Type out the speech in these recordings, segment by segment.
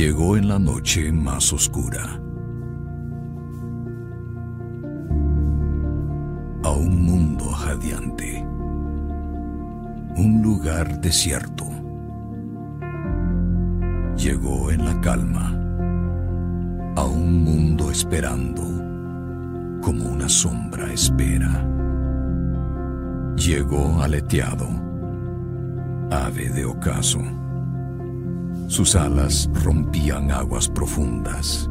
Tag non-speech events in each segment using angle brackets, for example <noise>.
Llegó en la noche más oscura. A un mundo jadeante. Un lugar desierto. Llegó en la calma. A un mundo esperando. Como una sombra espera. Llegó aleteado. Ave de ocaso sus alas rompían aguas profundas,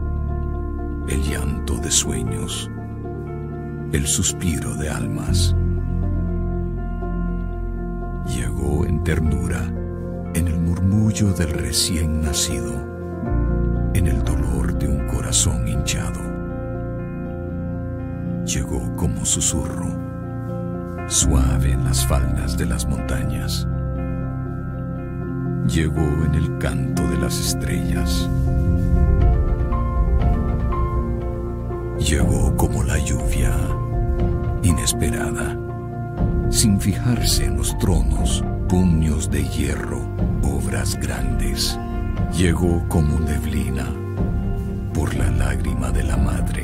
el llanto de sueños, el suspiro de almas. Llegó en ternura, en el murmullo del recién nacido, en el dolor de un corazón hinchado. Llegó como susurro, suave en las faldas de las montañas llegó en el canto de las estrellas. Llegó como la lluvia, inesperada, sin fijarse en los tronos, puños de hierro, obras grandes. Llegó como neblina, por la lágrima de la madre,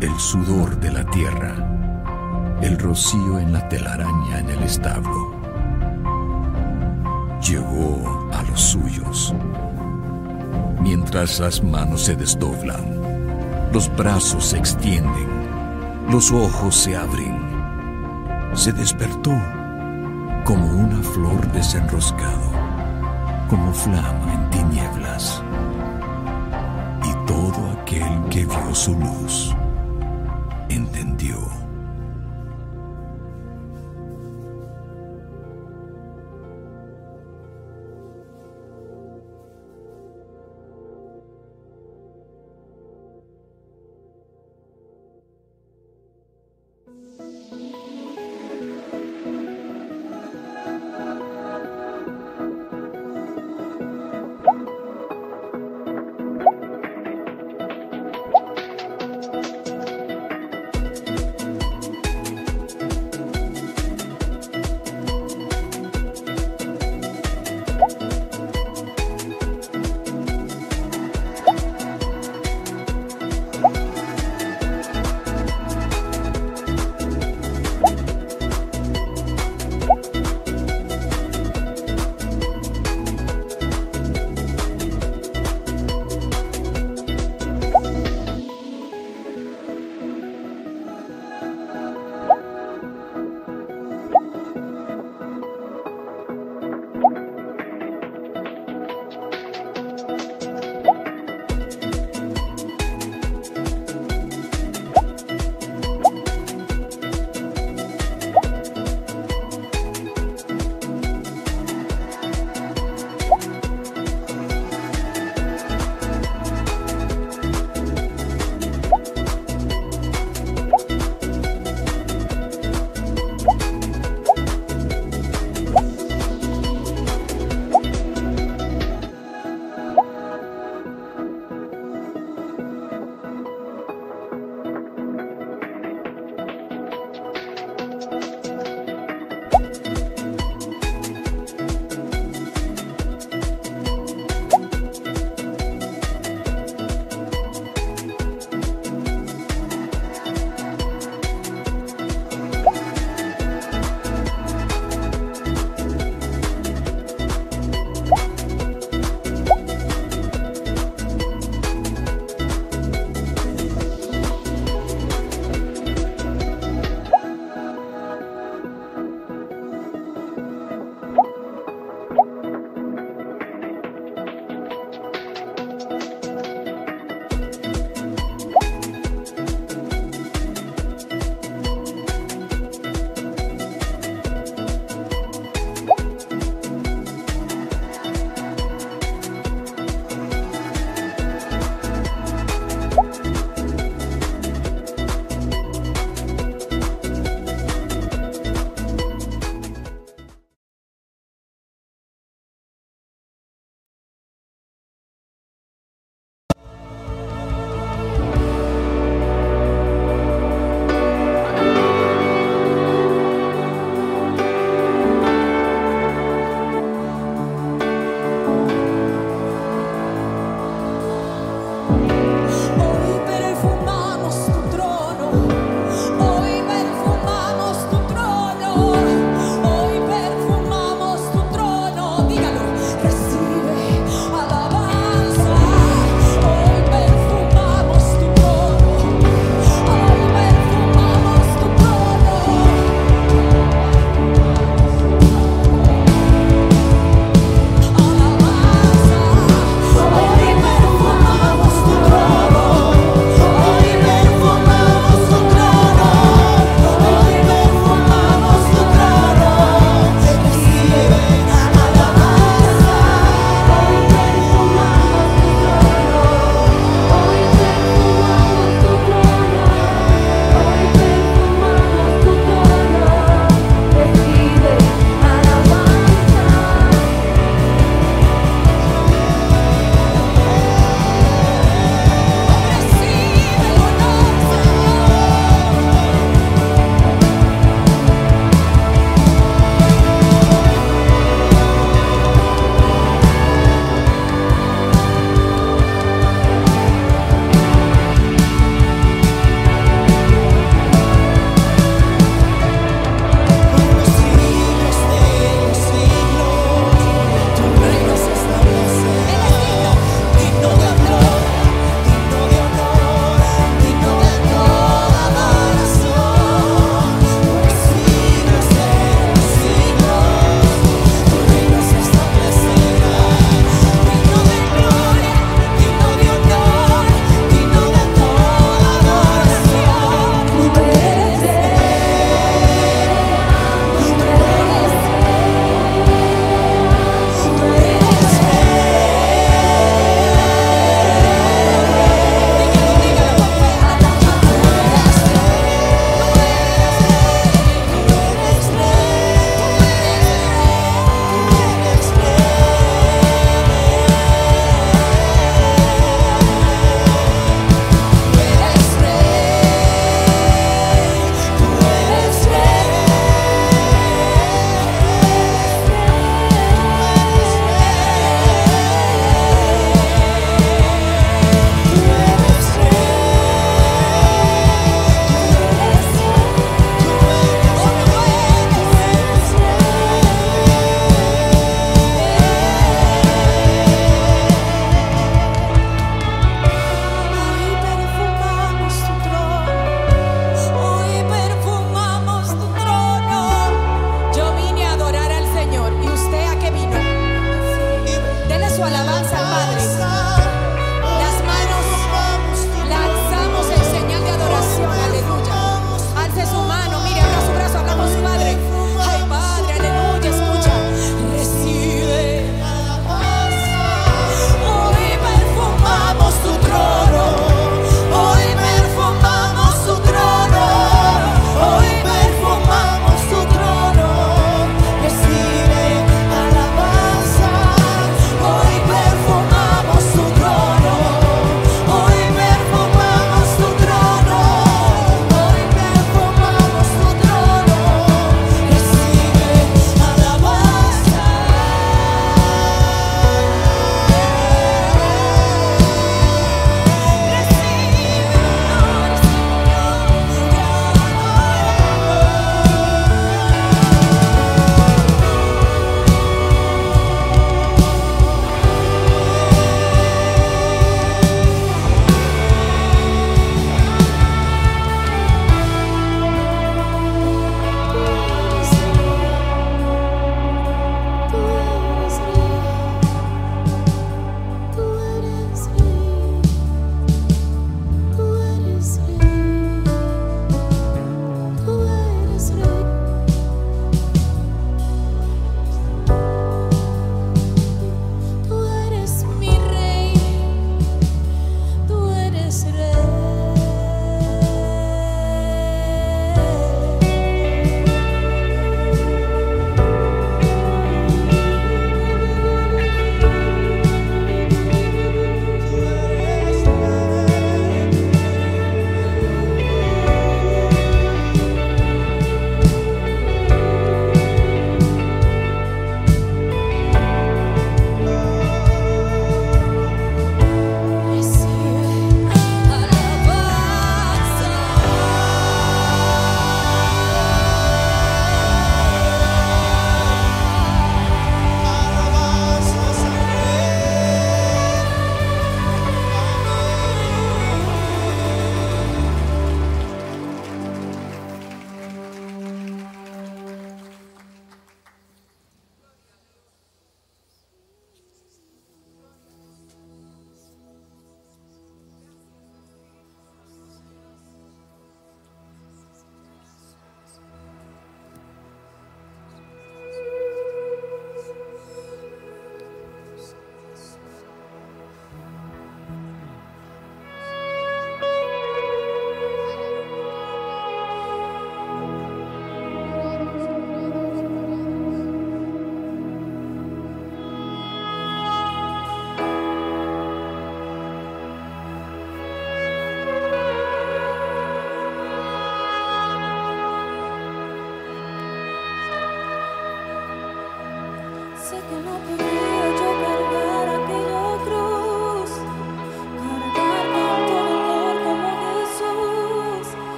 el sudor de la tierra, el rocío en la telaraña en el establo llegó a los suyos. Mientras las manos se desdoblan, los brazos se extienden, los ojos se abren, se despertó como una flor desenroscado, como flama en tinieblas. Y todo aquel que vio su luz entendió.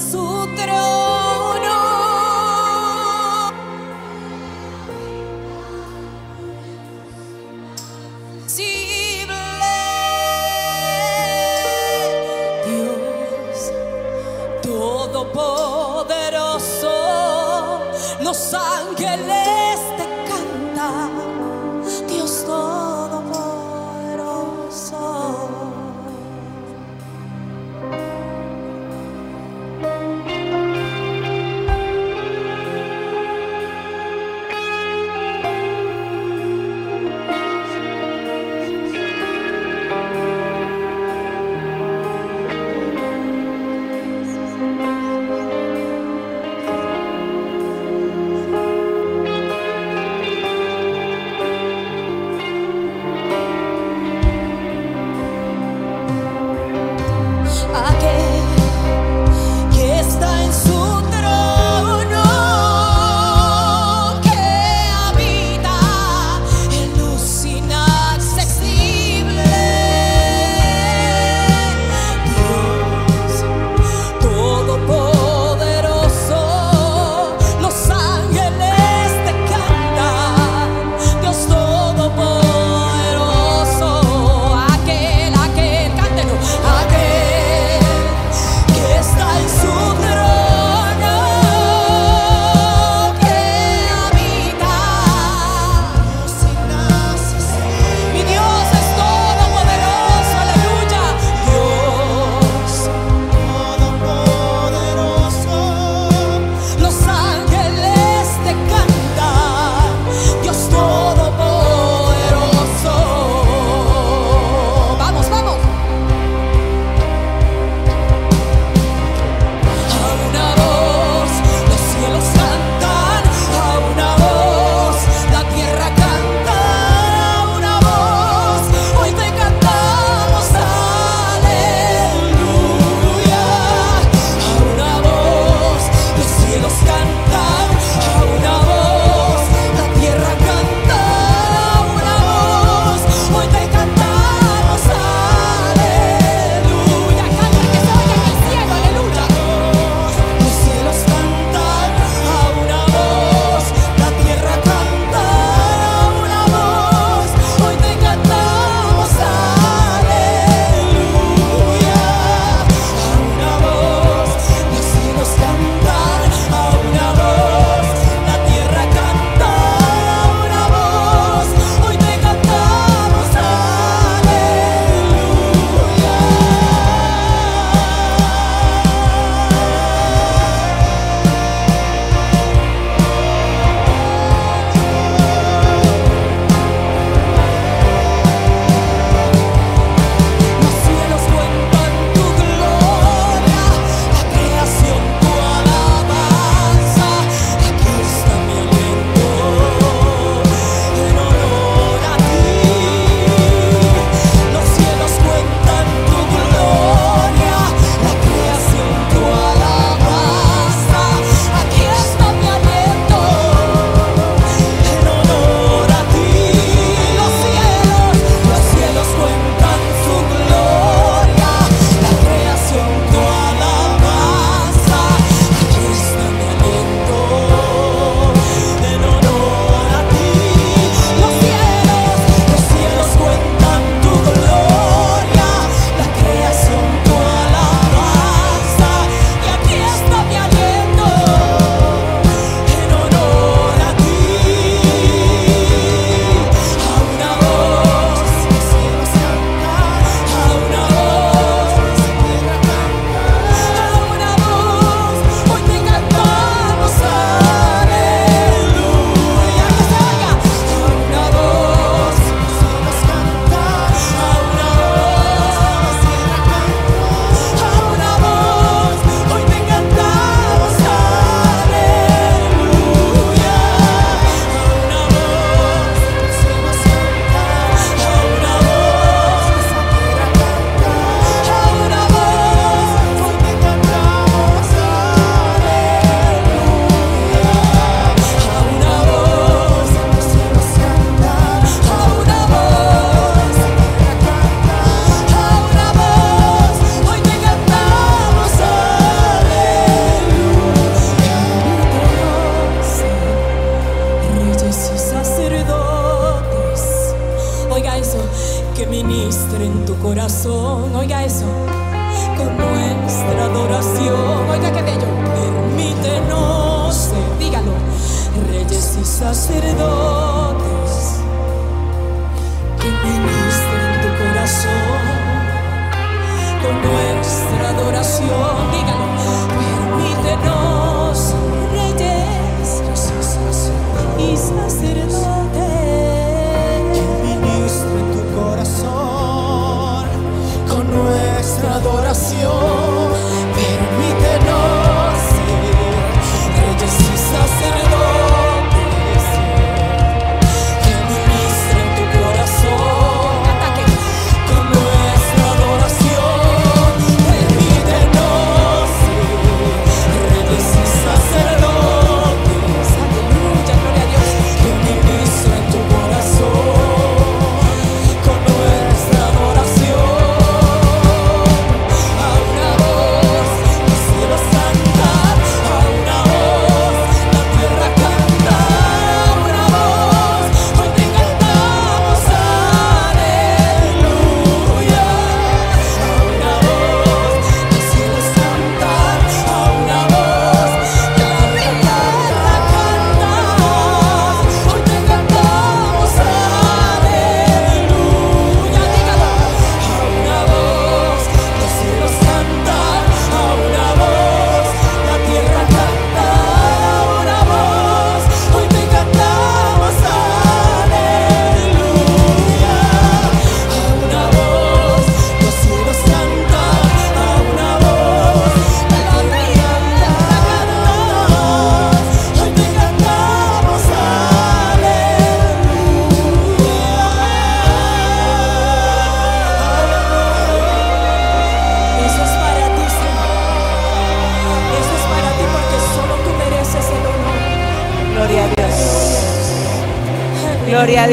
Está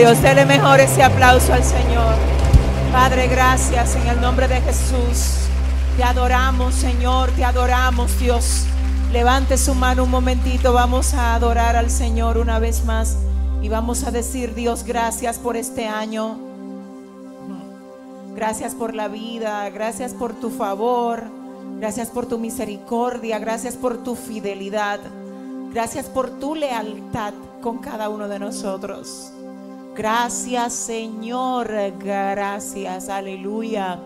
Dios. Dele mejor ese aplauso al Señor. Padre, gracias en el nombre de Jesús. Te adoramos, Señor. Te adoramos, Dios. Levante su mano un momentito. Vamos a adorar al Señor una vez más. Y vamos a decir, Dios, gracias por este año. Gracias por la vida, gracias por tu favor, gracias por tu misericordia, gracias por tu fidelidad, gracias por tu lealtad con cada uno de nosotros. Gracias Señor, gracias, aleluya.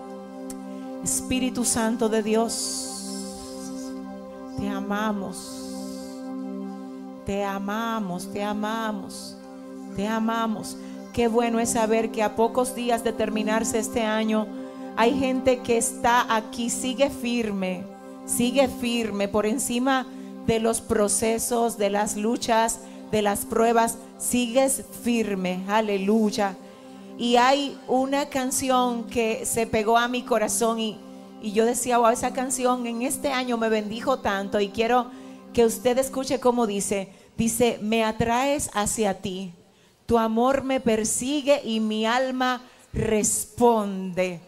Espíritu Santo de Dios, te amamos, te amamos, te amamos, te amamos. Qué bueno es saber que a pocos días de terminarse este año, hay gente que está aquí, sigue firme, sigue firme por encima de los procesos, de las luchas, de las pruebas, sigues firme, aleluya. Y hay una canción que se pegó a mi corazón y, y yo decía, wow, esa canción en este año me bendijo tanto y quiero que usted escuche cómo dice, dice, me atraes hacia ti, tu amor me persigue y mi alma responde.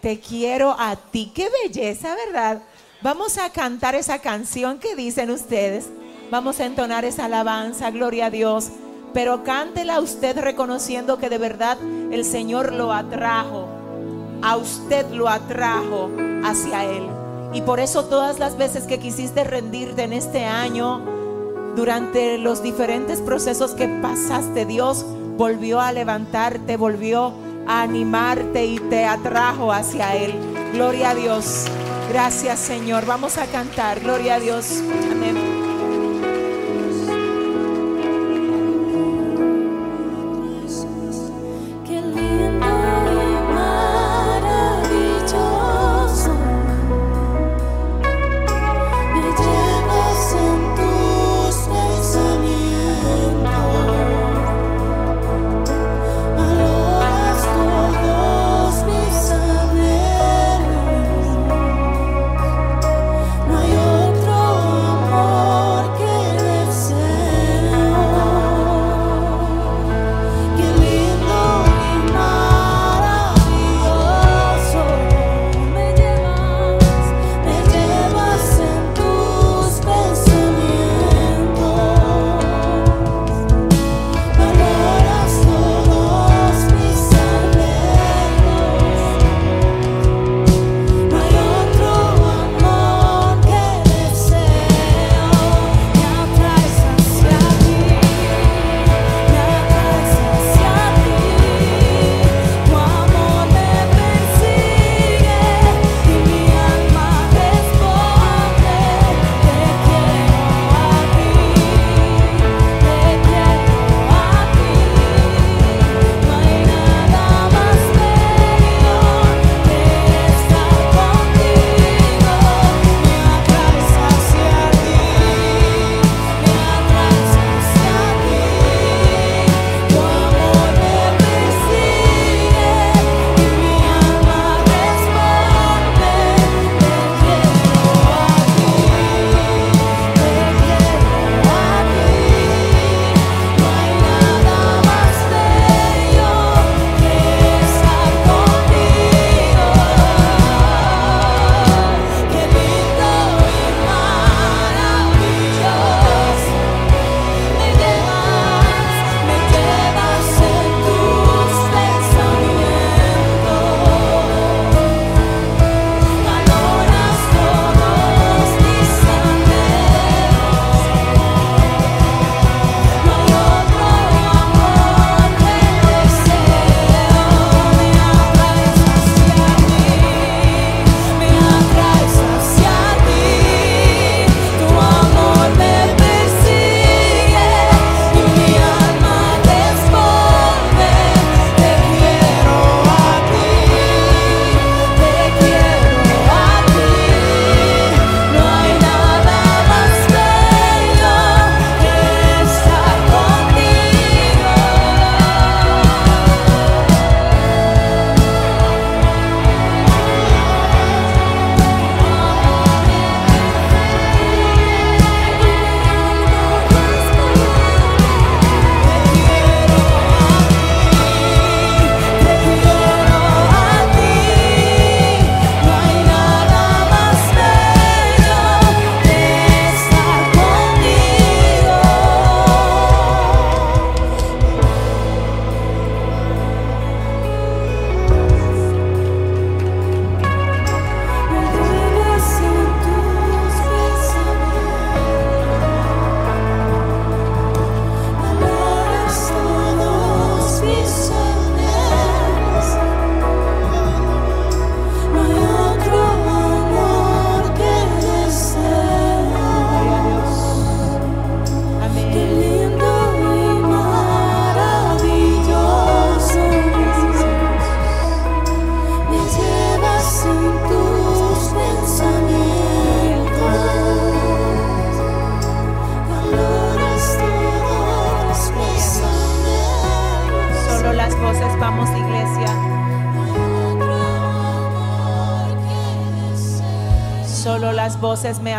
Te quiero a ti. Qué belleza, ¿verdad? Vamos a cantar esa canción que dicen ustedes. Vamos a entonar esa alabanza, gloria a Dios. Pero cántela usted reconociendo que de verdad el Señor lo atrajo. A usted lo atrajo hacia Él. Y por eso todas las veces que quisiste rendirte en este año, durante los diferentes procesos que pasaste, Dios volvió a levantarte, volvió a animarte y te atrajo hacia Él. Gloria a Dios. Gracias Señor. Vamos a cantar. Gloria a Dios. Amén.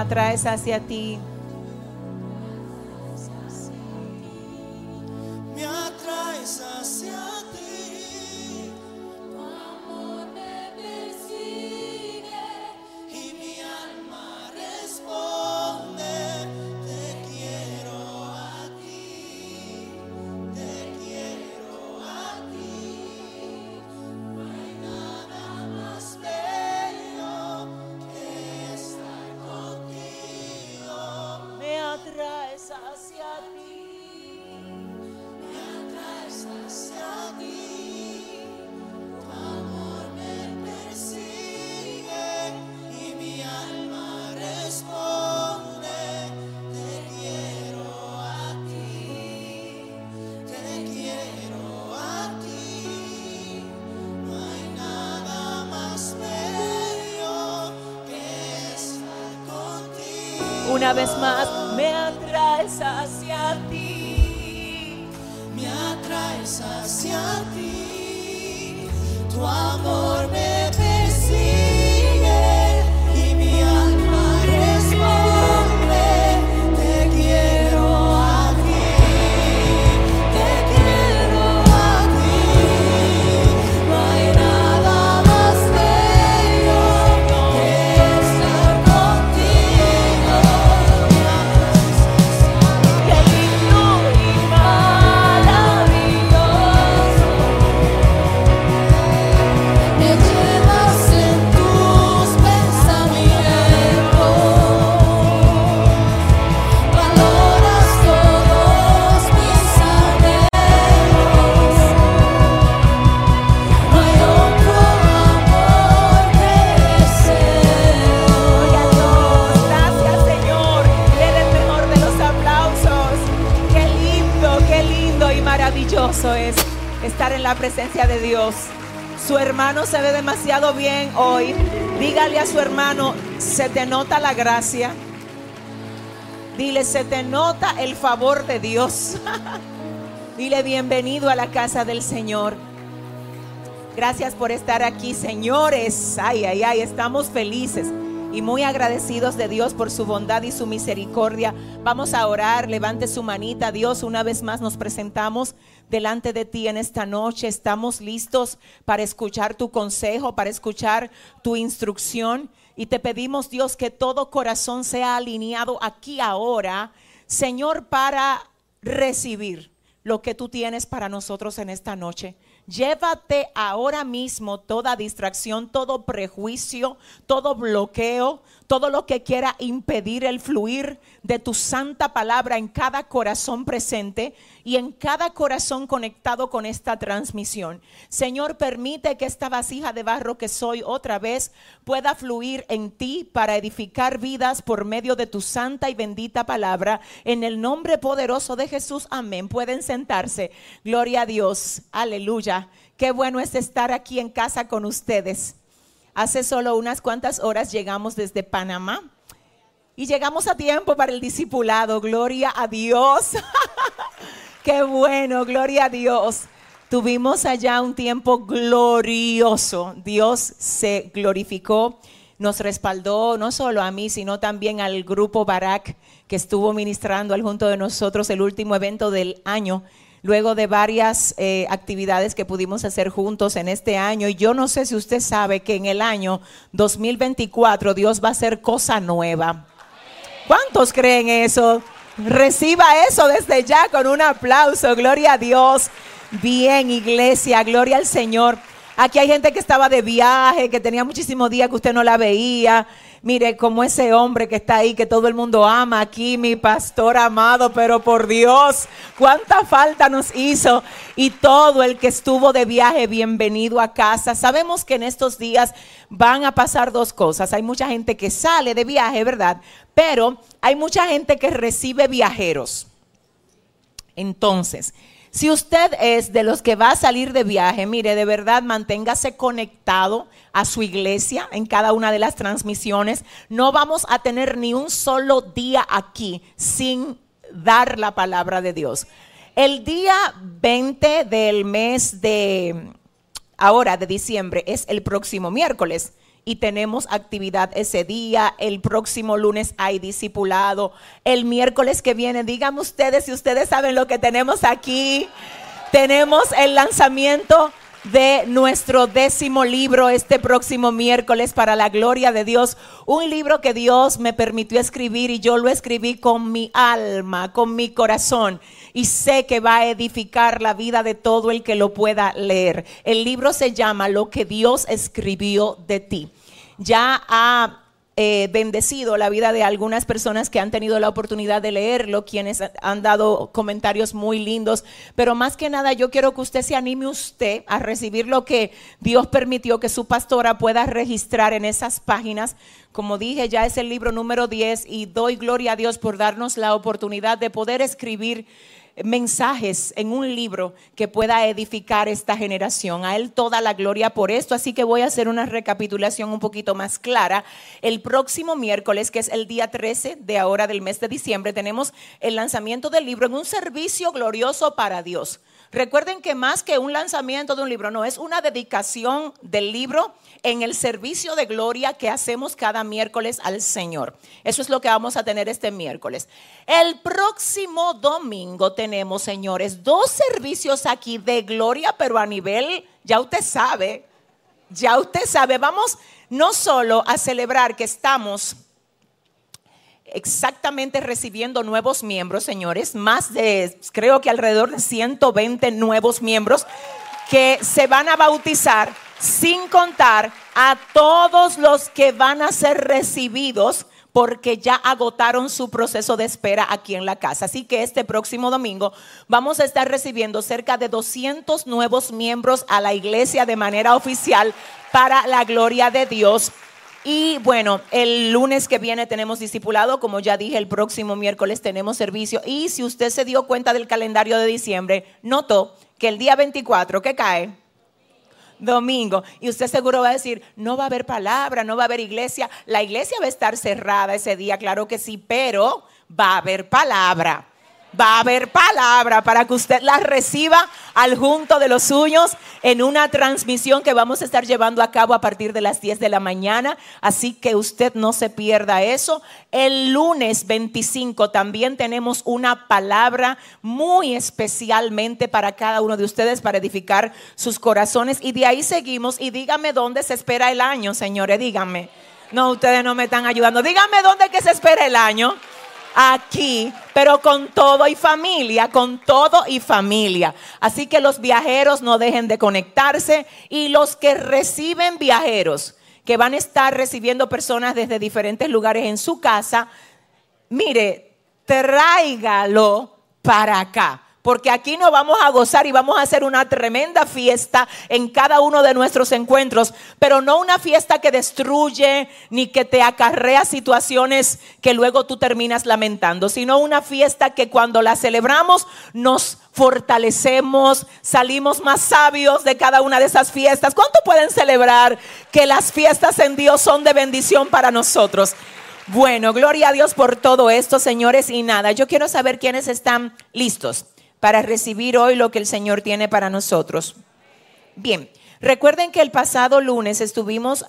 Atraes hacia ti. Presencia de Dios. Su hermano se ve demasiado bien hoy. Dígale a su hermano, se te nota la gracia. Dile, se te nota el favor de Dios. <laughs> Dile, bienvenido a la casa del Señor. Gracias por estar aquí, señores. Ay, ay, ay, estamos felices y muy agradecidos de Dios por su bondad y su misericordia. Vamos a orar, levante su manita. Dios, una vez más nos presentamos delante de ti en esta noche. Estamos listos para escuchar tu consejo, para escuchar tu instrucción. Y te pedimos, Dios, que todo corazón sea alineado aquí ahora, Señor, para recibir lo que tú tienes para nosotros en esta noche. Llévate ahora mismo toda distracción, todo prejuicio, todo bloqueo, todo lo que quiera impedir el fluir de tu santa palabra en cada corazón presente y en cada corazón conectado con esta transmisión. Señor, permite que esta vasija de barro que soy otra vez pueda fluir en ti para edificar vidas por medio de tu santa y bendita palabra. En el nombre poderoso de Jesús, amén. Pueden sentarse. Gloria a Dios. Aleluya. Qué bueno es estar aquí en casa con ustedes. Hace solo unas cuantas horas llegamos desde Panamá y llegamos a tiempo para el discipulado. Gloria a Dios. <laughs> Qué bueno, gloria a Dios. Tuvimos allá un tiempo glorioso. Dios se glorificó, nos respaldó no solo a mí, sino también al grupo Barak que estuvo ministrando al junto de nosotros el último evento del año luego de varias eh, actividades que pudimos hacer juntos en este año. Y yo no sé si usted sabe que en el año 2024 Dios va a hacer cosa nueva. ¿Cuántos creen eso? Reciba eso desde ya con un aplauso. Gloria a Dios. Bien, iglesia, gloria al Señor. Aquí hay gente que estaba de viaje, que tenía muchísimos días que usted no la veía. Mire, como ese hombre que está ahí, que todo el mundo ama aquí, mi pastor amado, pero por Dios, cuánta falta nos hizo. Y todo el que estuvo de viaje, bienvenido a casa. Sabemos que en estos días van a pasar dos cosas. Hay mucha gente que sale de viaje, ¿verdad? Pero hay mucha gente que recibe viajeros. Entonces, si usted es de los que va a salir de viaje, mire, de verdad manténgase conectado a su iglesia en cada una de las transmisiones. No vamos a tener ni un solo día aquí sin dar la palabra de Dios. El día 20 del mes de ahora de diciembre es el próximo miércoles y tenemos actividad ese día. El próximo lunes hay discipulado. El miércoles que viene, díganme ustedes si ustedes saben lo que tenemos aquí. Tenemos el lanzamiento de nuestro décimo libro este próximo miércoles para la gloria de Dios. Un libro que Dios me permitió escribir y yo lo escribí con mi alma, con mi corazón. Y sé que va a edificar la vida de todo el que lo pueda leer. El libro se llama Lo que Dios escribió de ti. Ya ha eh, bendecido la vida de algunas personas que han tenido la oportunidad de leerlo, quienes han dado comentarios muy lindos, pero más que nada yo quiero que usted se anime usted a recibir lo que Dios permitió que su pastora pueda registrar en esas páginas. Como dije, ya es el libro número 10 y doy gloria a Dios por darnos la oportunidad de poder escribir mensajes en un libro que pueda edificar esta generación. A Él toda la gloria por esto. Así que voy a hacer una recapitulación un poquito más clara. El próximo miércoles, que es el día 13 de ahora del mes de diciembre, tenemos el lanzamiento del libro en un servicio glorioso para Dios. Recuerden que más que un lanzamiento de un libro, no, es una dedicación del libro en el servicio de gloria que hacemos cada miércoles al Señor. Eso es lo que vamos a tener este miércoles. El próximo domingo tenemos, señores, dos servicios aquí de gloria, pero a nivel, ya usted sabe, ya usted sabe, vamos no solo a celebrar que estamos exactamente recibiendo nuevos miembros, señores, más de, creo que alrededor de 120 nuevos miembros que se van a bautizar, sin contar a todos los que van a ser recibidos porque ya agotaron su proceso de espera aquí en la casa. Así que este próximo domingo vamos a estar recibiendo cerca de 200 nuevos miembros a la iglesia de manera oficial para la gloria de Dios. Y bueno, el lunes que viene tenemos discipulado, como ya dije, el próximo miércoles tenemos servicio. Y si usted se dio cuenta del calendario de diciembre, notó que el día 24, ¿qué cae? Domingo. Y usted seguro va a decir, no va a haber palabra, no va a haber iglesia. La iglesia va a estar cerrada ese día, claro que sí, pero va a haber palabra va a haber palabra para que usted la reciba al junto de los suyos en una transmisión que vamos a estar llevando a cabo a partir de las 10 de la mañana. Así que usted no se pierda eso. El lunes 25 también tenemos una palabra muy especialmente para cada uno de ustedes para edificar sus corazones. Y de ahí seguimos. Y dígame dónde se espera el año, señores, díganme. No, ustedes no me están ayudando. Díganme dónde que se espera el año aquí, pero con todo y familia, con todo y familia. Así que los viajeros no dejen de conectarse y los que reciben viajeros, que van a estar recibiendo personas desde diferentes lugares en su casa, mire, tráigalo para acá porque aquí nos vamos a gozar y vamos a hacer una tremenda fiesta en cada uno de nuestros encuentros, pero no una fiesta que destruye ni que te acarrea situaciones que luego tú terminas lamentando, sino una fiesta que cuando la celebramos nos fortalecemos, salimos más sabios de cada una de esas fiestas. ¿Cuánto pueden celebrar que las fiestas en Dios son de bendición para nosotros? Bueno, gloria a Dios por todo esto, señores, y nada, yo quiero saber quiénes están listos para recibir hoy lo que el Señor tiene para nosotros. Bien, recuerden que el pasado lunes estuvimos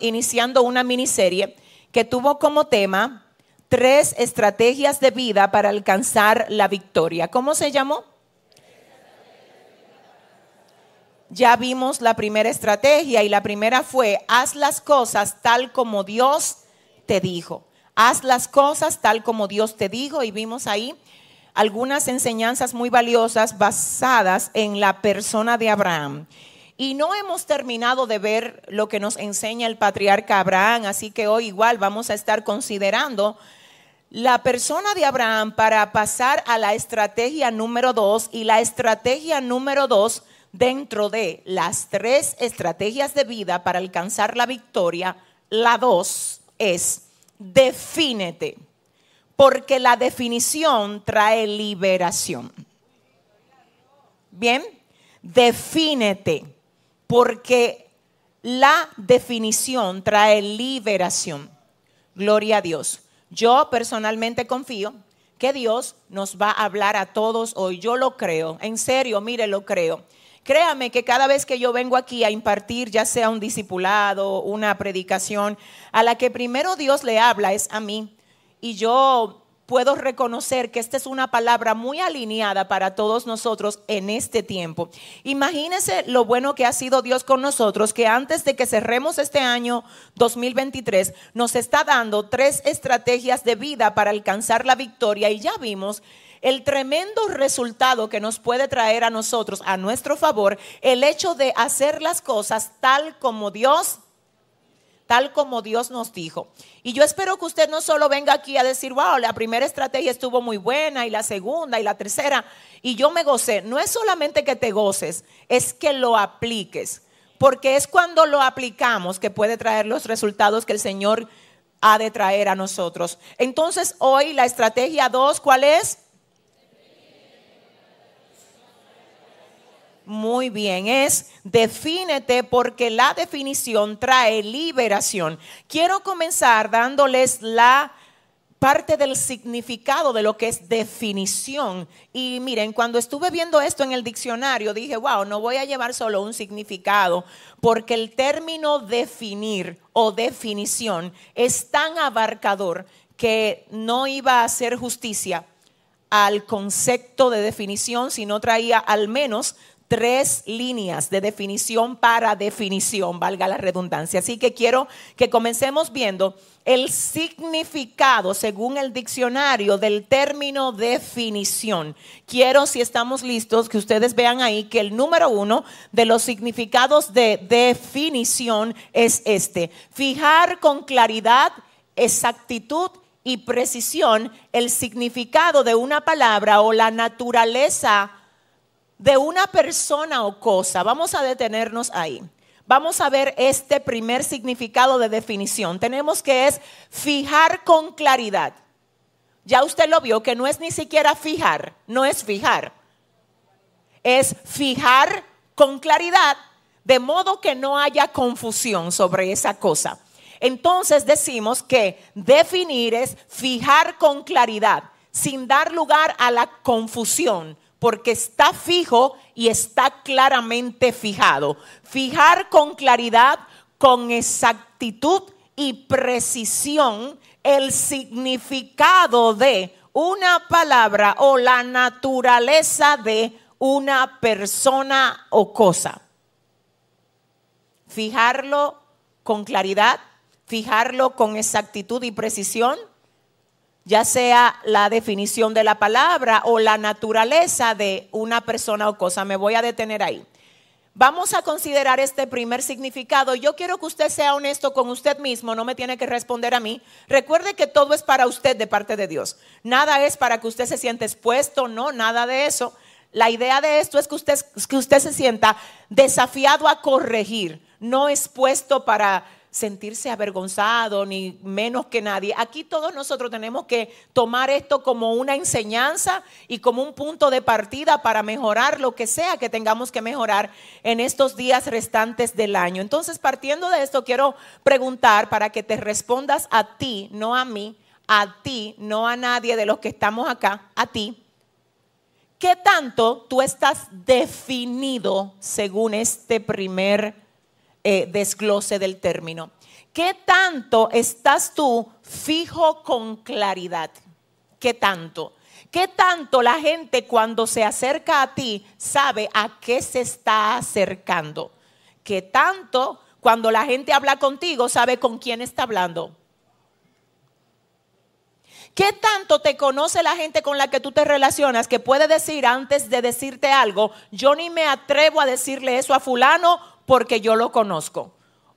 iniciando una miniserie que tuvo como tema tres estrategias de vida para alcanzar la victoria. ¿Cómo se llamó? Ya vimos la primera estrategia y la primera fue, haz las cosas tal como Dios te dijo. Haz las cosas tal como Dios te dijo y vimos ahí algunas enseñanzas muy valiosas basadas en la persona de Abraham. Y no hemos terminado de ver lo que nos enseña el patriarca Abraham, así que hoy igual vamos a estar considerando la persona de Abraham para pasar a la estrategia número dos. Y la estrategia número dos dentro de las tres estrategias de vida para alcanzar la victoria, la dos es defínete porque la definición trae liberación. Bien, defínete, porque la definición trae liberación. Gloria a Dios. Yo personalmente confío que Dios nos va a hablar a todos hoy. Yo lo creo, en serio, mire, lo creo Créame que cada vez que yo vengo aquí a impartir, ya sea un discipulado, una predicación, a la que primero Dios le habla es a mí. Y yo puedo reconocer que esta es una palabra muy alineada para todos nosotros en este tiempo. Imagínense lo bueno que ha sido Dios con nosotros, que antes de que cerremos este año 2023, nos está dando tres estrategias de vida para alcanzar la victoria y ya vimos el tremendo resultado que nos puede traer a nosotros, a nuestro favor, el hecho de hacer las cosas tal como Dios tal como Dios nos dijo. Y yo espero que usted no solo venga aquí a decir, wow, la primera estrategia estuvo muy buena y la segunda y la tercera, y yo me gocé. No es solamente que te goces, es que lo apliques, porque es cuando lo aplicamos que puede traer los resultados que el Señor ha de traer a nosotros. Entonces, hoy la estrategia 2, ¿cuál es? Muy bien, es defínete porque la definición trae liberación. Quiero comenzar dándoles la parte del significado de lo que es definición. Y miren, cuando estuve viendo esto en el diccionario, dije, wow, no voy a llevar solo un significado, porque el término definir o definición es tan abarcador que no iba a hacer justicia al concepto de definición si no traía al menos tres líneas de definición para definición, valga la redundancia. Así que quiero que comencemos viendo el significado, según el diccionario, del término definición. Quiero, si estamos listos, que ustedes vean ahí que el número uno de los significados de definición es este. Fijar con claridad, exactitud y precisión el significado de una palabra o la naturaleza de una persona o cosa. Vamos a detenernos ahí. Vamos a ver este primer significado de definición. Tenemos que es fijar con claridad. Ya usted lo vio que no es ni siquiera fijar, no es fijar. Es fijar con claridad de modo que no haya confusión sobre esa cosa. Entonces decimos que definir es fijar con claridad, sin dar lugar a la confusión, porque está fijo y está claramente fijado. Fijar con claridad, con exactitud y precisión el significado de una palabra o la naturaleza de una persona o cosa. Fijarlo con claridad, fijarlo con exactitud y precisión ya sea la definición de la palabra o la naturaleza de una persona o cosa. Me voy a detener ahí. Vamos a considerar este primer significado. Yo quiero que usted sea honesto con usted mismo, no me tiene que responder a mí. Recuerde que todo es para usted de parte de Dios. Nada es para que usted se sienta expuesto, no, nada de eso. La idea de esto es que usted, que usted se sienta desafiado a corregir, no expuesto para sentirse avergonzado ni menos que nadie. Aquí todos nosotros tenemos que tomar esto como una enseñanza y como un punto de partida para mejorar lo que sea que tengamos que mejorar en estos días restantes del año. Entonces, partiendo de esto, quiero preguntar para que te respondas a ti, no a mí, a ti, no a nadie de los que estamos acá, a ti. ¿Qué tanto tú estás definido según este primer eh, desglose del término. ¿Qué tanto estás tú fijo con claridad? ¿Qué tanto? ¿Qué tanto la gente cuando se acerca a ti sabe a qué se está acercando? ¿Qué tanto cuando la gente habla contigo sabe con quién está hablando? ¿Qué tanto te conoce la gente con la que tú te relacionas que puede decir antes de decirte algo, yo ni me atrevo a decirle eso a fulano porque yo lo conozco.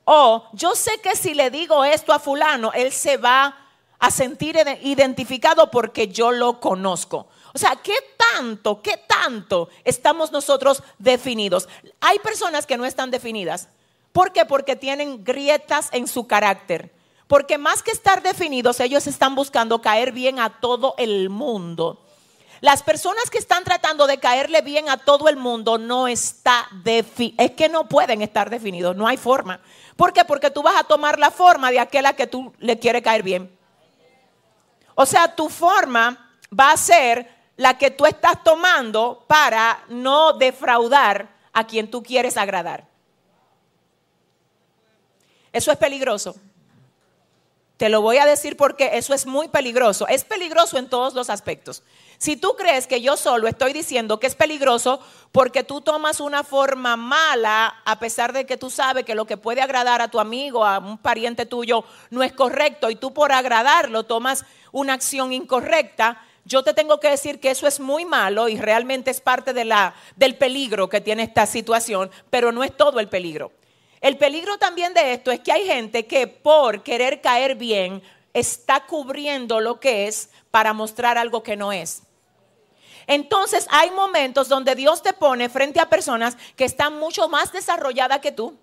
O yo sé que si le digo esto a fulano, él se va a sentir identificado porque yo lo conozco. O sea, ¿qué tanto, qué tanto estamos nosotros definidos? Hay personas que no están definidas. ¿Por qué? Porque tienen grietas en su carácter. Porque más que estar definidos, ellos están buscando caer bien a todo el mundo. Las personas que están tratando de caerle bien a todo el mundo no está. Es que no pueden estar definidos, no hay forma. ¿Por qué? Porque tú vas a tomar la forma de aquella que tú le quieres caer bien. O sea, tu forma va a ser la que tú estás tomando para no defraudar a quien tú quieres agradar. Eso es peligroso. Te lo voy a decir porque eso es muy peligroso. Es peligroso en todos los aspectos. Si tú crees que yo solo estoy diciendo que es peligroso porque tú tomas una forma mala, a pesar de que tú sabes que lo que puede agradar a tu amigo, a un pariente tuyo, no es correcto y tú por agradarlo tomas una acción incorrecta, yo te tengo que decir que eso es muy malo y realmente es parte de la, del peligro que tiene esta situación, pero no es todo el peligro. El peligro también de esto es que hay gente que por querer caer bien está cubriendo lo que es para mostrar algo que no es. Entonces hay momentos donde Dios te pone frente a personas que están mucho más desarrolladas que tú,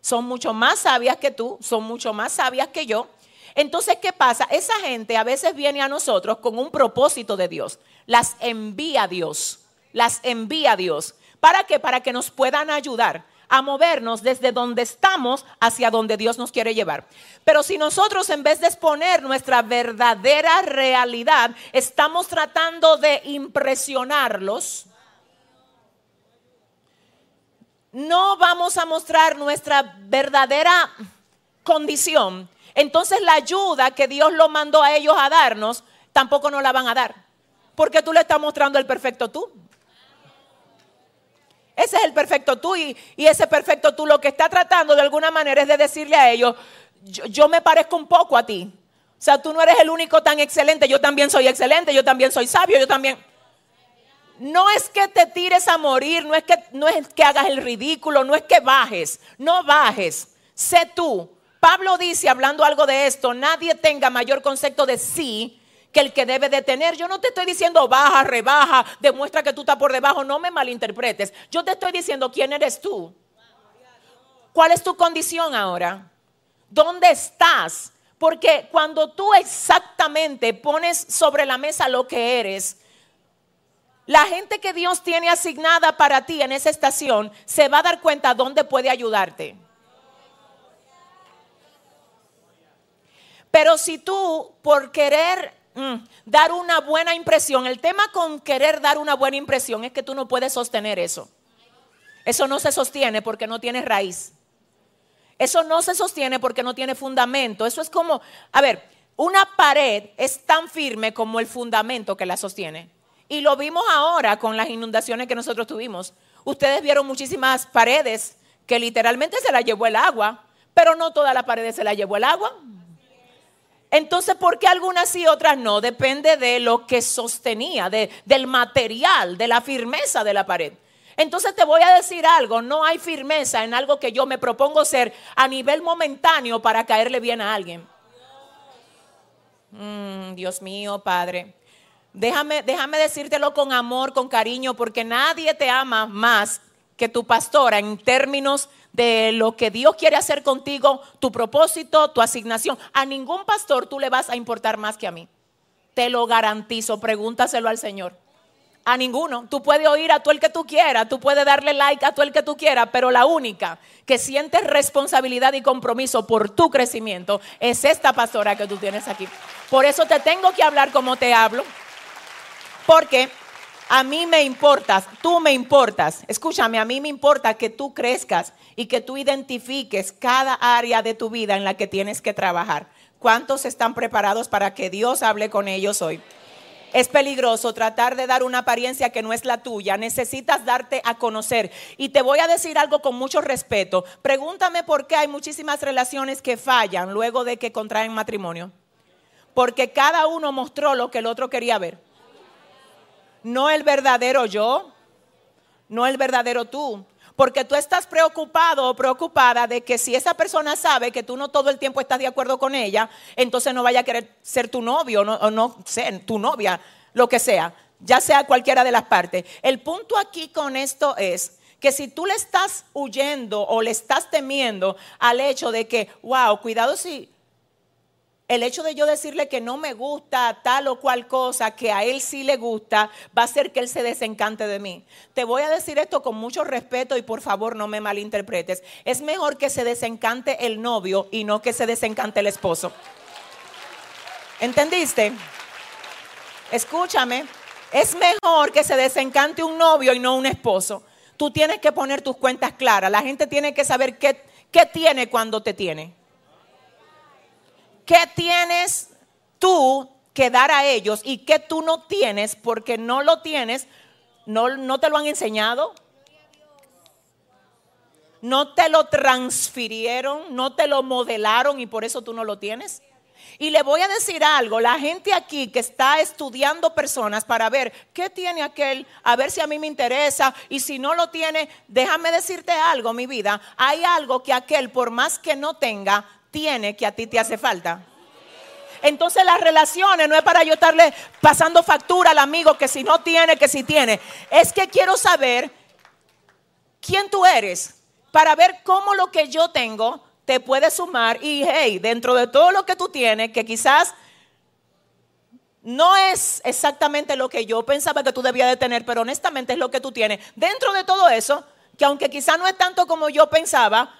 son mucho más sabias que tú, son mucho más sabias que yo. Entonces, ¿qué pasa? Esa gente a veces viene a nosotros con un propósito de Dios. Las envía Dios. Las envía Dios. ¿Para qué? Para que nos puedan ayudar a movernos desde donde estamos hacia donde Dios nos quiere llevar. Pero si nosotros en vez de exponer nuestra verdadera realidad, estamos tratando de impresionarlos, no vamos a mostrar nuestra verdadera condición, entonces la ayuda que Dios lo mandó a ellos a darnos, tampoco nos la van a dar. Porque tú le estás mostrando el perfecto tú. Ese es el perfecto tú y, ese perfecto tú lo que está tratando de alguna manera es de decirle a ellos, yo, me parezco un poco a ti. O sea, tú no eres el único tan excelente, yo también soy excelente, yo también soy sabio, yo también... No es que te tires a morir, no es que, no es que hagas el ridículo, no es que bajes, no bajes, sé tú. Pablo dice, hablando algo de esto, nadie tenga mayor concepto de sí que el que debe de tener. Yo no te estoy diciendo baja, rebaja, demuestra que tú estás por debajo, no me malinterpretes. Yo te estoy diciendo quién eres tú. ¿Cuál es tu condición ahora? ¿Dónde estás? Porque cuando tú exactamente pones sobre la mesa lo que eres, la gente que Dios tiene asignada para ti en esa estación se va a dar cuenta dónde puede ayudarte. Pero si tú, por querer Mm, dar una buena impresión. El tema con querer dar una buena impresión es que tú no puedes sostener eso. Eso no se sostiene porque no tiene raíz. Eso no se sostiene porque no tiene fundamento. Eso es como, a ver, una pared es tan firme como el fundamento que la sostiene. Y lo vimos ahora con las inundaciones que nosotros tuvimos. Ustedes vieron muchísimas paredes que literalmente se la llevó el agua, pero no todas las paredes se la llevó el agua. Entonces, ¿por qué algunas y otras no? Depende de lo que sostenía, del material, de la firmeza de la pared. Entonces te voy a decir algo, no hay firmeza en algo que yo me propongo ser a nivel momentáneo para caerle bien a alguien. Mm, Dios mío, Padre. Déjame, déjame decírtelo con amor, con cariño, porque nadie te ama más que tu pastora en términos de lo que Dios quiere hacer contigo, tu propósito, tu asignación. A ningún pastor tú le vas a importar más que a mí. Te lo garantizo, pregúntaselo al Señor. A ninguno. Tú puedes oír a todo el que tú quieras, tú puedes darle like a todo el que tú quieras, pero la única que siente responsabilidad y compromiso por tu crecimiento es esta pastora que tú tienes aquí. Por eso te tengo que hablar como te hablo, porque a mí me importas, tú me importas. Escúchame, a mí me importa que tú crezcas y que tú identifiques cada área de tu vida en la que tienes que trabajar. ¿Cuántos están preparados para que Dios hable con ellos hoy? Es peligroso tratar de dar una apariencia que no es la tuya. Necesitas darte a conocer. Y te voy a decir algo con mucho respeto. Pregúntame por qué hay muchísimas relaciones que fallan luego de que contraen matrimonio. Porque cada uno mostró lo que el otro quería ver no el verdadero yo, no el verdadero tú. Porque tú estás preocupado o preocupada de que si esa persona sabe que tú no todo el tiempo estás de acuerdo con ella, entonces no vaya a querer ser tu novio no, o no ser tu novia, lo que sea, ya sea cualquiera de las partes. El punto aquí con esto es que si tú le estás huyendo o le estás temiendo al hecho de que, wow, cuidado si el hecho de yo decirle que no me gusta tal o cual cosa, que a él sí le gusta, va a hacer que él se desencante de mí. Te voy a decir esto con mucho respeto y por favor no me malinterpretes. Es mejor que se desencante el novio y no que se desencante el esposo. ¿Entendiste? Escúchame, es mejor que se desencante un novio y no un esposo. tú tienes que poner tus cuentas claras. La gente tiene que saber qué, qué tiene cuando te tiene. ¿Qué tienes tú que dar a ellos y qué tú no tienes porque no lo tienes? ¿No, no te lo han enseñado? ¿No te lo transfirieron? ¿No te lo modelaron y por eso tú no lo tienes? Y le voy a decir algo, la gente aquí que está estudiando personas para ver qué tiene aquel, a ver si a mí me interesa y si no lo tiene, déjame decirte algo, mi vida, hay algo que aquel por más que no tenga, tiene que a ti te hace falta. Entonces las relaciones no es para yo estarle pasando factura al amigo que si no tiene, que si tiene. Es que quiero saber quién tú eres para ver cómo lo que yo tengo te puede sumar y hey, dentro de todo lo que tú tienes, que quizás no es exactamente lo que yo pensaba que tú debías de tener, pero honestamente es lo que tú tienes. Dentro de todo eso, que aunque quizás no es tanto como yo pensaba,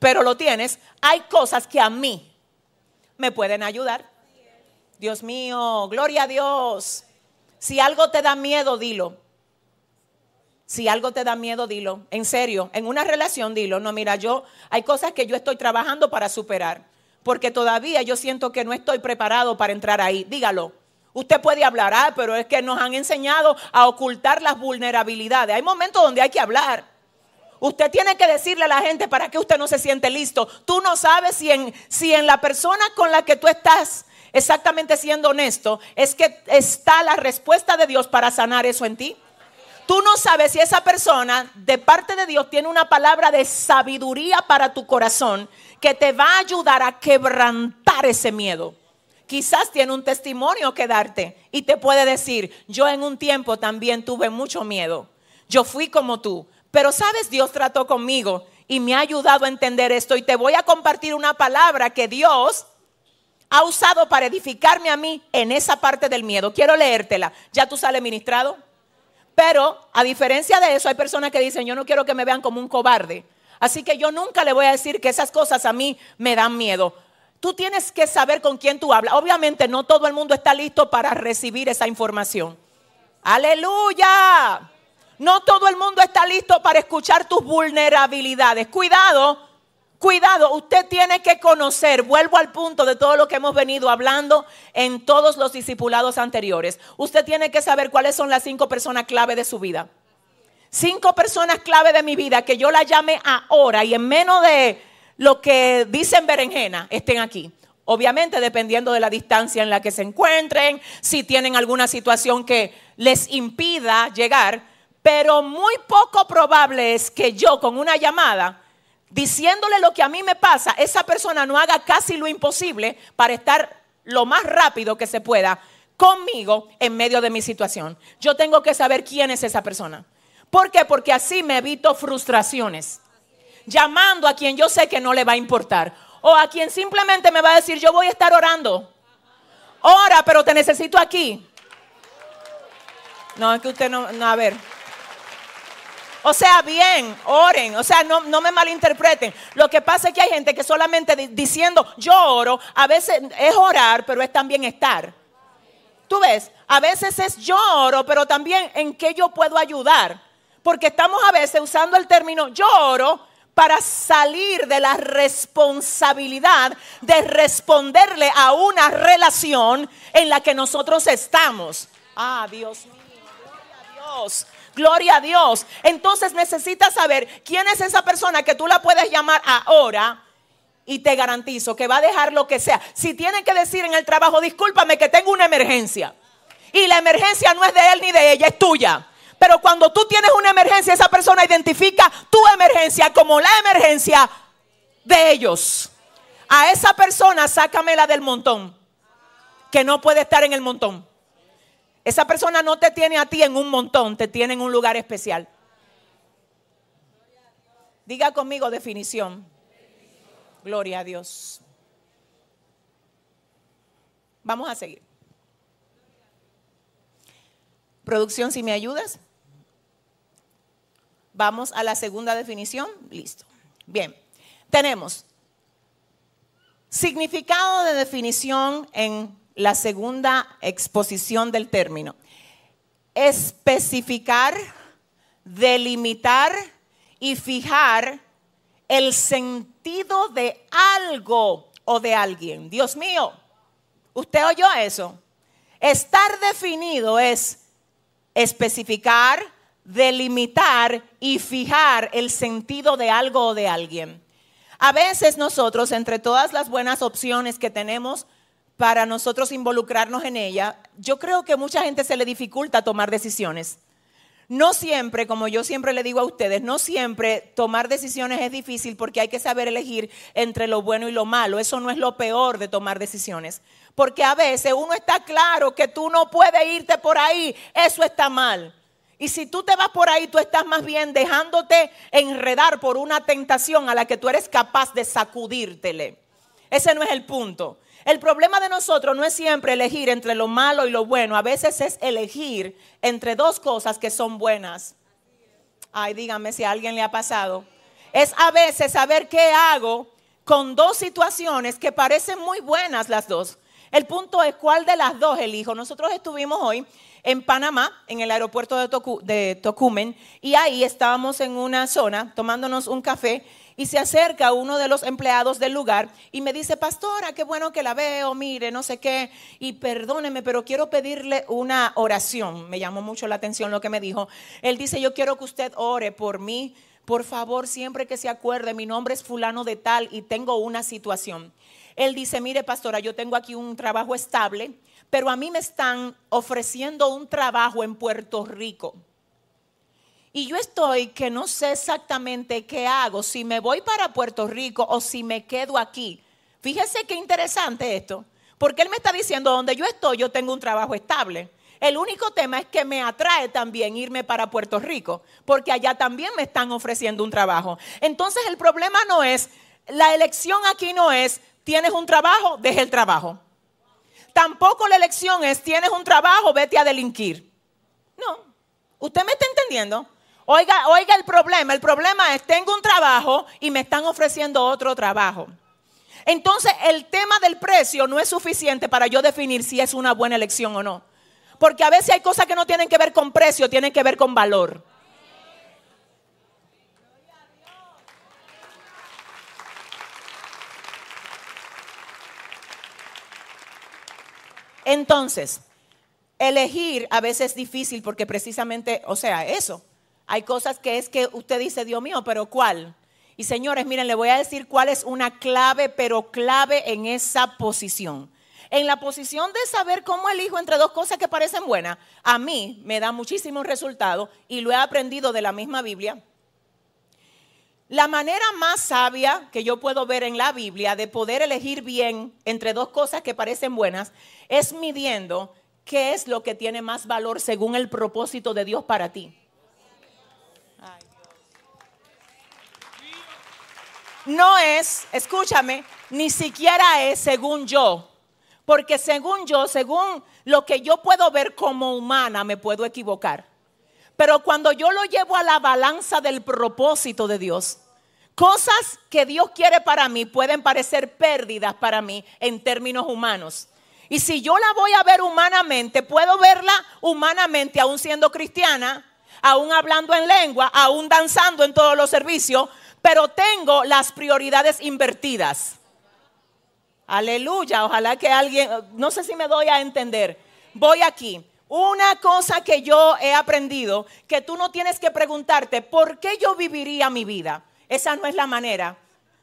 pero lo tienes, hay cosas que a mí me pueden ayudar. Dios mío, gloria a Dios. Si algo te da miedo, dilo. Si algo te da miedo, dilo. En serio, en una relación, dilo. No, mira, yo hay cosas que yo estoy trabajando para superar. Porque todavía yo siento que no estoy preparado para entrar ahí. Dígalo. Usted puede hablar, ah, pero es que nos han enseñado a ocultar las vulnerabilidades. Hay momentos donde hay que hablar. Usted tiene que decirle a la gente para que usted no se siente listo. Tú no sabes si en, si en la persona con la que tú estás exactamente siendo honesto, es que está la respuesta de Dios para sanar eso en ti. Tú no sabes si esa persona de parte de Dios tiene una palabra de sabiduría para tu corazón que te va a ayudar a quebrantar ese miedo. Quizás tiene un testimonio que darte y te puede decir, yo en un tiempo también tuve mucho miedo. Yo fui como tú, pero sabes, Dios trató conmigo y me ha ayudado a entender esto y te voy a compartir una palabra que Dios ha usado para edificarme a mí en esa parte del miedo. Quiero leértela. ¿Ya tú sales ministrado? Pero a diferencia de eso, hay personas que dicen, yo no quiero que me vean como un cobarde. Así que yo nunca le voy a decir que esas cosas a mí me dan miedo. Tú tienes que saber con quién tú hablas. Obviamente no todo el mundo está listo para recibir esa información. Aleluya. No todo el mundo está listo para escuchar tus vulnerabilidades. Cuidado Cuidado, usted tiene que conocer, vuelvo al punto de todo lo que hemos venido hablando en todos los discipulados anteriores. Usted tiene que saber cuáles son las cinco personas clave de su vida. Cinco personas clave de mi vida que yo la llame ahora y en menos de lo que dicen berenjena estén aquí. Obviamente dependiendo de la distancia en la que se encuentren, si tienen alguna situación que les impida llegar, pero muy poco probable es que yo con una llamada diciéndole lo que a mí me pasa, esa persona no haga casi lo imposible para estar lo más rápido que se pueda conmigo en medio de mi situación. Yo tengo que saber quién es esa persona. ¿Por qué? Porque así me evito frustraciones. Llamando a quien yo sé que no le va a importar. O a quien simplemente me va a decir, yo voy a estar orando. Ora, pero te necesito aquí. No, es que usted no, no a ver. O sea, bien, oren, o sea, no, me malinterpreten. Lo que pasa es que hay gente que solamente diciendo yo oro, a veces es orar, pero es también estar. Tú ves, a veces es yo oro, pero también en qué yo puedo ayudar. Porque estamos a veces usando el término yo oro para salir de la responsabilidad de responderle a una relación en la que nosotros estamos. Ah, Dios mío, gloria a Dios. Gloria a Dios. Entonces necesitas saber quién es esa persona que tú la puedes llamar ahora. Y te garantizo que va a dejar lo que sea. Si tiene que decir en el trabajo, discúlpame que tengo una emergencia. Y la emergencia no es de él ni de ella, es tuya. Pero cuando tú tienes una emergencia, esa persona identifica tu emergencia como la emergencia de ellos. A esa persona sácamela del montón. Que no puede estar en el montón. Esa persona no te tiene a ti en un montón, te tiene en un lugar especial. Diga conmigo definición. Gloria a Dios. Vamos a seguir. Producción, si me ayudas. Vamos a la segunda definición. Listo. Bien. Tenemos significado de definición en la segunda exposición del término. Especificar delimitar y fijar el sentido de algo o de alguien. Dios mío, ¿usted oyó eso? Estar definido es especificar, delimitar y fijar el sentido de algo o de alguien. A veces nosotros, entre todas las buenas opciones que tenemos para nosotros involucrarnos en ella, yo creo que mucha gente se le dificulta tomar decisiones. No siempre, como yo siempre le digo a ustedes, no siempre tomar decisiones es difícil porque hay que saber elegir entre lo bueno y lo malo. Eso no es lo peor de tomar decisiones. Porque a veces uno está claro que tú no puedes irte por ahí. Eso está mal. Y si tú te vas por ahí, tú estás más bien dejándote enredar por una tentación a la que tú eres capaz de sacudírtele. Ese no es el punto. El problema de nosotros no es siempre elegir entre lo malo y lo bueno, a veces es elegir entre dos cosas que son buenas. Ay, dígame si a alguien le ha pasado. Es a veces saber qué hago con dos situaciones que parecen muy buenas las dos. El punto es cuál de las dos elijo. Nosotros estuvimos hoy en Panamá, en el aeropuerto de, de Tocumen, y ahí estábamos en una zona tomándonos un café y se acerca uno de los empleados del lugar y me dice, pastora, qué bueno que la veo, mire, no sé qué, y perdóneme, pero quiero pedirle una oración. Me llamó mucho la atención lo que me dijo. Él dice, yo quiero que usted ore por mí. Por favor, siempre que se acuerde, mi nombre es fulano de tal y tengo una situación. Él dice, mire, pastora, yo tengo aquí un trabajo estable, pero a mí me están ofreciendo un trabajo en Puerto Rico. Y yo estoy que no sé exactamente qué hago, si me voy para Puerto Rico o si me quedo aquí. Fíjese qué interesante esto, porque él me está diciendo, donde yo estoy, yo tengo un trabajo estable. El único tema es que me atrae también irme para Puerto Rico, porque allá también me están ofreciendo un trabajo. Entonces el problema no es, la elección aquí no es, tienes un trabajo, deja el trabajo. Tampoco la elección es, tienes un trabajo, vete a delinquir. No, ¿usted me está entendiendo? Oiga, oiga el problema. El problema es, tengo un trabajo y me están ofreciendo otro trabajo. Entonces, el tema del precio no es suficiente para yo definir si es una buena elección o no. Porque a veces hay cosas que no tienen que ver con precio, tienen que ver con valor. Entonces, elegir a veces es difícil porque precisamente, o sea, eso, hay cosas que es que usted dice, Dios mío, pero ¿cuál? Y señores, miren, le voy a decir cuál es una clave, pero clave en esa posición. En la posición de saber cómo elijo entre dos cosas que parecen buenas, a mí me da muchísimos resultados y lo he aprendido de la misma Biblia. La manera más sabia que yo puedo ver en la Biblia de poder elegir bien entre dos cosas que parecen buenas es midiendo qué es lo que tiene más valor según el propósito de Dios para ti. No es, escúchame, ni siquiera es según yo. Porque según yo, según lo que yo puedo ver como humana, me puedo equivocar. Pero cuando yo lo llevo a la balanza del propósito de Dios, cosas que Dios quiere para mí pueden parecer pérdidas para mí en términos humanos. Y si yo la voy a ver humanamente, puedo verla humanamente aún siendo cristiana, aún hablando en lengua, aún danzando en todos los servicios, pero tengo las prioridades invertidas. Aleluya, ojalá que alguien, no sé si me doy a entender. Voy aquí. Una cosa que yo he aprendido, que tú no tienes que preguntarte, ¿por qué yo viviría mi vida? Esa no es la manera.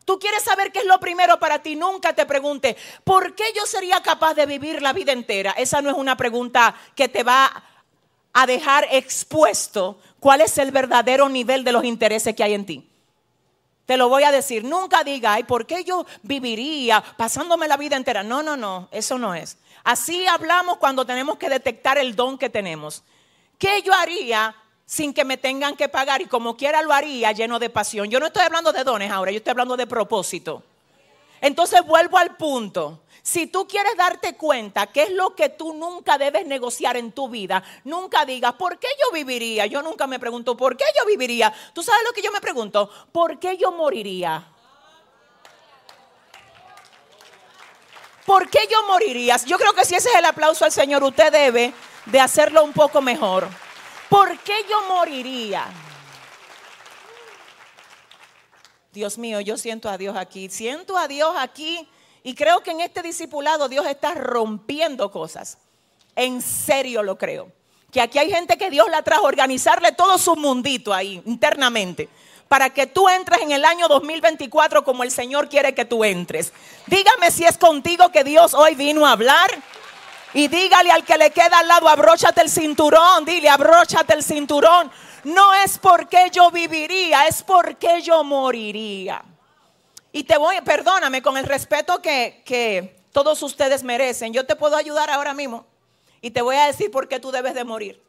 Tú quieres saber qué es lo primero para ti, nunca te pregunte, ¿por qué yo sería capaz de vivir la vida entera? Esa no es una pregunta que te va a dejar expuesto cuál es el verdadero nivel de los intereses que hay en ti. Te lo voy a decir. Nunca diga, ay, ¿por qué yo viviría pasándome la vida entera? No, no, no, eso no es. Así hablamos cuando tenemos que detectar el don que tenemos. ¿Qué yo haría sin que me tengan que pagar? Y como quiera lo haría lleno de pasión. Yo no estoy hablando de dones ahora, yo estoy hablando de propósito. Entonces vuelvo al punto. Si tú quieres darte cuenta que es lo que tú nunca debes negociar en tu vida, nunca digas, ¿por qué yo viviría? Yo nunca me pregunto, ¿por qué yo viviría? ¿Tú sabes lo que yo me pregunto? ¿Por qué yo moriría? ¿Por qué yo moriría? Yo creo que si ese es el aplauso al Señor, usted debe de hacerlo un poco mejor. ¿Por qué yo moriría? Dios mío, yo siento a Dios aquí. Siento a Dios aquí y creo que en este discipulado Dios está rompiendo cosas. En serio lo creo. Que aquí hay gente que Dios la trajo a organizarle todo su mundito ahí internamente para que tú entres en el año 2024 como el Señor quiere que tú entres. Dígame si es contigo que Dios hoy vino a hablar. Y dígale al que le queda al lado, abróchate el cinturón, dile, abróchate el cinturón. No es porque yo viviría, es porque yo moriría. Y te voy, perdóname, con el respeto que, todos ustedes merecen, yo te puedo ayudar ahora mismo. Y te voy a decir por qué tú debes de morir.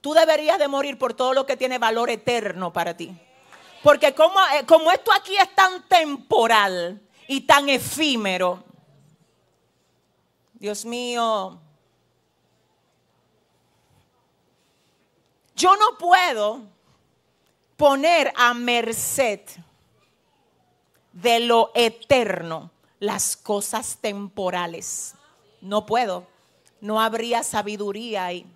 Tú deberías de morir por todo lo que tiene valor eterno para ti. Porque como, eh, como esto aquí es tan temporal y tan efímero, Dios mío, yo no puedo poner a merced de lo eterno las cosas temporales. No puedo. No habría sabiduría ahí.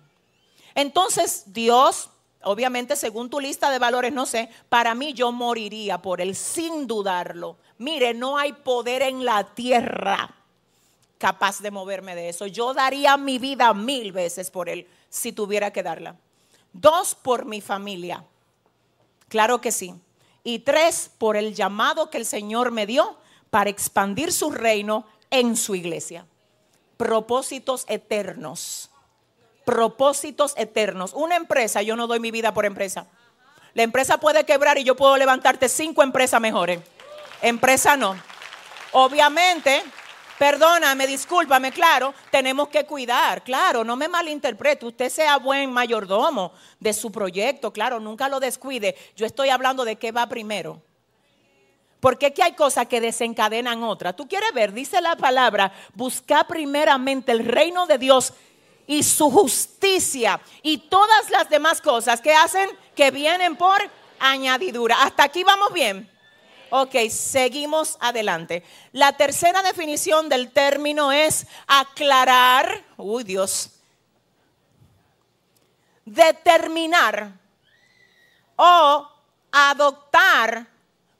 Entonces Dios Obviamente, según tu lista de valores, no sé, para mí yo moriría por él sin dudarlo. Mire, no hay poder en la tierra capaz de moverme de eso. Yo daría mi vida mil veces por él si tuviera que darla. Dos, por mi familia. Claro que sí. Y tres, por el llamado que el Señor me dio para expandir su reino en su iglesia. Propósitos eternos propósitos eternos. Una empresa, yo no doy mi vida por empresa. La empresa puede quebrar y yo puedo levantarte cinco empresas mejores. Empresa no. Obviamente, perdóname, discúlpame, claro, tenemos que cuidar, claro, no me malinterprete, usted sea buen mayordomo de su proyecto, claro, nunca lo descuide. Yo estoy hablando de qué va primero. Porque aquí hay cosas que desencadenan otras. Tú quieres ver, dice la palabra, busca primeramente el reino de Dios y su justicia y todas las demás cosas que hacen que vienen por añadidura. Hasta aquí vamos bien. Ok, seguimos adelante. La tercera definición del término es aclarar, uy Dios, determinar o adoptar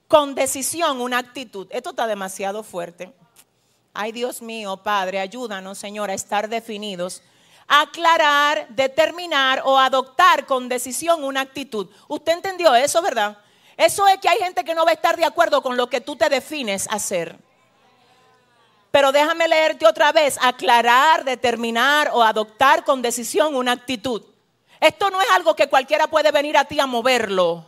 con decisión una actitud. Esto está demasiado fuerte. Ay Dios mío, Padre, ayúdanos, Señor, a estar definidos aclarar, determinar o adoptar con decisión una actitud. ¿Usted entendió eso, verdad? Eso es que hay gente que no va a estar de acuerdo con lo que tú te defines hacer. Pero déjame leerte otra vez, aclarar, determinar o adoptar con decisión una actitud. Esto no es algo que cualquiera puede venir a ti a moverlo.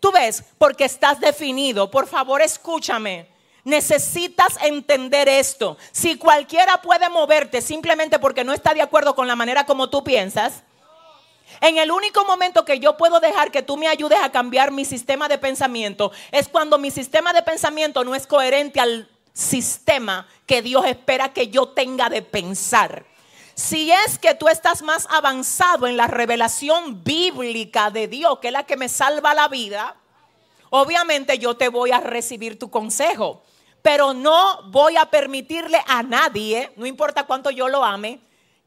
Tú ves, porque estás definido. Por favor, escúchame. Necesitas entender esto. Si cualquiera puede moverte simplemente porque no está de acuerdo con la manera como tú piensas, en el único momento que yo puedo dejar que tú me ayudes a cambiar mi sistema de pensamiento es cuando mi sistema de pensamiento no es coherente al sistema que Dios espera que yo tenga de pensar. Si es que tú estás más avanzado en la revelación bíblica de Dios, que es la que me salva la vida, obviamente yo te voy a recibir tu consejo pero no voy a permitirle a nadie, no importa cuánto yo lo ame,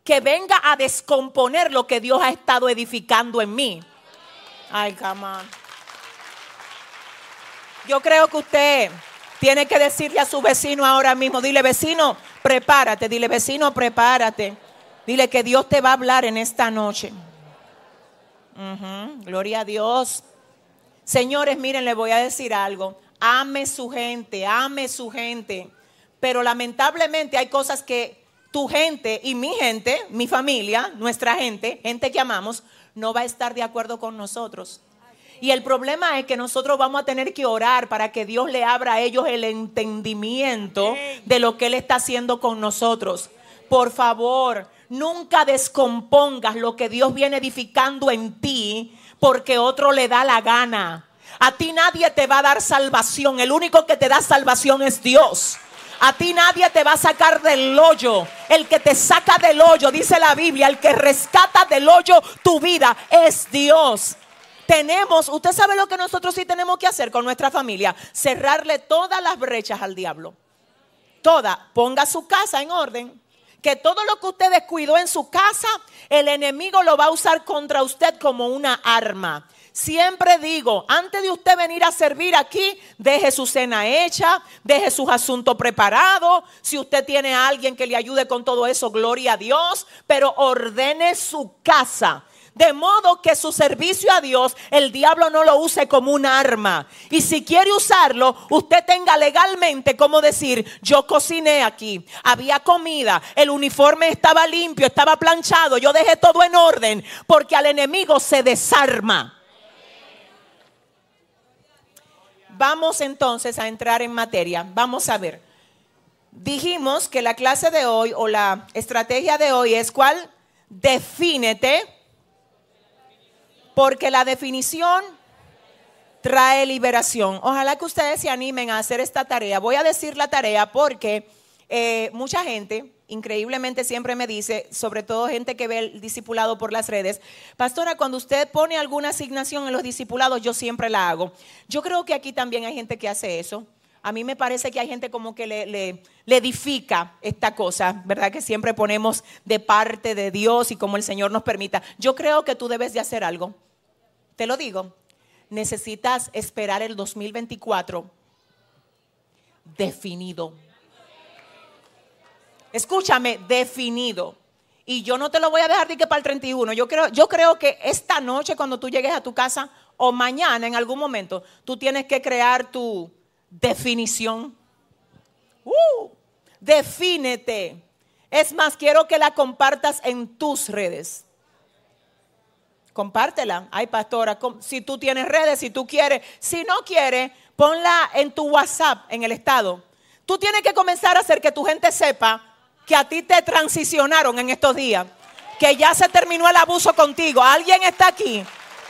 que venga a descomponer lo que Dios ha estado edificando en mí. Ay, come Yo creo que usted tiene que decirle a su vecino ahora mismo, dile vecino, prepárate, dile vecino, prepárate. Dile que Dios te va a hablar en esta noche. Gloria a Dios. Señores, miren, les voy a decir algo ame su gente, ame su gente. Pero lamentablemente hay cosas que tu gente y mi gente, mi familia, nuestra gente, gente que amamos, no va a estar de acuerdo con nosotros. Y el problema es que nosotros vamos a tener que orar para que Dios le abra a ellos el entendimiento de lo que Él está haciendo con nosotros. Por favor, nunca descompongas lo que Dios viene edificando en ti porque otro le da la gana. A ti nadie te va a dar salvación. El único que te da salvación es Dios. A ti nadie te va a sacar del hoyo. El que te saca del hoyo, dice la Biblia, el que rescata del hoyo tu vida es Dios. Tenemos, usted sabe lo que nosotros sí tenemos que hacer con nuestra familia, cerrarle todas las brechas al diablo. Toda, ponga su casa en orden. Que todo lo que usted descuidó en su casa, el enemigo lo va a usar contra usted como una arma Siempre digo, antes de usted venir a servir aquí, deje su cena hecha, deje sus asuntos preparados. Si usted tiene a alguien que le ayude con todo eso, gloria a Dios, pero ordene su casa de modo que su servicio a Dios, el diablo no lo use como un arma. Y si quiere usarlo, usted tenga legalmente como decir, yo cociné aquí, había comida, el uniforme estaba limpio, estaba planchado, yo dejé todo en orden, porque al enemigo se desarma. Vamos entonces a entrar en materia. Vamos a ver. Dijimos que la clase de hoy o la estrategia de hoy es cuál? Defínete porque la definición trae liberación. Ojalá que ustedes se animen a hacer esta tarea. Voy a decir la tarea porque eh, mucha gente, increíblemente siempre me dice, sobre todo gente que ve el discipulado por las redes, pastora, cuando usted pone alguna asignación en los discipulados, yo siempre la hago. Yo creo que aquí también hay gente que hace eso. A mí me parece que hay gente como que le, le, le, edifica esta cosa, ¿verdad? Que siempre ponemos de parte de Dios y como el Señor nos permita. Yo creo que tú debes de hacer algo. Te lo digo. Necesitas esperar el 2024 definido. Escúchame, definido. Y yo no te lo voy a dejar de que para el 31. Yo creo, yo creo que esta noche cuando tú llegues a tu casa o mañana en algún momento, tú tienes que crear tu definición. Uh, defínete. Es más, quiero que la compartas en tus redes. Compártela. Ay, pastora, si tú tienes redes, si tú quieres. Si no quieres, ponla en tu WhatsApp, en el estado. Tú tienes que comenzar a hacer que tu gente sepa que a ti te transicionaron en estos días. Que ya se terminó el abuso contigo. Alguien está aquí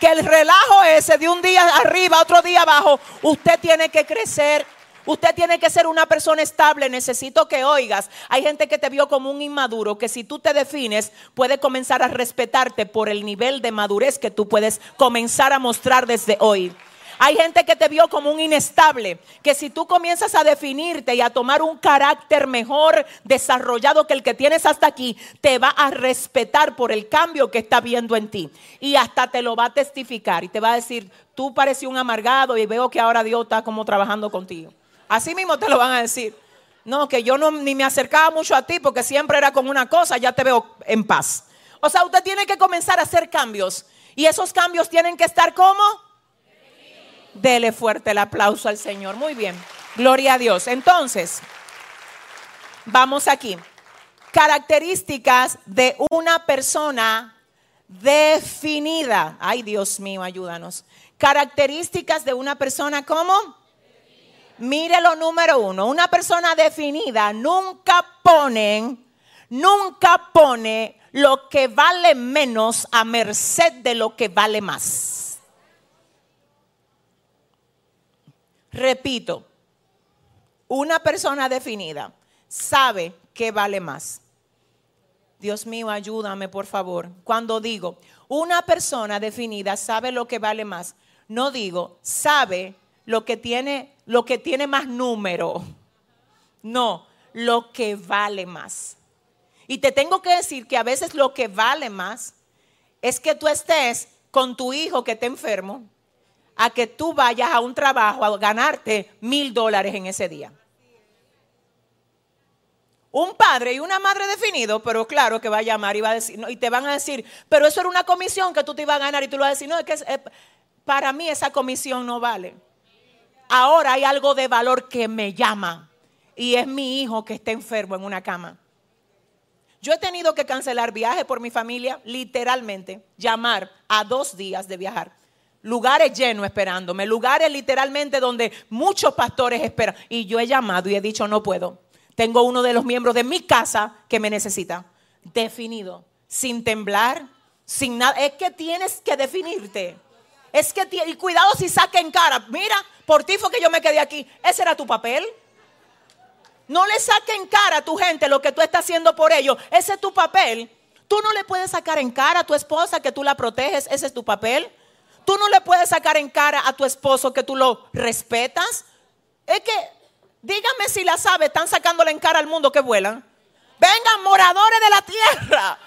que el relajo ese de un día arriba, otro día abajo, usted tiene que crecer. Usted tiene que ser una persona estable. Necesito que oigas. Hay gente que te vio como un inmaduro, que si tú te defines, puede comenzar a respetarte por el nivel de madurez que tú puedes comenzar a mostrar desde hoy. Hay gente que te vio como un inestable, que si tú comienzas a definirte y a tomar un carácter mejor desarrollado que el que tienes hasta aquí, te va a respetar por el cambio que está viendo en ti. Y hasta te lo va a testificar y te va a decir, tú pareces un amargado y veo que ahora Dios está como trabajando contigo. Así mismo te lo van a decir. No, que yo no, ni me acercaba mucho a ti porque siempre era con una cosa, ya te veo en paz. O sea, usted tiene que comenzar a hacer cambios. Y esos cambios tienen que estar como Dele fuerte el aplauso al Señor. Muy bien. Gloria a Dios. Entonces, vamos aquí. Características de una persona definida. Ay, Dios mío, ayúdanos. Características de una persona como... Mire lo número uno. Una persona definida nunca ponen, nunca pone lo que vale menos a merced de lo que vale más. Repito, una persona definida sabe que vale más. Dios mío, ayúdame por favor. Cuando digo, una persona definida sabe lo que vale más, no digo, sabe lo que tiene, lo que tiene más número. No, lo que vale más. Y te tengo que decir que a veces lo que vale más es que tú estés con tu hijo que está enfermo a que tú vayas a un trabajo a ganarte mil dólares en ese día. Un padre y una madre definido, pero claro que va a llamar y va a decir, y te van a decir, pero eso era una comisión que tú te ibas a ganar y tú le vas a decir, no, es que para mí esa comisión no vale. Ahora hay algo de valor que me llama y es mi hijo que está enfermo en una cama. Yo he tenido que cancelar viajes por mi familia, literalmente, llamar a dos días de viajar lugares llenos esperándome, lugares literalmente donde muchos pastores esperan. Y yo he llamado y he dicho, no puedo. Tengo uno de los miembros de mi casa que me necesita. Definido, sin temblar, sin nada. Es que tienes que definirte. Es que, y cuidado si saca en cara. Mira, por ti fue que yo me quedé aquí. Ese era tu papel. No le saque en cara a tu gente lo que tú estás haciendo por ellos. Ese es tu papel. Tú no le puedes sacar en cara a tu esposa que tú la proteges. Ese es tu papel. Tú no le puedes sacar en cara a tu esposo que tú lo respetas. Es que, dígame si la sabe, están sacándole en cara al mundo que vuelan. Vengan, moradores de la tierra.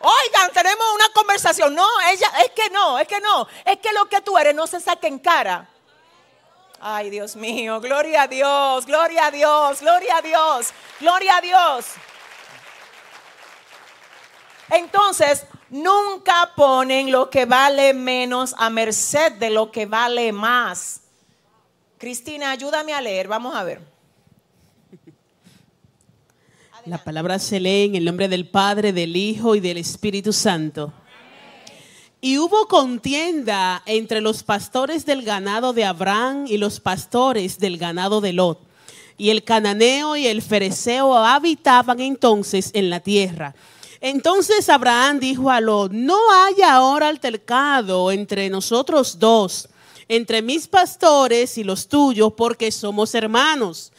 Oigan, tenemos una conversación. No, ella, es que no, es que no. Es que lo que tú eres no se saca en cara. Ay, Dios mío, gloria a Dios, gloria a Dios, gloria a Dios, gloria a Dios. Entonces, nunca ponen lo que vale menos a merced de lo que vale más. Cristina, ayúdame a leer, vamos a ver. <laughs> La palabra se lee en el nombre del Padre, del Hijo y del Espíritu Santo. Y hubo contienda entre los pastores del ganado de Abraham y los pastores del ganado de Lot. Y el cananeo y el fereceo habitaban entonces en la tierra. Entonces Abraham dijo a Lot, no haya ahora altercado entre nosotros dos, entre mis pastores y los tuyos, porque somos hermanos.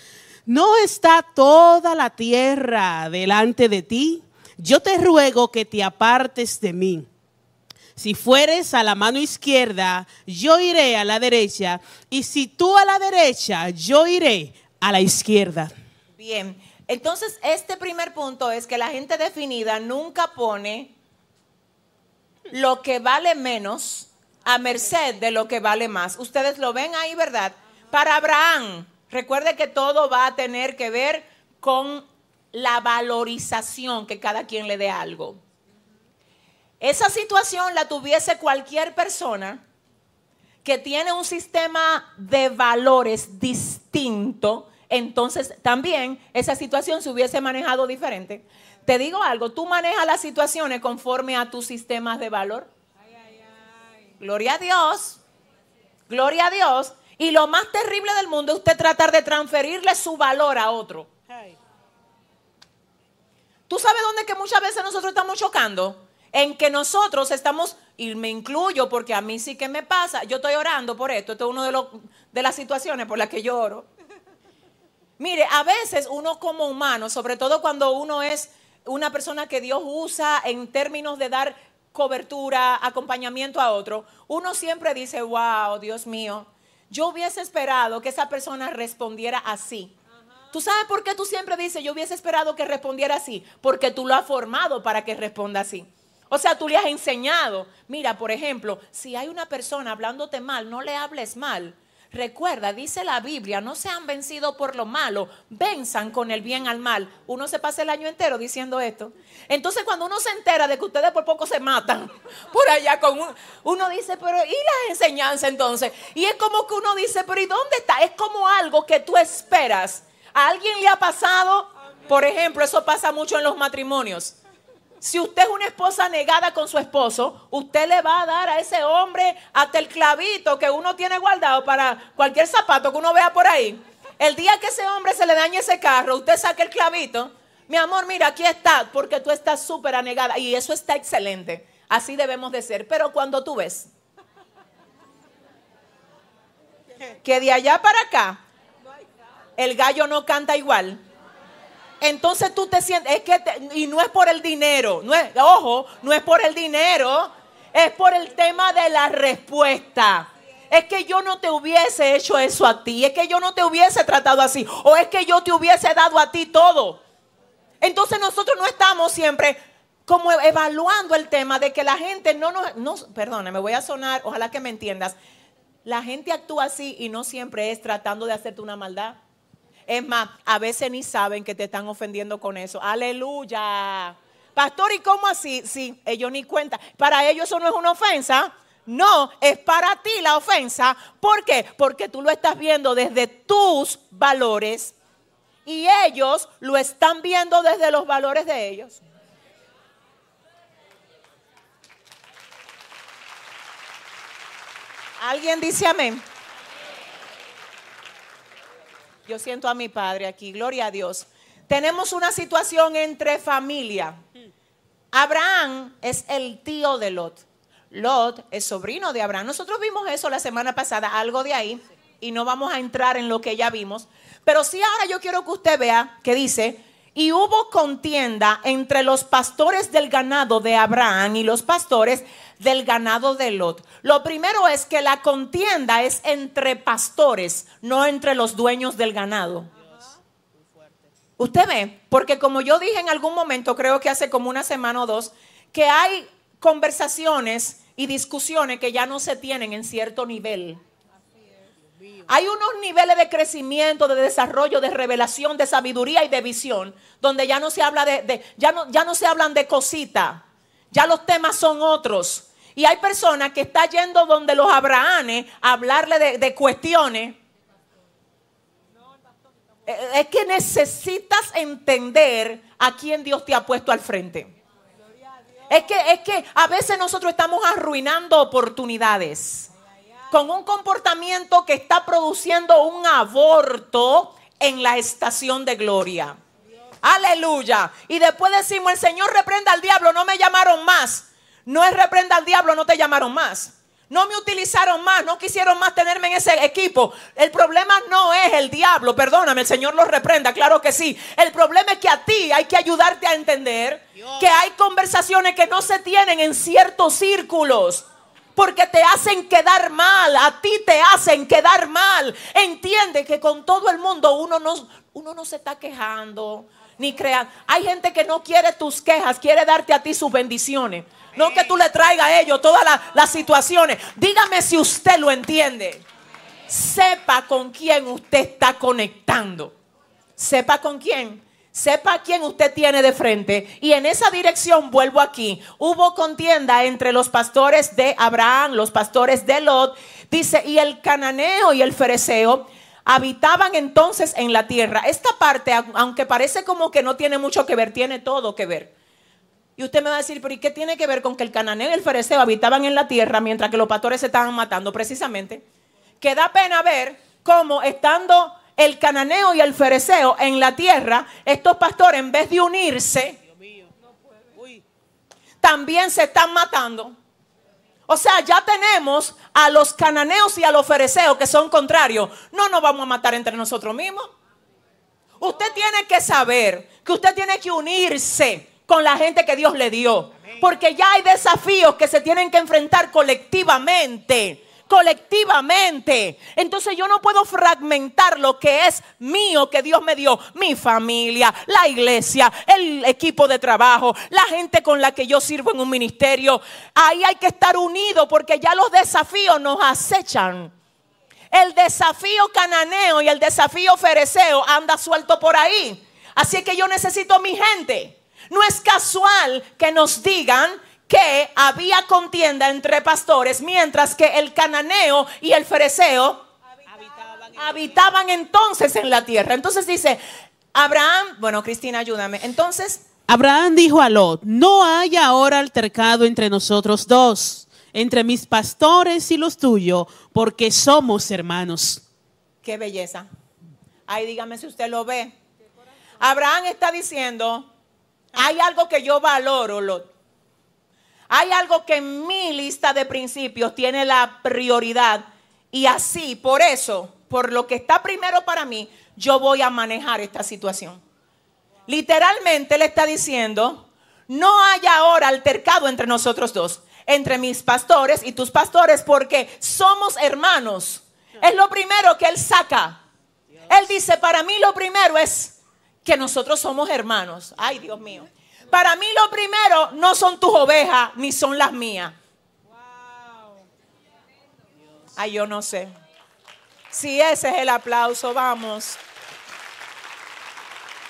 ¿No está toda la tierra delante de ti? Yo te ruego que te apartes de mí. Si fueres a la mano izquierda, yo iré a la derecha. Y si tú a la derecha, yo iré a la izquierda. Bien, entonces este primer punto es que la gente definida nunca pone lo que vale menos a merced de lo que vale más. Ustedes lo ven ahí, ¿verdad? Para Abraham, Recuerde que todo va a tener que ver con la valorización que cada quien le dé algo. Esa situación la tuviese cualquier persona que tiene un sistema de valores distinto, entonces también esa situación se hubiese manejado diferente. Te digo algo, tú manejas las situaciones conforme a tus sistemas de valor. Gloria a Dios. Gloria a Dios. Y lo más terrible del mundo es usted tratar de transferirle su valor a otro. ¿Tú sabes dónde que muchas veces nosotros estamos chocando? En que nosotros estamos, y me incluyo porque a mí sí que me pasa, yo estoy orando por esto, esto es una de, de las situaciones por las que yo oro. Mire, a veces uno como humano, sobre todo cuando uno es una persona que Dios usa en términos de dar cobertura, acompañamiento a otro, uno siempre dice, wow, Dios mío, yo hubiese esperado que esa persona respondiera así. ¿Tú sabes por qué tú siempre dices, yo hubiese esperado que respondiera así? Porque tú lo has formado para que responda así. O sea, tú le has enseñado. Mira, por ejemplo, si hay una persona hablándote mal, no le hables mal. Recuerda, dice la Biblia, no sean vencidos por lo malo, venzan con el bien al mal. Uno se pasa el año entero diciendo esto. Entonces cuando uno se entera de que ustedes por poco se matan <laughs> por allá con uno, uno dice, pero ¿y la enseñanza entonces? Y es como que uno dice, pero ¿y dónde está? Es como algo que tú esperas. ¿A alguien le ha pasado? Por ejemplo, eso pasa mucho en los matrimonios si usted es una esposa negada con su esposo, usted le va a dar a ese hombre hasta el clavito que uno tiene guardado para cualquier zapato que uno vea por ahí. El día que ese hombre se le dañe ese carro, usted saca el clavito. Mi amor, mira, aquí está, porque tú estás súper anegada. Y eso está excelente. Así debemos de ser. Pero cuando tú ves que de allá para acá el gallo no canta igual, entonces tú te sientes, es que, y no es por el dinero, no es, ojo, no es por el dinero, es por el tema de la respuesta. Es que yo no te hubiese hecho eso a ti, es que yo no te hubiese tratado así, o es que yo te hubiese dado a ti todo. Entonces nosotros no estamos siempre como evaluando el tema de que la gente no nos, no, perdona, me voy a sonar, ojalá que me entiendas. La gente actúa así y no siempre es tratando de hacerte una maldad. Es más, a veces ni saben que te están ofendiendo con eso. Aleluya. Pastor, ¿y cómo así? Sí, ellos ni cuentan. Para ellos eso no es una ofensa. No, es para ti la ofensa. ¿Por qué? Porque tú lo estás viendo desde tus valores y ellos lo están viendo desde los valores de ellos. ¿Alguien dice amén? Yo siento a mi padre aquí, gloria a Dios. Tenemos una situación entre familia. Abraham es el tío de Lot. Lot es sobrino de Abraham. Nosotros vimos eso la semana pasada, algo de ahí, y no vamos a entrar en lo que ya vimos. Pero sí ahora yo quiero que usted vea que dice, y hubo contienda entre los pastores del ganado de Abraham y los pastores del ganado de Lot. Lo primero es que la contienda es entre pastores, no entre los dueños del ganado. Usted ve, porque como yo dije en algún momento, creo que hace como una semana o dos, que hay conversaciones y discusiones que ya no se tienen en cierto nivel. Hay unos niveles de crecimiento, de desarrollo, de revelación, de sabiduría y de visión, donde ya no se habla de, ya no, ya no se hablan de cosita, ya los temas son otros. Y hay personas que están yendo donde los Abrahanes a hablarle de, de cuestiones. Eh, Es que necesitas entender a quién Dios te ha puesto al frente. Es que, es que a veces nosotros estamos arruinando oportunidades con un comportamiento que está produciendo un aborto en la estación de gloria. Aleluya. Y después decimos, el Señor reprenda al diablo, no me llamaron más. No es reprenda al diablo, no te llamaron más. No me utilizaron más, no quisieron más tenerme en ese equipo. El problema no es el diablo, perdóname, el Señor lo reprenda, claro que sí. El problema es que a ti hay que ayudarte a entender que hay conversaciones que no se tienen en ciertos círculos. Porque te hacen quedar mal, a ti te hacen quedar mal. Entiende que con todo el mundo uno no, uno no se está quejando, ni creando. Hay gente que no quiere tus quejas, quiere darte a ti sus bendiciones. No que tú le traigas a ellos todas la- las situaciones. Dígame si usted lo entiende. Sepa con quién usted está conectando. Sepa con quién. Sepa quién usted tiene de frente. Y en esa dirección, vuelvo aquí, hubo contienda entre los pastores de Abraham, los pastores de Lot. Dice, y el cananeo y el fereceo habitaban entonces en la tierra. Esta parte, au- aunque parece como que no tiene mucho que ver, tiene todo que ver. Y usted me va a decir, pero ¿y qué tiene que ver con que el cananeo y el fereceo habitaban en la tierra mientras que los pastores se estaban matando? Precisamente. Que da pena ver cómo estando el cananeo y el fereceo en la tierra, estos pastores en vez de unirse, también se están matando. O sea, ya tenemos a los cananeos y a los fereceos que son contrarios. No nos vamos a matar entre nosotros mismos. Usted tiene que saber que usted tiene que unirse con la gente que Dios le dio. Porque ya hay desafíos que se tienen que enfrentar colectivamente. Colectivamente. Entonces yo no puedo fragmentar lo que es mío que Dios me dio. Mi familia, la iglesia, el equipo de trabajo, la gente con la que yo sirvo en un ministerio. Ahí hay que estar unidos porque ya los desafíos nos acechan. El desafío cananeo y el desafío fereceo anda suelto por ahí. Así que yo necesito mi gente. No es casual que nos digan que había contienda entre pastores, mientras que el cananeo y el fereceo habitaban entonces en la tierra. Entonces dice, Abraham, bueno, Cristina, ayúdame. Entonces, Abraham dijo a Lot, no hay ahora altercado entre nosotros dos, entre mis pastores y los tuyos, porque somos hermanos. Qué belleza. Ahí dígame si usted lo ve. Abraham está diciendo, hay algo que yo valoro, Lot. Hay algo que en mi lista de principios tiene la prioridad. Y así, por eso, por lo que está primero para mí, yo voy a manejar esta situación. Literalmente le está diciendo, no hay ahora altercado entre nosotros dos, entre mis pastores y tus pastores, porque somos hermanos. Es lo primero que él saca. Él dice, para mí lo primero es que nosotros somos hermanos. Ay, Dios mío. Para mí lo primero no son tus ovejas ni son las mías. Ay, yo no sé. Si ese es el aplauso, vamos.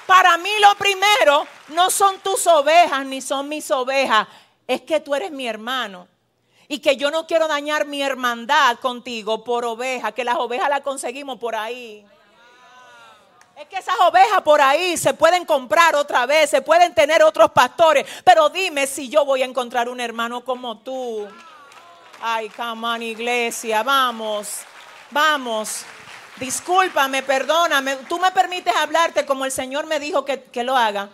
Para mí lo primero no son tus ovejas ni son mis ovejas. Es que tú eres mi hermano. Y que yo no quiero dañar mi hermandad contigo por ovejas, que las ovejas las conseguimos por ahí. Es que esas ovejas por ahí se pueden comprar otra vez, se pueden tener otros pastores. Pero dime si yo voy a encontrar un hermano como tú. Ay, come on, iglesia, vamos, vamos. Discúlpame, perdóname. Tú me permites hablarte como el Señor me dijo que, que lo haga.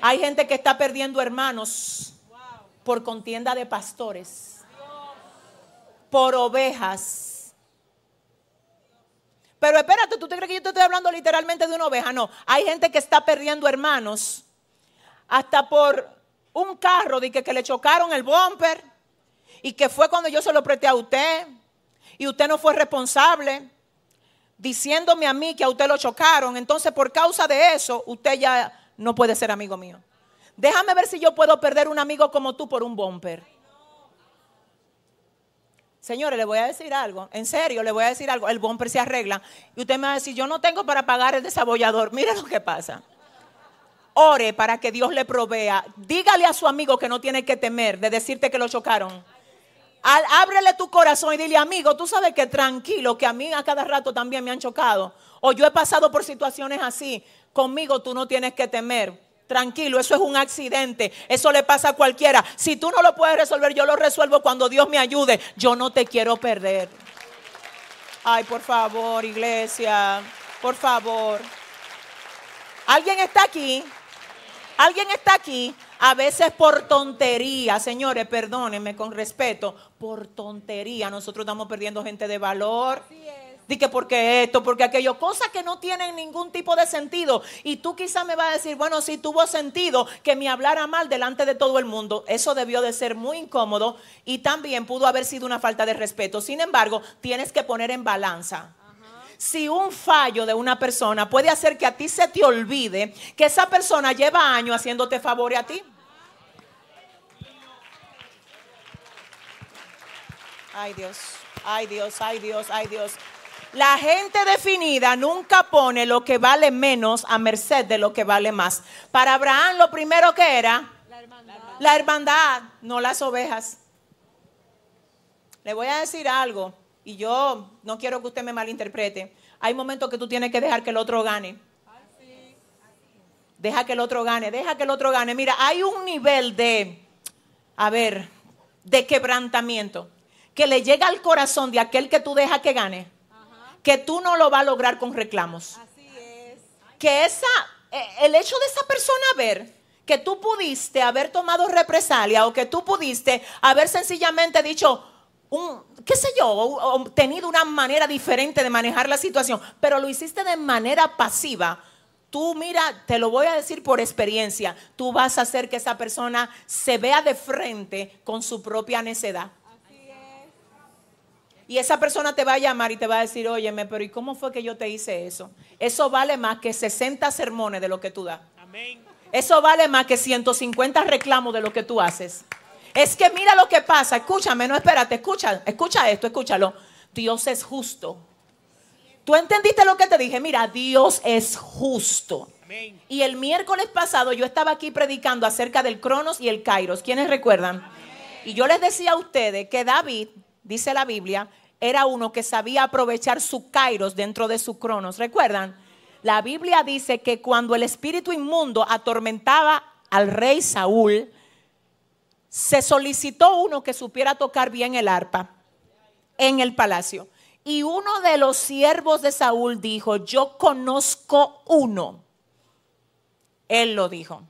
Hay gente que está perdiendo hermanos por contienda de pastores, por ovejas. Pero espérate, ¿tú te crees que yo te estoy hablando literalmente de una oveja? No, hay gente que está perdiendo hermanos hasta por un carro de que, que le chocaron el bumper y que fue cuando yo se lo presté a usted y usted no fue responsable diciéndome a mí que a usted lo chocaron. Entonces, por causa de eso, usted ya no puede ser amigo mío. Déjame ver si yo puedo perder un amigo como tú por un bumper. Señores, le voy a decir algo. En serio, le voy a decir algo. El bumper se arregla. Y usted me va a decir, yo no tengo para pagar el desabollador. Mire lo que pasa. Ore para que Dios le provea. Dígale a su amigo que no tiene que temer de decirte que lo chocaron. ábrele tu corazón y dile, amigo, tú sabes que tranquilo, que a mí a cada rato también me han chocado. O yo he pasado por situaciones así. Conmigo tú no tienes que temer. Tranquilo, eso es un accidente. Eso le pasa a cualquiera. Si tú no lo puedes resolver, yo lo resuelvo cuando Dios me ayude. Yo no te quiero perder. Ay, por favor, iglesia. Por favor. ¿Alguien está aquí? ¿Alguien está aquí? A veces por tontería, señores, perdónenme con respeto, por tontería nosotros estamos perdiendo gente de valor. Di que porque esto, porque aquello, cosas que no tienen ningún tipo de sentido. Y tú quizás me vas a decir, bueno, si tuvo sentido que me hablara mal delante de todo el mundo. Eso debió de ser muy incómodo y también pudo haber sido una falta de respeto. Sin embargo, tienes que poner en balanza. Si un fallo de una persona puede hacer que a ti se te olvide que esa persona lleva años haciéndote favores a ti. Ay Dios, ay Dios, ay Dios, ay Dios. La gente definida nunca pone lo que vale menos a merced de lo que vale más. Para Abraham lo primero que era la hermandad, no las ovejas. Le voy a decir algo y yo no quiero que usted me malinterprete. Hay momentos que tú tienes que dejar que el otro gane. Deja que el otro gane, deja que el otro gane. Mira, hay un nivel de, a ver, de quebrantamiento que le llega al corazón de aquel que tú dejas que gane que tú no lo vas a lograr con reclamos. Así es. Que esa, eh, el hecho de esa persona ver que tú pudiste haber tomado represalia o que tú pudiste haber sencillamente dicho, un, qué sé yo, o, tenido una manera diferente de manejar la situación, pero lo hiciste de manera pasiva. Tú, mira, te lo voy a decir por experiencia, tú vas a hacer que esa persona se vea de frente con su propia necedad. Y esa persona te va a llamar y te va a decir, óyeme, pero ¿y cómo fue que yo te hice eso? Eso vale más que 60 sermones de lo que tú das. Amén. Eso vale más que 150 reclamos de lo que tú haces. Es que mira lo que pasa, escúchame, no espérate, escucha, escucha esto, escúchalo. Dios es justo. ¿Tú entendiste lo que te dije? Mira, Dios es justo. Amén. Y el miércoles pasado yo estaba aquí predicando acerca del Cronos y el Kairos. ¿Quiénes recuerdan? Y yo les decía a ustedes que David dice la Biblia, era uno que sabía aprovechar su kairos dentro de su cronos. ¿Recuerdan? La Biblia dice que cuando el espíritu inmundo atormentaba al rey Saúl, se solicitó uno que supiera tocar bien el arpa en el palacio. Y uno de los siervos de Saúl dijo, yo conozco uno. Él lo dijo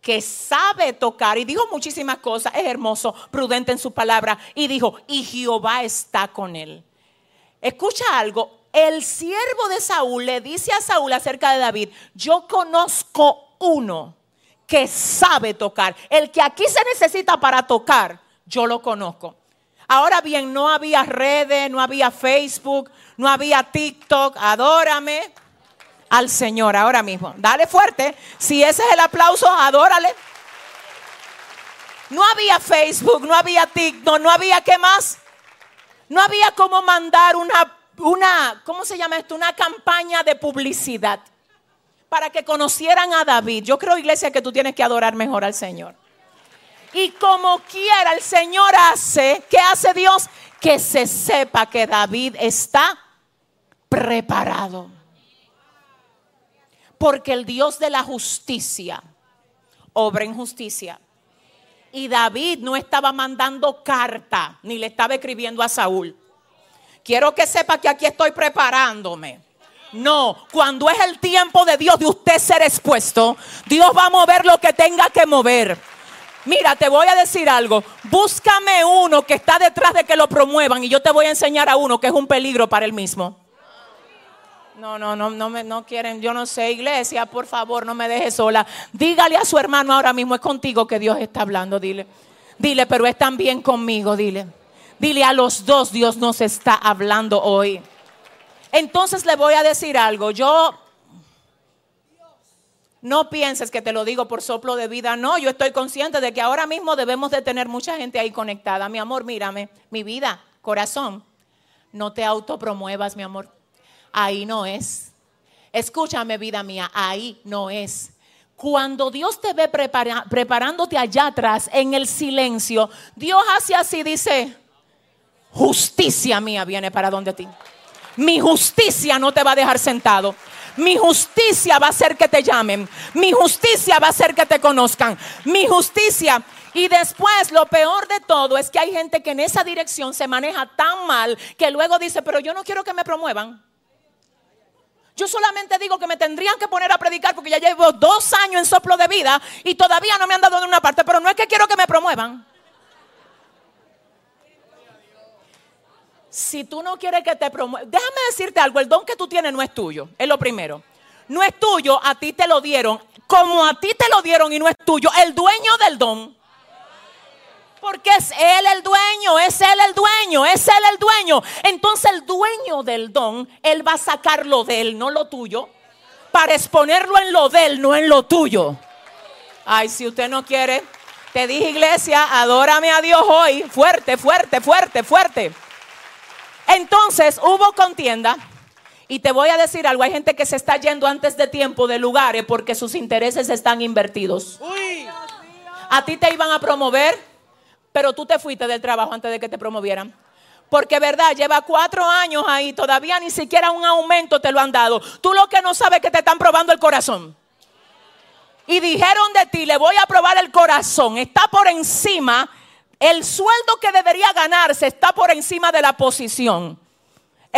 que sabe tocar. Y dijo muchísimas cosas, es hermoso, prudente en su palabra. Y dijo, y Jehová está con él. Escucha algo, el siervo de Saúl le dice a Saúl acerca de David, yo conozco uno que sabe tocar, el que aquí se necesita para tocar, yo lo conozco. Ahora bien, no había redes, no había Facebook, no había TikTok, adórame al Señor ahora mismo. Dale fuerte. Si ese es el aplauso, adórale. No había Facebook, no había TikTok, no había qué más. No había cómo mandar una, una, ¿cómo se llama esto? Una campaña de publicidad para que conocieran a David. Yo creo, iglesia, que tú tienes que adorar mejor al Señor. Y como quiera el Señor hace, ¿qué hace Dios? Que se sepa que David está preparado. Porque el Dios de la justicia obra en justicia. Y David no estaba mandando carta, ni le estaba escribiendo a Saúl. Quiero que sepa que aquí estoy preparándome. No, cuando es el tiempo de Dios de usted ser expuesto, Dios va a mover lo que tenga que mover. Mira, te voy a decir algo. Búscame uno que está detrás de que lo promuevan y yo te voy a enseñar a uno que es un peligro para él mismo. No, no, no, no me no quieren, yo no sé, iglesia, por favor, no me deje sola. Dígale a su hermano ahora mismo, es contigo que Dios está hablando, dile. Dile, pero es también conmigo, dile. Dile a los dos, Dios nos está hablando hoy. Entonces le voy a decir algo, yo No pienses que te lo digo por soplo de vida. No, yo estoy consciente de que ahora mismo debemos de tener mucha gente ahí conectada. Mi amor, mírame, mi vida, corazón. No te autopromuevas, mi amor. Ahí no es. Escúchame, vida mía, ahí no es. Cuando Dios te ve preparándote allá atrás en el silencio, Dios hace así, dice, justicia mía viene para donde ti. Mi justicia no te va a dejar sentado. Mi justicia va a hacer que te llamen. Mi justicia va a hacer que te conozcan. Mi justicia. Y después lo peor de todo es que hay gente que en esa dirección se maneja tan mal que luego dice, pero yo no quiero que me promuevan. Yo solamente digo que me tendrían que poner a predicar porque ya llevo dos años en soplo de vida y todavía no me han dado de una parte, pero no es que quiero que me promuevan. si tú no quieres que te promueva, déjame decirte algo, el don que tú tienes no es tuyo, es lo primero. No es tuyo, a ti te lo dieron. Como a ti te lo dieron y no es tuyo, el dueño del don. Porque es él el dueño, es él el dueño, es él el dueño. Entonces el dueño del don, él va a sacar lo de él, no lo tuyo, para exponerlo en lo de él, no en lo tuyo. Ay, si usted no quiere, te dije iglesia, adórame a Dios hoy, fuerte, fuerte, fuerte, fuerte. Entonces hubo contienda. Y te voy a decir algo, hay gente que se está yendo antes de tiempo de lugares porque sus intereses están invertidos. A ti te iban a promover, pero tú te fuiste del trabajo antes de que te promovieran. Porque verdad, lleva cuatro años ahí, todavía ni siquiera un aumento te lo han dado. Tú lo que no sabes es que te están probando el corazón. Y dijeron de ti, le voy a probar el corazón. Está por encima el sueldo que debería ganarse está por encima de la posición.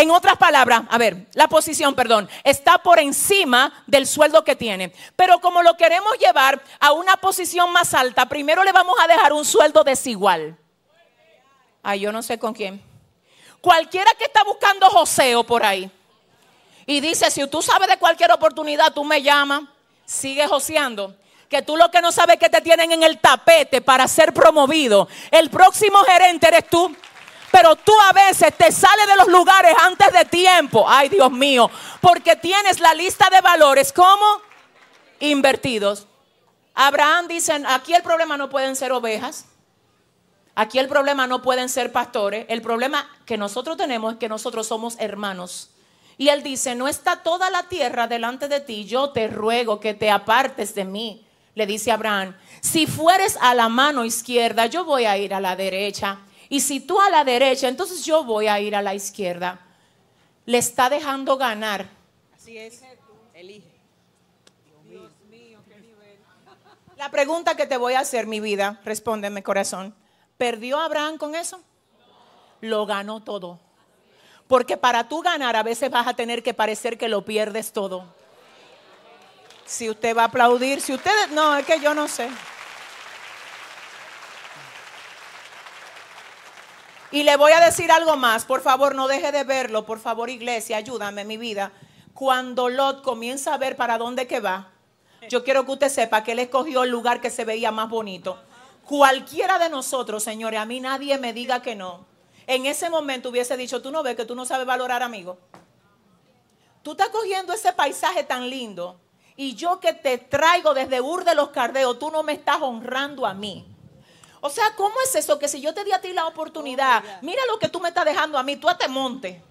En otras palabras, a ver, la posición, perdón, está por encima del sueldo que tiene. Pero como lo queremos llevar a una posición más alta, primero le vamos a dejar un sueldo desigual. Ay, yo no sé con quién. Cualquiera que está buscando joseo por ahí y dice, si tú sabes de cualquier oportunidad, tú me llamas, sigue joseando que tú lo que no sabes es que te tienen en el tapete para ser promovido. El próximo gerente eres tú. Pero tú a veces te sales de los lugares antes de tiempo. Ay, Dios mío. Porque tienes la lista de valores como invertidos. Abraham dice, aquí el problema no pueden ser ovejas. Aquí el problema no pueden ser pastores. El problema que nosotros tenemos es que nosotros somos hermanos. Y él dice, no está toda la tierra delante de ti. Yo te ruego que te apartes de mí le dice Abraham, si fueres a la mano izquierda, yo voy a ir a la derecha. Y si tú a la derecha, entonces yo voy a ir a la izquierda. Le está dejando ganar. Así es, elige. Dios mío, qué nivel. La pregunta que te voy a hacer, mi vida, respóndeme corazón. ¿Perdió Abraham con eso? Lo ganó todo. Porque para tú ganar a veces vas a tener que parecer que lo pierdes todo. Si usted va a aplaudir, si usted... No, es que yo no sé. Y le voy a decir algo más, por favor, no deje de verlo, por favor, iglesia, ayúdame, mi vida. Cuando Lot comienza a ver para dónde que va, yo quiero que usted sepa que él escogió el lugar que se veía más bonito. Cualquiera de nosotros, señores, a mí nadie me diga que no. En ese momento hubiese dicho, tú no ves que tú no sabes valorar, amigo. Tú estás cogiendo ese paisaje tan lindo y yo que te traigo desde Ur de los Cardeos, tú no me estás honrando a mí. O sea, ¿cómo es eso? Que si yo te di a ti la oportunidad, mira lo que tú me estás dejando a mí, tú a te monte.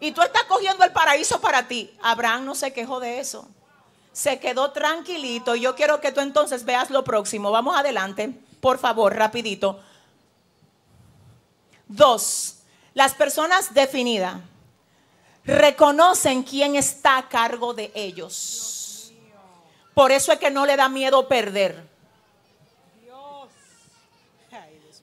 Y tú estás cogiendo el paraíso para ti. Abraham no se quejó de eso. Se quedó tranquilito. Y yo quiero que tú entonces veas lo próximo. Vamos adelante, por favor, rapidito. Dos, las personas definidas reconocen quién está a cargo de ellos. Por eso es que no le da miedo perder.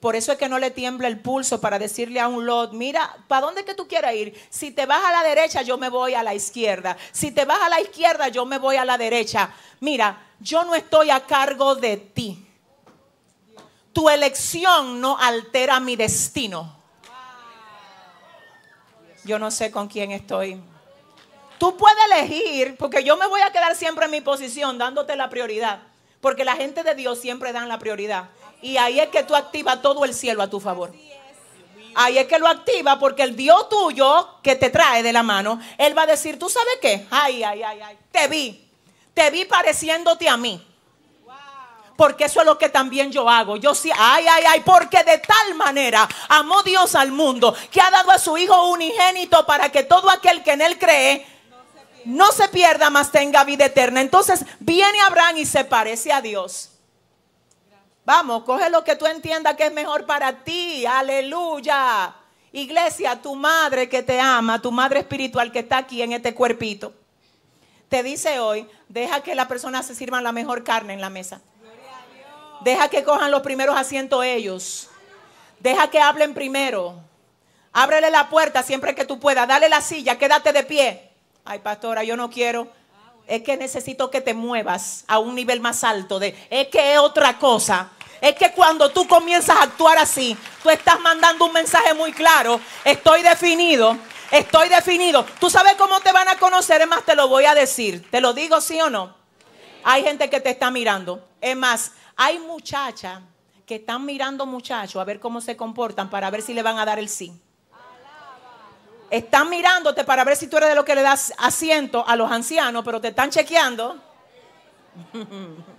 Por eso es que no le tiembla el pulso para decirle a un Lot, mira, ¿para dónde que tú quieras ir? Si te vas a la derecha, yo me voy a la izquierda. Si te vas a la izquierda, yo me voy a la derecha. Mira, yo no estoy a cargo de ti. Tu elección no altera mi destino. Yo no sé con quién estoy. Tú puedes elegir, porque yo me voy a quedar siempre en mi posición dándote la prioridad, porque la gente de Dios siempre dan la prioridad. Y ahí es que tú activas todo el cielo a tu favor. Ahí es que lo activa porque el Dios tuyo que te trae de la mano, Él va a decir, ¿tú sabes qué? Ay, ay, ay, ay, te vi. te vi pareciéndote a mí. Porque eso es lo que también yo hago. Yo sí, ay, ay, ay, porque de tal manera amó Dios al mundo que ha dado a su Hijo unigénito para que todo aquel que en él cree no se pierda, mas tenga vida eterna. Entonces viene Abraham y se parece a Dios. Vamos, coge lo que tú entiendas que es mejor para ti. Aleluya. Iglesia, tu madre que te ama, tu madre espiritual que está aquí en este cuerpito, te dice hoy, deja que la persona se sirvan la mejor carne en la mesa. Deja que cojan los primeros asientos ellos. Deja que hablen primero. Ábrele la puerta siempre que tú puedas. Dale la silla, quédate de pie. Ay, pastora, yo no quiero. Es que necesito que te muevas a un nivel más alto. De, es que es otra cosa. Es que cuando tú comienzas a actuar así, tú estás mandando un mensaje muy claro. Estoy definido. Estoy definido. ¿Tú sabes cómo te van a conocer? Es más, te lo voy a decir. ¿Te lo digo sí o no? Hay gente que te está mirando. Es más, hay muchachas que están mirando muchachos a ver cómo se comportan para ver si le van a dar el sí. Están mirándote para ver si tú eres de lo que le das asiento a los ancianos, pero te están chequeando. <laughs>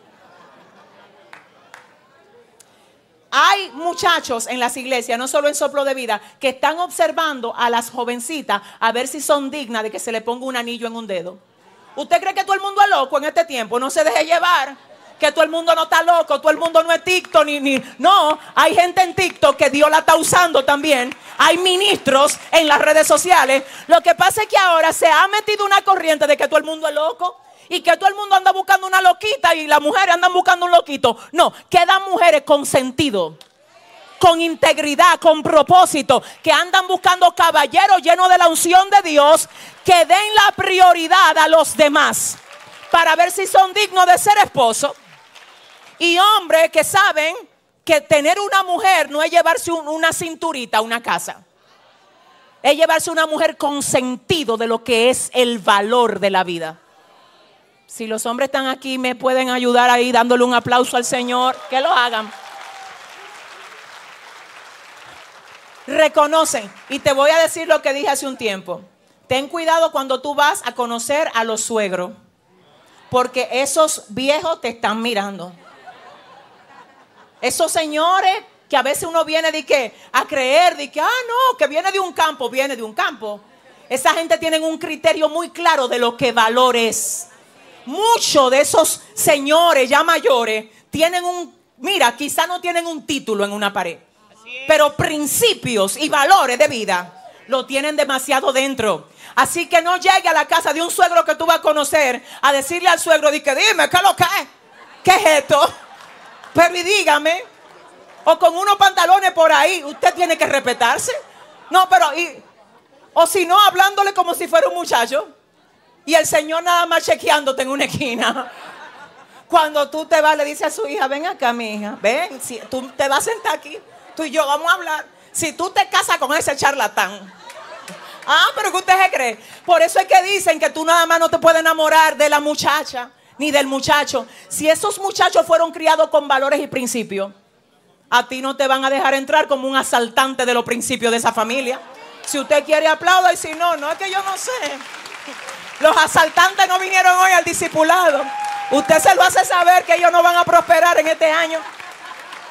Hay muchachos en las iglesias, no solo en soplo de vida, que están observando a las jovencitas a ver si son dignas de que se le ponga un anillo en un dedo. ¿Usted cree que todo el mundo es loco en este tiempo? No se deje llevar. Que todo el mundo no está loco, todo el mundo no es TikTok ni, ni. No, hay gente en TikTok que Dios la está usando también. Hay ministros en las redes sociales. Lo que pasa es que ahora se ha metido una corriente de que todo el mundo es loco y que todo el mundo anda buscando una loquita y las mujeres andan buscando un loquito. No, quedan mujeres con sentido, con integridad, con propósito, que andan buscando caballeros llenos de la unción de Dios, que den la prioridad a los demás para ver si son dignos de ser esposos. Y hombres que saben que tener una mujer no es llevarse un- una cinturita a una casa. Es llevarse una mujer con sentido de lo que es el valor de la vida. Si los hombres están aquí, me pueden ayudar ahí dándole un aplauso al Señor. Que lo hagan. Reconocen. Y te voy a decir lo que dije hace un tiempo. Ten cuidado cuando tú vas a conocer a los suegros. Porque esos viejos te están mirando. Esos señores que a veces uno viene de que a creer de que ah no, que viene de un campo, viene de un campo. Esa gente tiene un criterio muy claro de lo que valor es. Muchos de esos señores ya mayores tienen un, mira, quizá no tienen un título en una pared, pero principios y valores de vida lo tienen demasiado dentro. Así que no llegue a la casa de un suegro que tú vas a conocer a decirle al suegro, di que dime, ¿qué es lo que es? ¿Qué es esto? Pero y dígame, o con unos pantalones por ahí, usted tiene que respetarse. No, pero, y, o si no, hablándole como si fuera un muchacho. Y el Señor nada más chequeándote en una esquina. Cuando tú te vas, le dice a su hija, ven acá, mi hija, ven, si tú te vas a sentar aquí, tú y yo vamos a hablar. Si tú te casas con ese charlatán. Ah, pero ¿qué usted se cree? Por eso es que dicen que tú nada más no te puedes enamorar de la muchacha ni del muchacho. Si esos muchachos fueron criados con valores y principios, a ti no te van a dejar entrar como un asaltante de los principios de esa familia. Si usted quiere aplauda y si no, no es que yo no sé. Los asaltantes no vinieron hoy al discipulado. Usted se lo hace saber que ellos no van a prosperar en este año.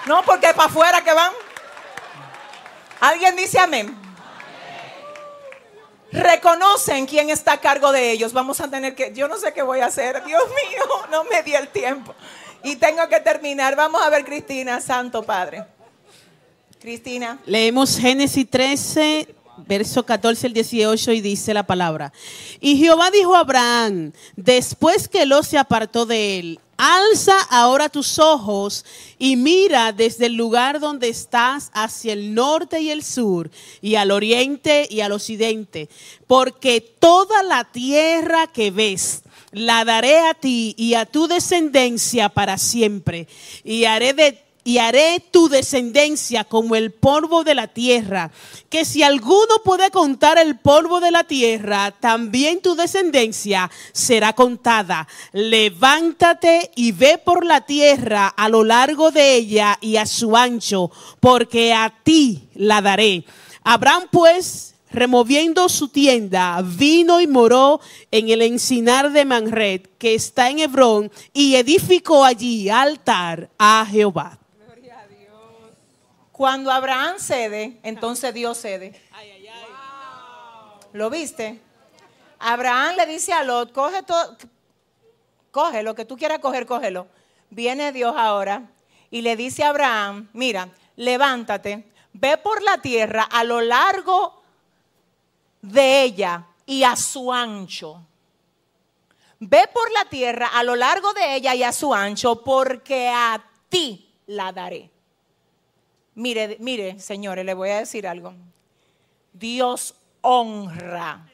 No, porque para afuera que van. ¿Alguien dice amén? Reconocen quién está a cargo de ellos. Vamos a tener que, yo no sé qué voy a hacer. Dios mío, no me di el tiempo. Y tengo que terminar. Vamos a ver, Cristina, Santo Padre. Cristina. Leemos Génesis 13, verso 14 al 18 y dice la palabra. Y Jehová dijo a Abraham, después que Lot se apartó de él, alza ahora tus ojos y mira desde el lugar donde estás hacia el norte y el sur y al oriente y al occidente, porque toda la tierra que ves la daré a ti y a tu descendencia para siempre y haré de y haré tu descendencia como el polvo de la tierra, que si alguno puede contar el polvo de la tierra, también tu descendencia será contada. Levántate y ve por la tierra a lo largo de ella y a su ancho, porque a ti la daré. Abraham pues removiendo su tienda, vino y moró en el encinar de Manret, que está en Hebrón, y edificó allí altar a Jehová. Cuando Abraham cede, entonces Dios cede. ¿Lo viste? Abraham le dice a Lot, coge todo, coge lo que tú quieras coger, cógelo. Viene Dios ahora y le dice a Abraham, mira, levántate, ve por la tierra a lo largo de ella y a su ancho. Ve por la tierra a lo largo de ella y a su ancho, porque a ti la daré. Mire, mire, señores, le voy a decir algo. Dios honra.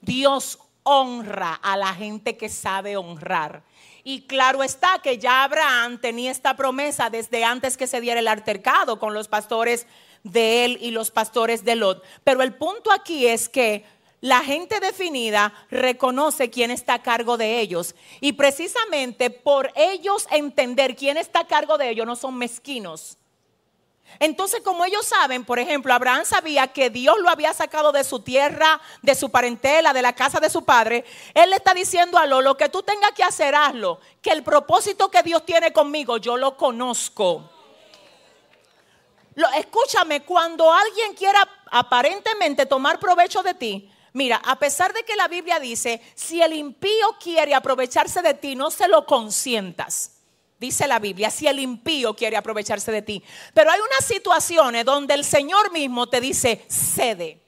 Dios honra a la gente que sabe honrar. Y claro está que ya Abraham tenía esta promesa desde antes que se diera el altercado con los pastores de él y los pastores de Lot. Pero el punto aquí es que la gente definida reconoce quién está a cargo de ellos. Y precisamente por ellos entender quién está a cargo de ellos, no son mezquinos. Entonces, como ellos saben, por ejemplo, Abraham sabía que Dios lo había sacado de su tierra, de su parentela, de la casa de su padre. Él le está diciendo a lo, lo que tú tengas que hacer, hazlo. Que el propósito que Dios tiene conmigo, yo lo conozco escúchame, cuando alguien quiera aparentemente tomar provecho de ti, mira, a pesar de que la Biblia dice, si el impío quiere aprovecharse de ti, no se lo consientas. Dice la Biblia, si el impío quiere aprovecharse de ti. Pero hay unas situaciones donde el Señor mismo te dice, cede.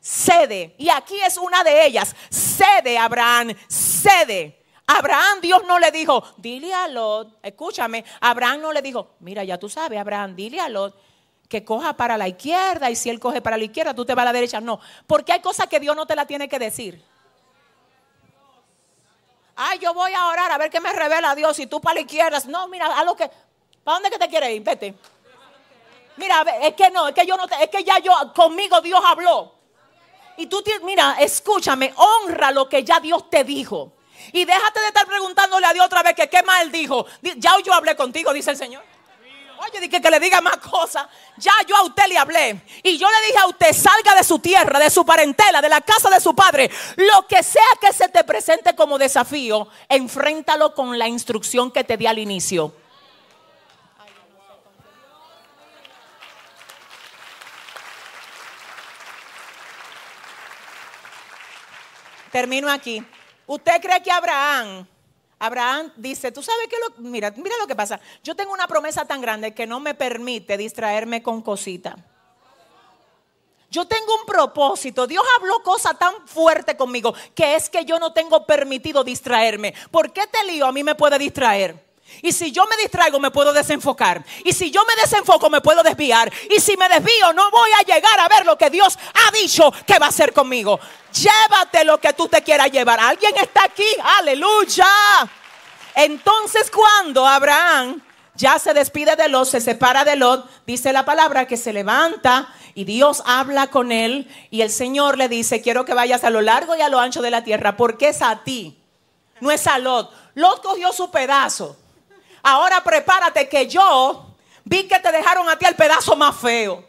Cede. Y aquí es una de ellas. Cede, Abraham, cede. Abraham, Dios no le dijo, dile a Lot, escúchame, Abraham no le dijo, mira, ya tú sabes, Abraham, dile a Lot que coja para la izquierda y si él coge para la izquierda, tú te vas a la derecha. No, porque hay cosas que Dios no te la tiene que decir. Ay, yo voy a orar a ver qué me revela Dios y tú para la izquierda. No, mira, a lo que, ¿para dónde que te quieres ir? Vete. Mira, es que no, es que yo no te, es que ya yo, conmigo Dios habló. Y tú, mira, escúchame, honra lo que ya Dios te dijo. Y déjate de estar preguntándole a Dios otra vez que qué mal dijo. Ya yo hablé contigo, dice el Señor. Oye, dije que le diga más cosas. Ya yo a usted le hablé. Y yo le dije a usted, salga de su tierra, de su parentela, de la casa de su padre. Lo que sea que se te presente como desafío, enfréntalo con la instrucción que te di al inicio. Termino aquí. ¿Usted cree que Abraham, Abraham dice, tú sabes que lo, mira, mira lo que pasa. Yo tengo una promesa tan grande que no me permite distraerme con cositas. Yo tengo un propósito. Dios habló cosa tan fuerte conmigo que es que yo no tengo permitido distraerme. ¿Por qué te lío? A mí me puede distraer. Y si yo me distraigo, me puedo desenfocar. Y si yo me desenfoco, me puedo desviar. Y si me desvío, no voy a llegar a ver lo que Dios ha dicho que va a hacer conmigo. Llévate lo que tú te quieras llevar. ¿Alguien está aquí? Aleluya. Entonces cuando Abraham ya se despide de Lot, se separa de Lot, dice la palabra que se levanta y Dios habla con él y el Señor le dice, quiero que vayas a lo largo y a lo ancho de la tierra, porque es a ti, no es a Lot. Lot cogió su pedazo. Ahora prepárate que yo vi que te dejaron a ti el pedazo más feo,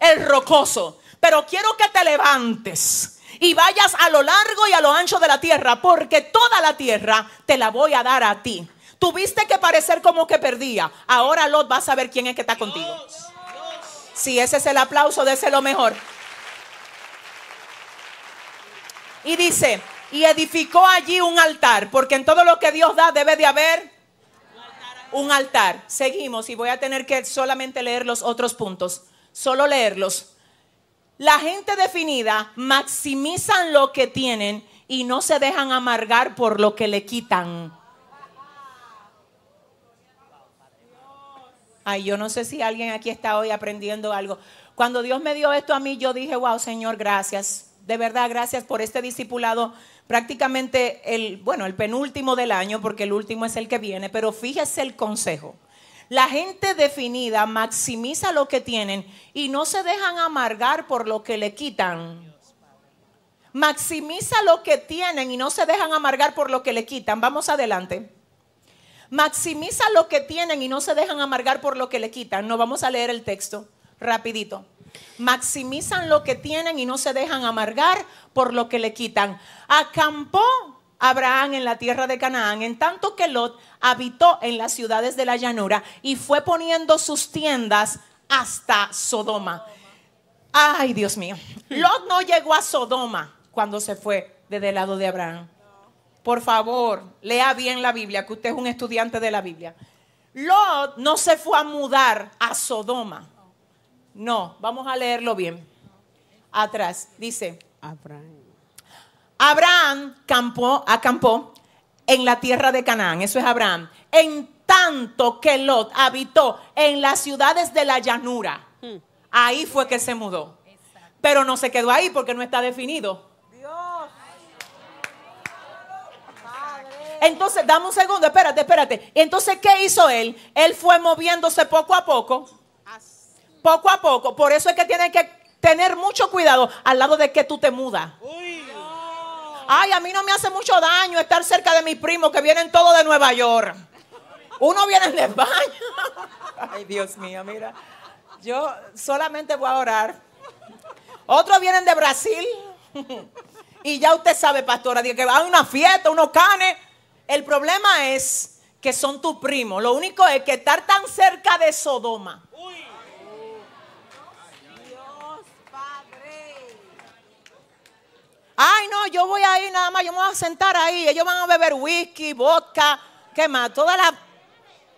el rocoso. Pero quiero que te levantes y vayas a lo largo y a lo ancho de la tierra, porque toda la tierra te la voy a dar a ti. Tuviste que parecer como que perdía. Ahora Lot va a saber quién es que está contigo. Si ese es el aplauso, ese lo mejor. Y dice, y edificó allí un altar, porque en todo lo que Dios da debe de haber un altar. Seguimos y voy a tener que solamente leer los otros puntos. Solo leerlos. La gente definida maximizan lo que tienen y no se dejan amargar por lo que le quitan. Ay, yo no sé si alguien aquí está hoy aprendiendo algo. Cuando Dios me dio esto a mí, yo dije, wow, Señor, gracias. De verdad, gracias por este discipulado prácticamente el, bueno, el penúltimo del año, porque el último es el que viene, pero fíjese el consejo. La gente definida maximiza lo que tienen y no se dejan amargar por lo que le quitan. Maximiza lo que tienen y no se dejan amargar por lo que le quitan. Vamos adelante. Maximiza lo que tienen y no se dejan amargar por lo que le quitan. No vamos a leer el texto rapidito. Maximizan lo que tienen y no se dejan amargar por lo que le quitan. Acampó Abraham en la tierra de Canaán, en tanto que Lot habitó en las ciudades de la llanura y fue poniendo sus tiendas hasta Sodoma. Ay, Dios mío. Lot no llegó a Sodoma cuando se fue desde el lado de Abraham. Por favor, lea bien la Biblia, que usted es un estudiante de la Biblia. Lot no se fue a mudar a Sodoma. No, vamos a leerlo bien. Atrás dice, Abraham. Abraham campó, acampó en la tierra de Canaán, eso es Abraham, en tanto que Lot habitó en las ciudades de la llanura. Ahí fue que se mudó. Pero no se quedó ahí porque no está definido. Entonces, dame un segundo, espérate, espérate. Entonces, ¿qué hizo él? Él fue moviéndose poco a poco. Poco a poco. Por eso es que tiene que tener mucho cuidado al lado de que tú te mudas. Ay, a mí no me hace mucho daño estar cerca de mis primos que vienen todos de Nueva York. Uno viene de España. <laughs> Ay, Dios mío, mira. Yo solamente voy a orar. Otros vienen de Brasil. <laughs> Y ya usted sabe, pastora, que va a una fiesta, unos canes. El problema es que son tu primo. Lo único es que estar tan cerca de Sodoma. Ay, no, yo voy a ir nada más, yo me voy a sentar ahí. Ellos van a beber whisky, vodka, ¿qué más? Toda la.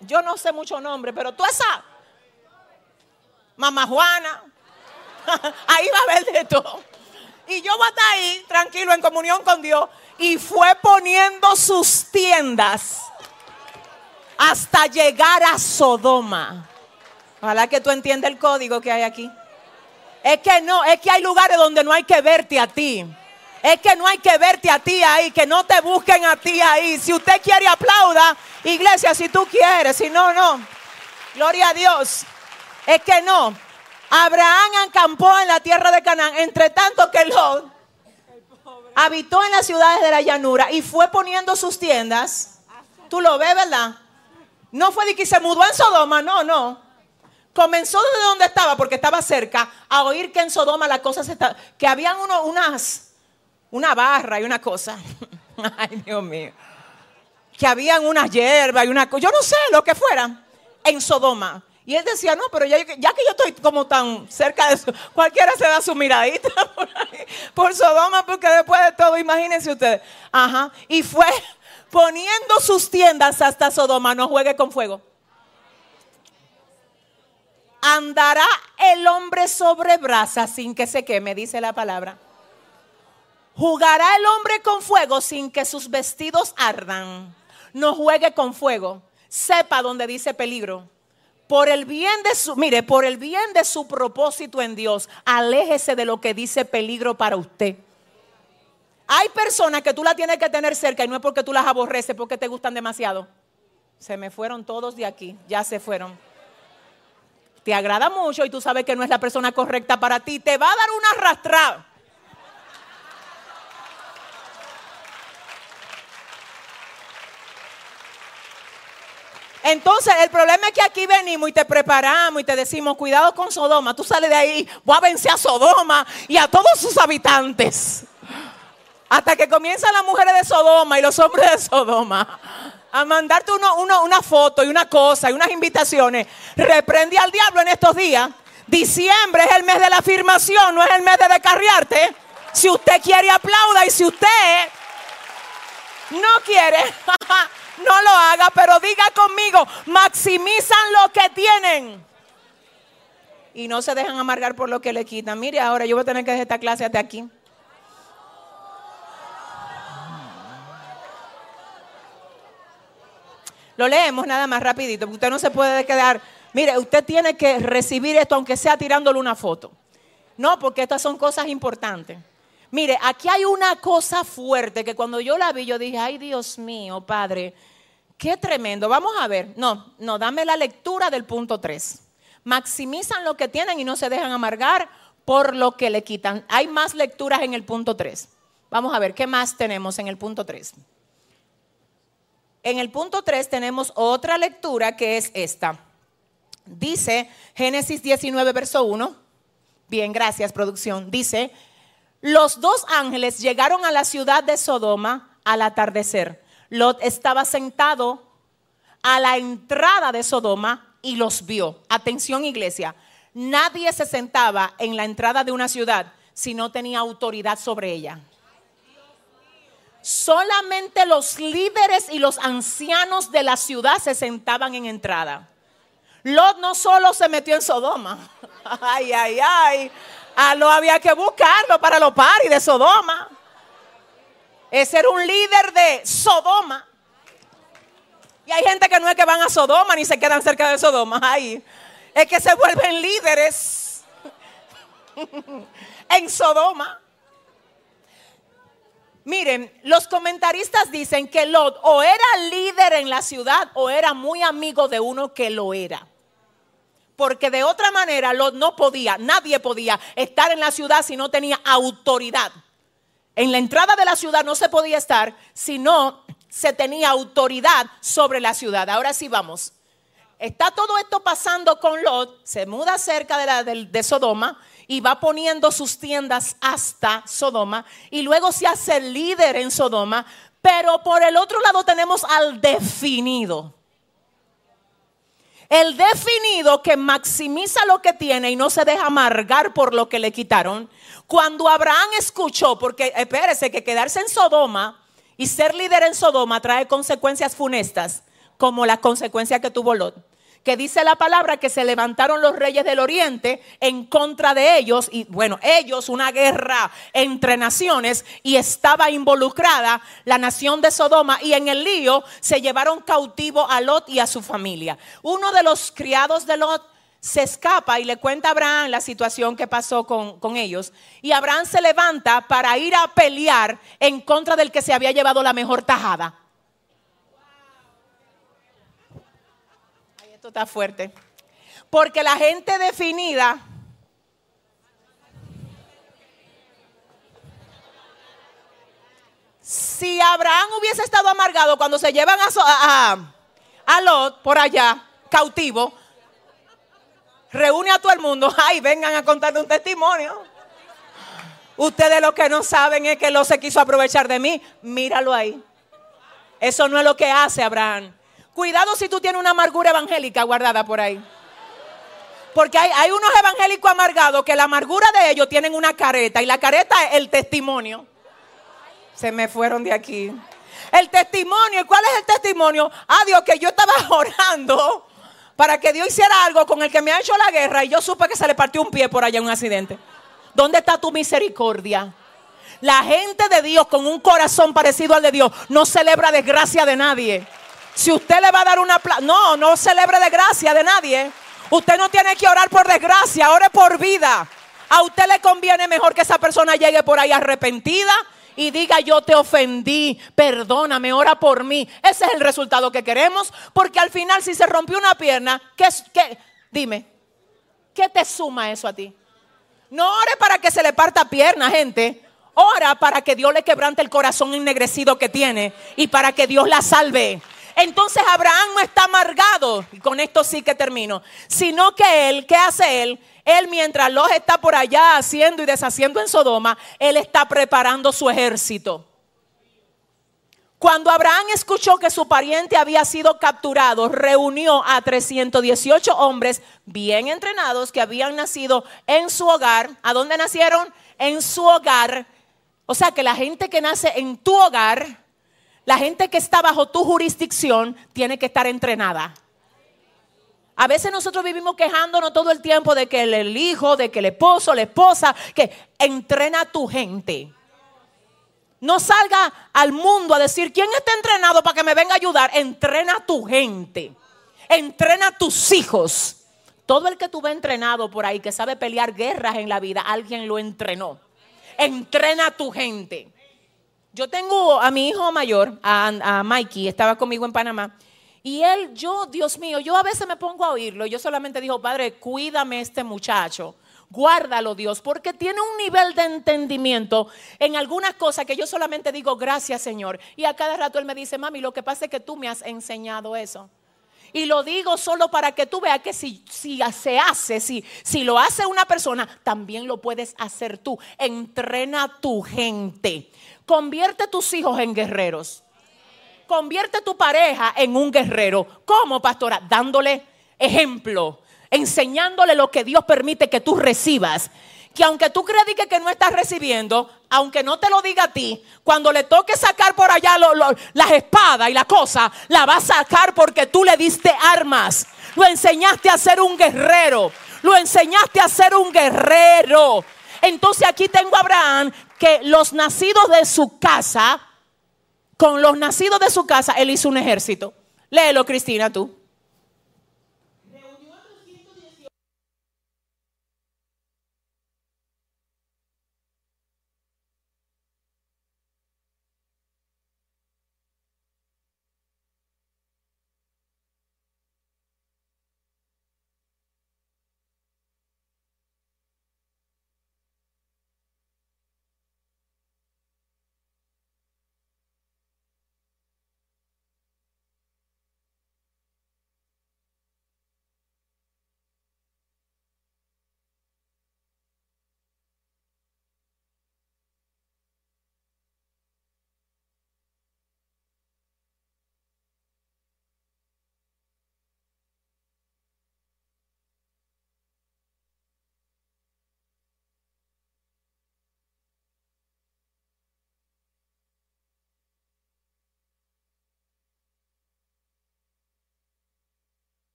Yo no sé mucho nombre, pero tú esa. Mamá Juana. <laughs> ahí va a haber de todo. Y yo voy a estar ahí, tranquilo, en comunión con Dios. Y fue poniendo sus tiendas hasta llegar a Sodoma. Ojalá que tú entiendas el código que hay aquí. Es que no, es que hay lugares donde no hay que verte a ti. Es que no hay que verte a ti ahí, que no te busquen a ti ahí. Si usted quiere aplauda, iglesia, si tú quieres, si no, no. Gloria a Dios. Es que no. Abraham acampó en la tierra de Canaán, entre tanto que Lot habitó en las ciudades de la llanura y fue poniendo sus tiendas. Tú lo ves, ¿verdad? No fue de que se mudó en Sodoma, no, no. Comenzó desde donde estaba, porque estaba cerca, a oír que en Sodoma la cosa se está, que habían uno, unas, una barra y una cosa. <laughs> Ay, Dios mío. Que habían unas hierbas y una cosa, yo no sé, lo que fuera, en Sodoma. Y él decía, no, pero ya, ya, que yo estoy como tan cerca de eso, cualquiera se da su miradita <laughs> por, ahí, por Sodoma, porque después de todo, imagínense ustedes. Ajá. Y fue poniendo sus tiendas hasta Sodoma, no juegue con fuego. Andará el hombre sobre brasa sin que se queme, dice la palabra. Jugará el hombre con fuego sin que sus vestidos ardan. No juegue con fuego. Sepa donde dice peligro por el bien de su, mire, por el bien de su propósito en Dios, aléjese de lo que dice peligro para usted. Hay personas que tú la tienes que tener cerca y no es porque tú las aborreces, porque te gustan demasiado. Se me fueron todos de aquí, ya se fueron. Te agrada mucho y tú sabes que no es la persona correcta para ti, te va a dar una arrastrada. Entonces, el problema es que aquí venimos y te preparamos y te decimos, cuidado con Sodoma. Tú sales de ahí, voy a vencer a Sodoma y a todos sus habitantes. Hasta que comienzan las mujeres de Sodoma y los hombres de Sodoma a mandarte una foto y una cosa y unas invitaciones. Reprende al diablo en estos días. Diciembre es el mes de la afirmación, no es el mes de descarriarte. Si usted quiere, aplauda. Y si usted no quiere, <laughs> no lo haga, pero diga conmigo, maximizan lo que tienen. Y no se dejan amargar por lo que le quitan. Mire, ahora yo voy a tener que dejar esta clase hasta aquí. Lo leemos nada más rapidito, usted no se puede quedar. Mire, usted tiene que recibir esto aunque sea tirándole una foto. No, porque estas son cosas importantes. Mire, aquí hay una cosa fuerte que cuando yo la vi, yo dije, ay Dios mío, Padre, qué tremendo. Vamos a ver. No, no, dame la lectura del punto 3. Maximizan lo que tienen y no se dejan amargar por lo que le quitan. Hay más lecturas en el punto 3. Vamos a ver, ¿qué más tenemos en el punto 3? En el punto 3 tenemos otra lectura que es esta. Dice Génesis 19, verso 1. Bien, gracias, producción. Dice, los dos ángeles llegaron a la ciudad de Sodoma al atardecer. Lot estaba sentado a la entrada de Sodoma y los vio. Atención iglesia, nadie se sentaba en la entrada de una ciudad si no tenía autoridad sobre ella. Solamente los líderes y los ancianos de la ciudad se sentaban en entrada. Lot no solo se metió en Sodoma. <laughs> Ay, ay, ay. A lo había que buscarlo para los paris de Sodoma. Ese era un líder de Sodoma. Y hay gente que no es que van a Sodoma ni se quedan cerca de Sodoma. Ay, es que se vuelven líderes <laughs> en Sodoma. Miren, los comentaristas dicen que Lot o era líder en la ciudad o era muy amigo de uno que lo era. Porque de otra manera Lot no podía, nadie podía estar en la ciudad si no tenía autoridad. En la entrada de la ciudad no se podía estar si no se tenía autoridad sobre la ciudad. Ahora sí vamos. Está todo esto pasando con Lot, se muda cerca de, la, de, Sodoma y va poniendo sus tiendas hasta Sodoma y luego se hace líder en Sodoma, pero por el otro lado tenemos al definido. El definido que maximiza lo que tiene y no se deja amargar por lo que le quitaron. Cuando Abraham escuchó, porque espérese que quedarse en Sodoma y ser líder en Sodoma trae consecuencias funestas, como la consecuencia que tuvo Lot que dice la palabra que se levantaron los reyes del oriente en contra de ellos y bueno, ellos una guerra entre naciones y estaba involucrada la nación de Sodoma y en el lío se llevaron cautivo a Lot y a su familia. Uno de los criados de Lot se escapa y le cuenta a Abraham la situación que pasó con, con, ellos. Y Abraham se levanta para ir a pelear en contra del que se había llevado la mejor tajada. Esto está fuerte. Porque la gente definida si Abraham hubiese estado amargado cuando se llevan a, a, a, Lot por allá, cautivo, reúne a todo el mundo, ay, vengan a contarle un testimonio. Ustedes lo que no saben es que Lot se quiso aprovechar de mí. Míralo ahí. Eso no es lo que hace Abraham. Cuidado si tú tienes una amargura evangélica guardada por ahí. Porque hay, unos evangélicos amargados que la amargura de ellos tienen una careta y la careta es el testimonio. Se me fueron de aquí. El testimonio, ¿y cuál es el testimonio? Ah, Dios, que yo estaba <laughs> orando para que Dios hiciera algo con el que me ha hecho la guerra y yo supe que se le partió un pie por allá en un accidente. ¿Dónde está tu misericordia? La gente de Dios con un corazón parecido al de Dios no celebra desgracia de nadie. Si usted le va a dar una no, no celebre desgracia de nadie. Usted no tiene que orar por desgracia, ore por vida. A usted le conviene mejor que esa persona llegue por ahí arrepentida y diga yo te ofendí, perdóname, ora por mí. Ese es el resultado que queremos, porque al final si se rompió una pierna, ¿qué, qué? dime, ¿qué te suma eso a ti? No ore para que se le parta pierna, gente. Ora para que Dios le quebrante el corazón ennegrecido que tiene y para que Dios la salve. Entonces Abraham no está amargado, y con esto sí que termino, sino que él, ¿qué hace él? Él mientras los está por allá haciendo y deshaciendo en Sodoma, él está preparando su ejército. Cuando Abraham escuchó que su pariente había sido capturado, reunió a 318 hombres bien entrenados que habían nacido en su hogar. ¿A dónde nacieron? En su hogar. O sea que la gente que nace en tu hogar, la gente que está bajo tu jurisdicción tiene que estar entrenada. A veces nosotros vivimos quejándonos todo el tiempo de que el hijo, de que el esposo, la esposa, que entrena a tu gente. No salga al mundo a decir, ¿quién está entrenado para que me venga a ayudar? Entrena a tu gente. Entrena a tus hijos. Todo el que tú ves entrenado por ahí, que sabe pelear guerras en la vida, alguien lo entrenó. Entrena a tu gente. Yo tengo a mi hijo mayor, a, Mikey, estaba conmigo en Panamá. Y él, yo, Dios mío, yo a veces me pongo a oírlo. Yo solamente digo, Padre, cuídame este muchacho. Guárdalo, Dios, porque tiene un nivel de entendimiento en algunas cosas que yo solamente digo, gracias, Señor. Y a cada rato él me dice, mami, lo que pasa es que tú me has enseñado eso. Y lo digo solo para que tú veas que si, si se hace, si, si lo hace una persona, también lo puedes hacer tú. Entrena a tu gente. Convierte tus hijos en guerreros. Convierte tu pareja en un guerrero. ¿Cómo, pastora? Dándole ejemplo, enseñándole lo que Dios permite que tú recibas que aunque tú creas que, no estás recibiendo, aunque no te lo diga a ti, cuando le toque sacar por allá las espadas y la cosa, la va a sacar porque tú le diste armas. Lo enseñaste a ser un guerrero. Lo enseñaste a ser un guerrero. Entonces aquí tengo a Abraham que los nacidos de su casa, con los nacidos de su casa, él hizo un ejército. Léelo, Cristina, tú.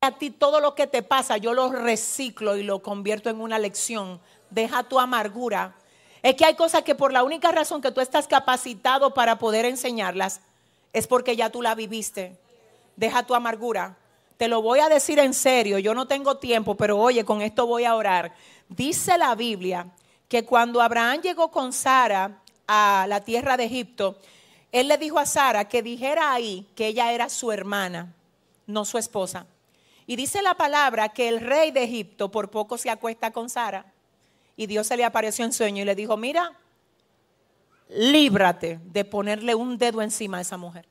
A ti todo lo que te pasa, yo lo reciclo y lo convierto en una lección. Deja tu amargura. Es que hay cosas que por la única razón que tú estás capacitado para poder enseñarlas es porque ya tú la viviste. Deja tu amargura. Te lo voy a decir en serio, yo no tengo tiempo, pero oye, con esto voy a orar. Dice la Biblia que cuando Abraham llegó con Sara a la tierra de Egipto, él le dijo a Sara que dijera ahí que ella era su hermana, no su esposa. Y dice la palabra que el rey de Egipto por poco se acuesta con Sara. Y Dios se le apareció en sueño y le dijo, mira, líbrate de ponerle un dedo encima a esa mujer.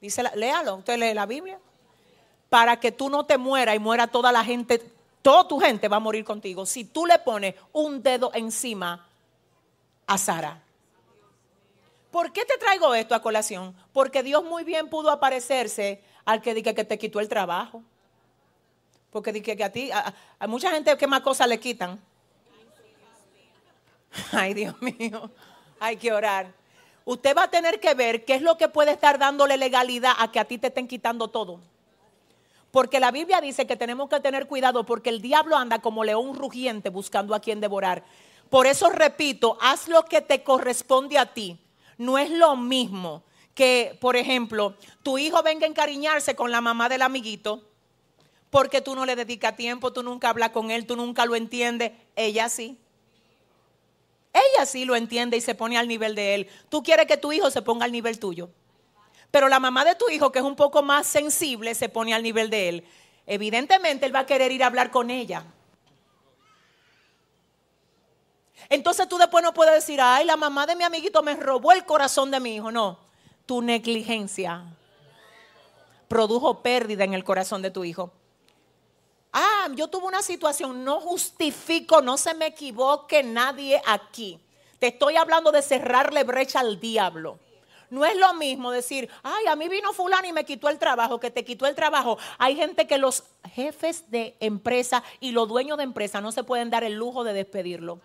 Dice, léalo, usted lee la Biblia. Para que tú no te mueras y muera toda la gente, toda tu gente va a morir contigo. Si tú le pones un dedo encima a Sara. ¿Por qué te traigo esto a colación? Porque Dios muy bien pudo aparecerse al que diga que te quitó el trabajo. Porque dije que a ti, a, mucha gente que más cosas le quitan. <laughs> Ay, Dios mío, hay que orar. Usted va a tener que ver qué es lo que puede estar dándole legalidad a que a ti te estén quitando todo. Porque la Biblia dice que tenemos que tener cuidado porque el diablo anda como león rugiente buscando a quien devorar. Por eso repito, haz lo que te corresponde a ti. No es lo mismo que, por ejemplo, tu hijo venga a encariñarse con la mamá del amiguito porque tú no le dedicas tiempo, tú nunca hablas con él, tú nunca lo entiendes. Ella sí. Ella sí lo entiende y se pone al nivel de él. Tú quieres que tu hijo se ponga al nivel tuyo. Pero la mamá de tu hijo, que es un poco más sensible, se pone al nivel de él. Evidentemente él va a querer ir a hablar con ella. Entonces tú después no puedes decir, ay, la mamá de mi amiguito me robó el corazón de mi hijo. No, tu negligencia produjo pérdida en el corazón de tu hijo. Ah, yo tuve una situación, no justifico, no se me equivoque nadie aquí. Te estoy hablando de cerrarle brecha al diablo. No es lo mismo decir, ay, a mí vino fulano y me quitó el trabajo, que te quitó el trabajo. Hay gente que los jefes de empresa y los dueños de empresa no se pueden dar el lujo de despedirlo.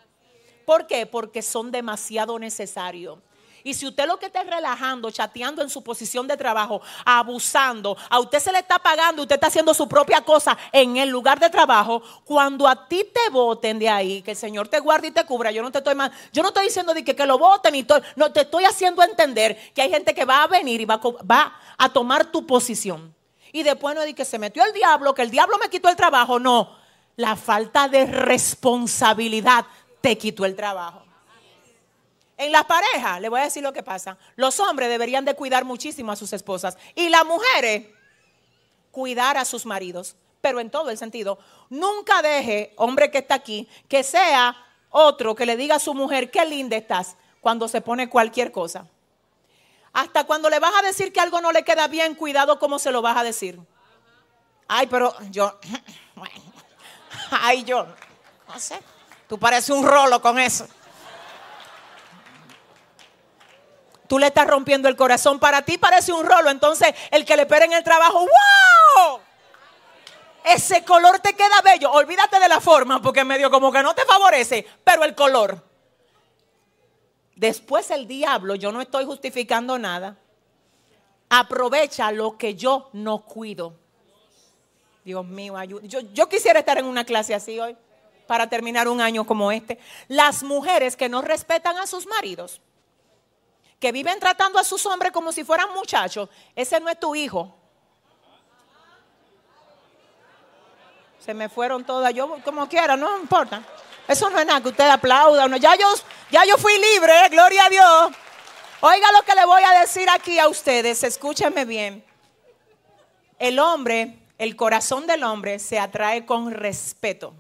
¿Por qué? Porque son demasiado necesarios. Y si usted lo que está relajando, chateando en su posición de trabajo, abusando, a usted se le está pagando, usted está haciendo su propia cosa en el lugar de trabajo, cuando a ti te voten de ahí, que el Señor te guarde y te cubra, yo no te estoy yo no estoy diciendo de que, que lo voten y no te estoy haciendo entender que hay gente que va a venir y va va a tomar tu posición. Y después no es de que se metió el diablo, que el diablo me quitó el trabajo, no. La falta de responsabilidad te quitó el trabajo. En las parejas, le voy a decir lo que pasa. Los hombres deberían de cuidar muchísimo a sus esposas y las mujeres cuidar a sus maridos. Pero en todo el sentido, nunca deje, hombre que está aquí, que sea otro que le diga a su mujer, qué linda estás, cuando se pone cualquier cosa. Hasta cuando le vas a decir que algo no le queda bien, cuidado cómo se lo vas a decir. Ay, pero yo, <clears throat> ay, yo, no sé, tú pareces un rolo con eso. Tú le estás rompiendo el corazón. Para ti parece un rolo. Entonces, el que le espera en el trabajo, ¡wow! Ese color te queda bello. Olvídate de la forma, porque medio como que no te favorece, pero el color. Después el diablo, yo no estoy justificando nada, aprovecha lo que yo no cuido. Dios mío, ayuda. Yo, yo quisiera estar en una clase así hoy, para terminar un año como este. Las mujeres que no respetan a sus maridos que viven tratando a sus hombres como si fueran muchachos, ese no es tu hijo. Se me fueron todas, yo como quiera, no importa. Eso no es nada que usted aplauda. No. Ya, yo, ya yo fui libre, gloria a Dios. Oiga lo que le voy a decir aquí a ustedes, escúchenme bien. El hombre, el corazón del hombre se atrae con respeto.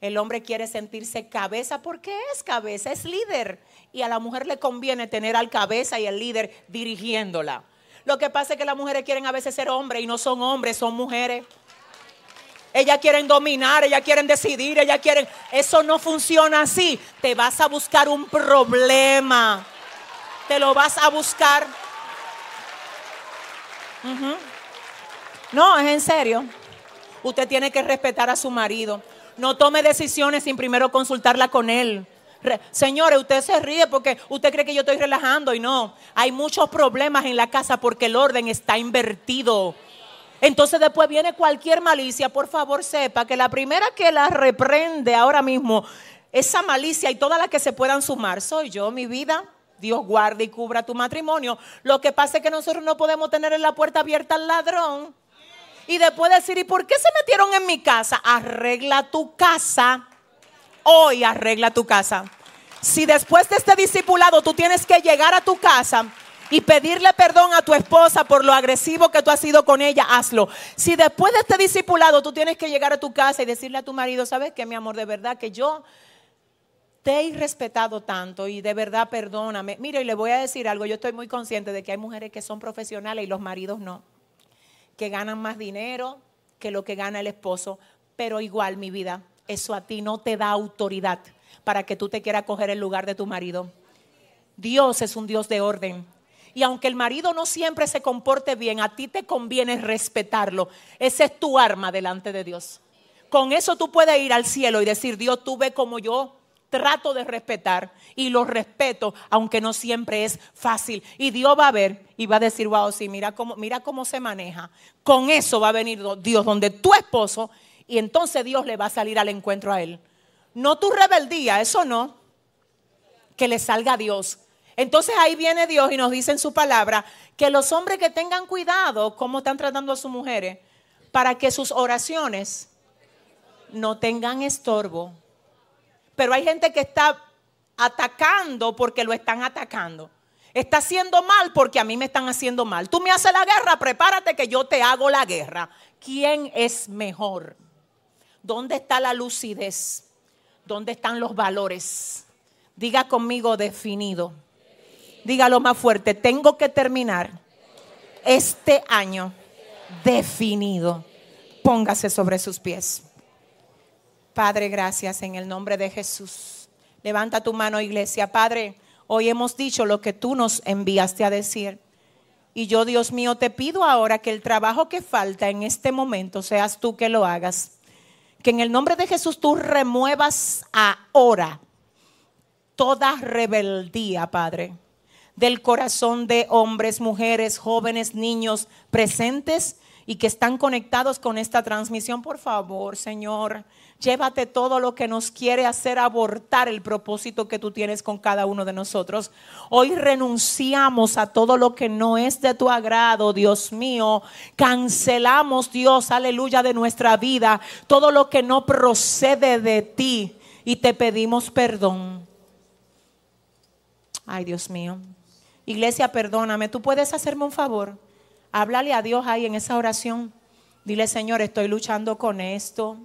El hombre quiere sentirse cabeza porque es cabeza, es líder y a la mujer le conviene tener al cabeza y al líder dirigiéndola. Lo que pasa es que las mujeres quieren a veces ser hombres y no son hombres, son mujeres. Ellas quieren dominar, ellas quieren decidir, ellas quieren... Eso no funciona así. Te vas a buscar un problema. Te lo vas a buscar. No, es en serio. Usted tiene que respetar a su marido. No tome decisiones sin primero consultarla con él. Señores, usted se ríe porque usted cree que yo estoy relajando y no. Hay muchos problemas en la casa porque el orden está invertido. Entonces después viene cualquier malicia. Por favor, sepa que la primera que la reprende ahora mismo, esa malicia y todas las que se puedan sumar, soy yo, mi vida. Dios guarde y cubra tu matrimonio. Lo que pasa es que nosotros no podemos tener en la puerta abierta al ladrón. Y después decir, ¿y por qué se metieron en mi casa? Arregla tu casa hoy arregla tu casa. Si después de este discipulado tú tienes que llegar a tu casa y pedirle perdón a tu esposa por lo agresivo que tú has sido con ella, hazlo. Si después de este discipulado tú tienes que llegar a tu casa y decirle a tu marido, ¿sabes qué, mi amor? De verdad que yo te he respetado tanto y de verdad perdóname. Mire, y le voy a decir algo, yo estoy muy consciente de que hay mujeres que son profesionales y los maridos no, que ganan más dinero que lo que gana el esposo, pero igual mi vida, eso a ti no te da autoridad para que tú te quieras coger el lugar de tu marido. Dios es un Dios de orden. Y aunque el marido no siempre se comporte bien, a ti te conviene respetarlo. Esa es tu arma delante de Dios. Con eso tú puedes ir al cielo y decir, Dios, tú ves como yo trato de respetar y lo respeto, aunque no siempre es fácil. Y Dios va a ver y va a decir, wow, sí, mira cómo, mira cómo se maneja. Con eso va a venir Dios donde tu esposo y entonces Dios le va a salir al encuentro a él. No tu rebeldía, eso no. Que le salga a Dios. Entonces ahí viene Dios y nos dice en su palabra que los hombres que tengan cuidado cómo están tratando a sus mujeres para que sus oraciones no tengan estorbo. Pero hay gente que está atacando porque lo están atacando. Está haciendo mal porque a mí me están haciendo mal. Tú me haces la guerra, prepárate que yo te hago la guerra. ¿Quién es mejor? ¿Dónde está la lucidez? ¿Dónde están los valores? Diga conmigo definido. Dígalo más fuerte. Tengo que terminar este año definido. Póngase sobre sus pies. Padre, gracias en el nombre de Jesús. Levanta tu mano, iglesia. Padre, Hoy hemos dicho lo que tú nos enviaste a decir. Y yo, Dios mío, te pido ahora que el trabajo que falta en este momento seas tú que lo hagas. Que en el nombre de Jesús tú remuevas ahora toda rebeldía, Padre, del corazón de hombres, mujeres, jóvenes, niños presentes y que están conectados con esta transmisión. Por favor, Señor, Llévate todo lo que nos quiere hacer abortar el propósito que tú tienes con cada uno de nosotros. Hoy renunciamos a todo lo que no es de tu agrado, Dios mío. Cancelamos, Dios, aleluya, de nuestra vida todo lo que no procede de ti y te pedimos perdón. Ay, Dios mío. Iglesia, perdóname. Tú puedes hacerme un favor. Háblale a Dios ahí en esa oración. Dile, Señor, estoy luchando con esto.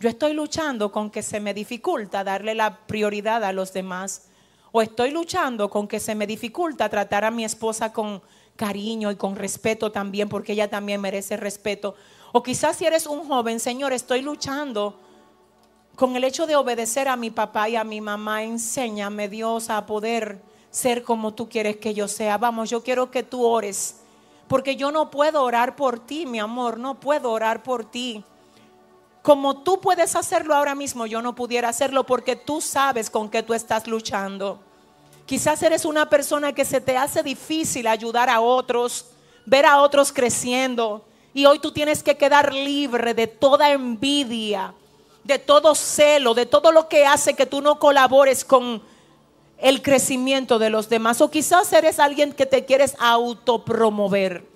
Yo estoy luchando con que se me dificulta darle la prioridad a los demás. O estoy luchando con que se me dificulta tratar a mi esposa con cariño y con respeto también, porque ella también merece respeto. O quizás si eres un joven, Señor, estoy luchando con el hecho de obedecer a mi papá y a mi mamá. Enséñame, Dios, a poder ser como tú quieres que yo sea. Vamos, yo quiero que tú ores, porque yo no puedo orar por ti, mi amor, no puedo orar por ti como tú puedes hacerlo ahora mismo, yo no pudiera hacerlo porque tú sabes con qué tú estás luchando. Quizás eres una persona que se te hace difícil ayudar a otros, ver a otros creciendo. Y hoy tú tienes que quedar libre de toda envidia, de todo celo, de todo lo que hace que tú no colabores con el crecimiento de los demás. O quizás eres alguien que te quieres autopromover.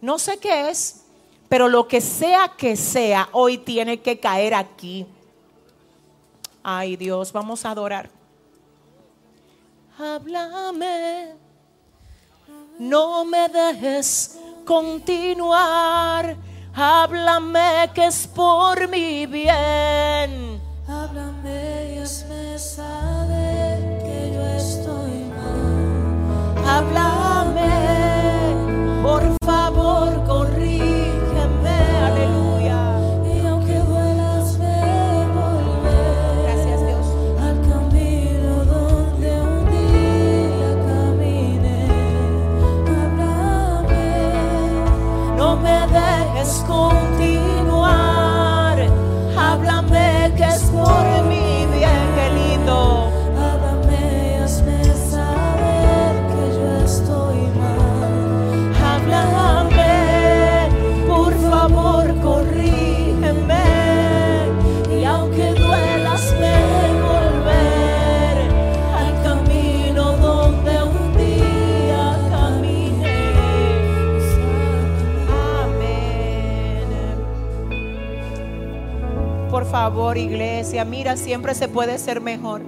No sé qué es, pero lo que sea que sea, hoy tiene que caer aquí. Ay Dios, vamos a adorar. Háblame, no me dejes continuar. Háblame que es por mi bien. Háblame y hazme saber Háblame, siempre se puede ser mejor.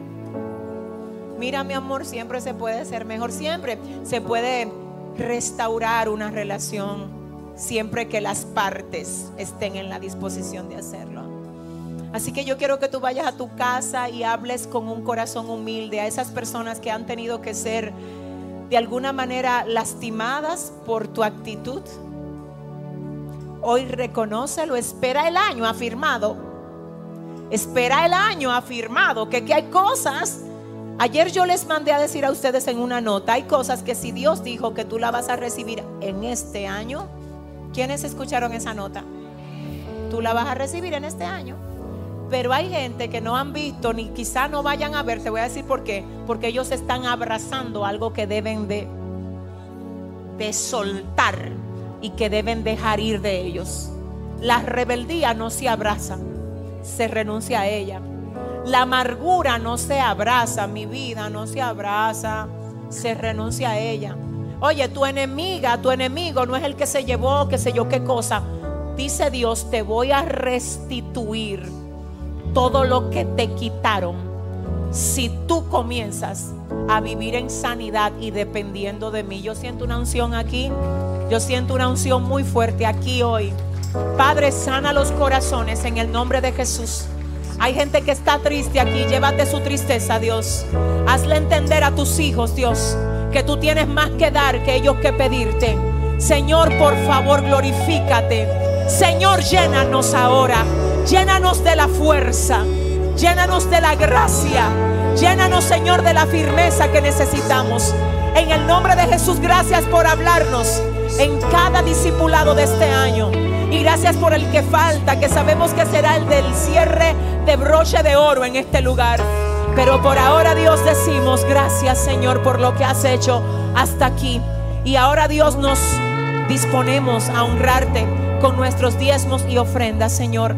Mira, mi amor, siempre se puede ser mejor. Siempre se puede restaurar una relación. Siempre que las partes estén en la disposición de hacerlo. Así que yo quiero que tú vayas a tu casa y hables con un corazón humilde a esas personas que han tenido que ser de alguna manera lastimadas por tu actitud. Hoy reconócelo, espera el año afirmado. Espera el año afirmado que, que hay cosas. Ayer yo les mandé a decir a ustedes en una nota, hay cosas que si Dios dijo que tú la vas a recibir en este año, ¿quiénes escucharon esa nota? Tú la vas a recibir en este año. Pero hay gente que no han visto ni quizá no vayan a ver, te voy a decir por qué, porque ellos están abrazando algo que deben de de soltar y que deben dejar ir de ellos. La rebeldía no se abraza, se renuncia a ella. La amargura no se abraza, mi vida no se abraza, se renuncia a ella. Oye, tu enemiga, tu enemigo no es el que se llevó, qué sé yo qué cosa. Dice Dios, te voy a restituir todo lo que te quitaron si tú comienzas a vivir en sanidad y dependiendo de mí. Yo siento una unción aquí, yo siento una unción muy fuerte aquí hoy. Padre, sana los corazones en el nombre de Jesús. Hay gente que está triste aquí, llévate su tristeza, Dios. Hazle entender a tus hijos, Dios, que tú tienes más que dar que ellos que pedirte. Señor, por favor, glorifícate. Señor, llénanos ahora. Llénanos de la fuerza. Llénanos de la gracia. Llénanos, Señor, de la firmeza que necesitamos. En el nombre de Jesús, gracias por hablarnos en cada discipulado de este año. Y gracias por el que falta, que sabemos que será el del cierre de broche de oro en este lugar. Pero por ahora, Dios, decimos gracias, Señor, por lo que has hecho hasta aquí. Y ahora, Dios, nos disponemos a honrarte con nuestros diezmos y ofrendas, Señor.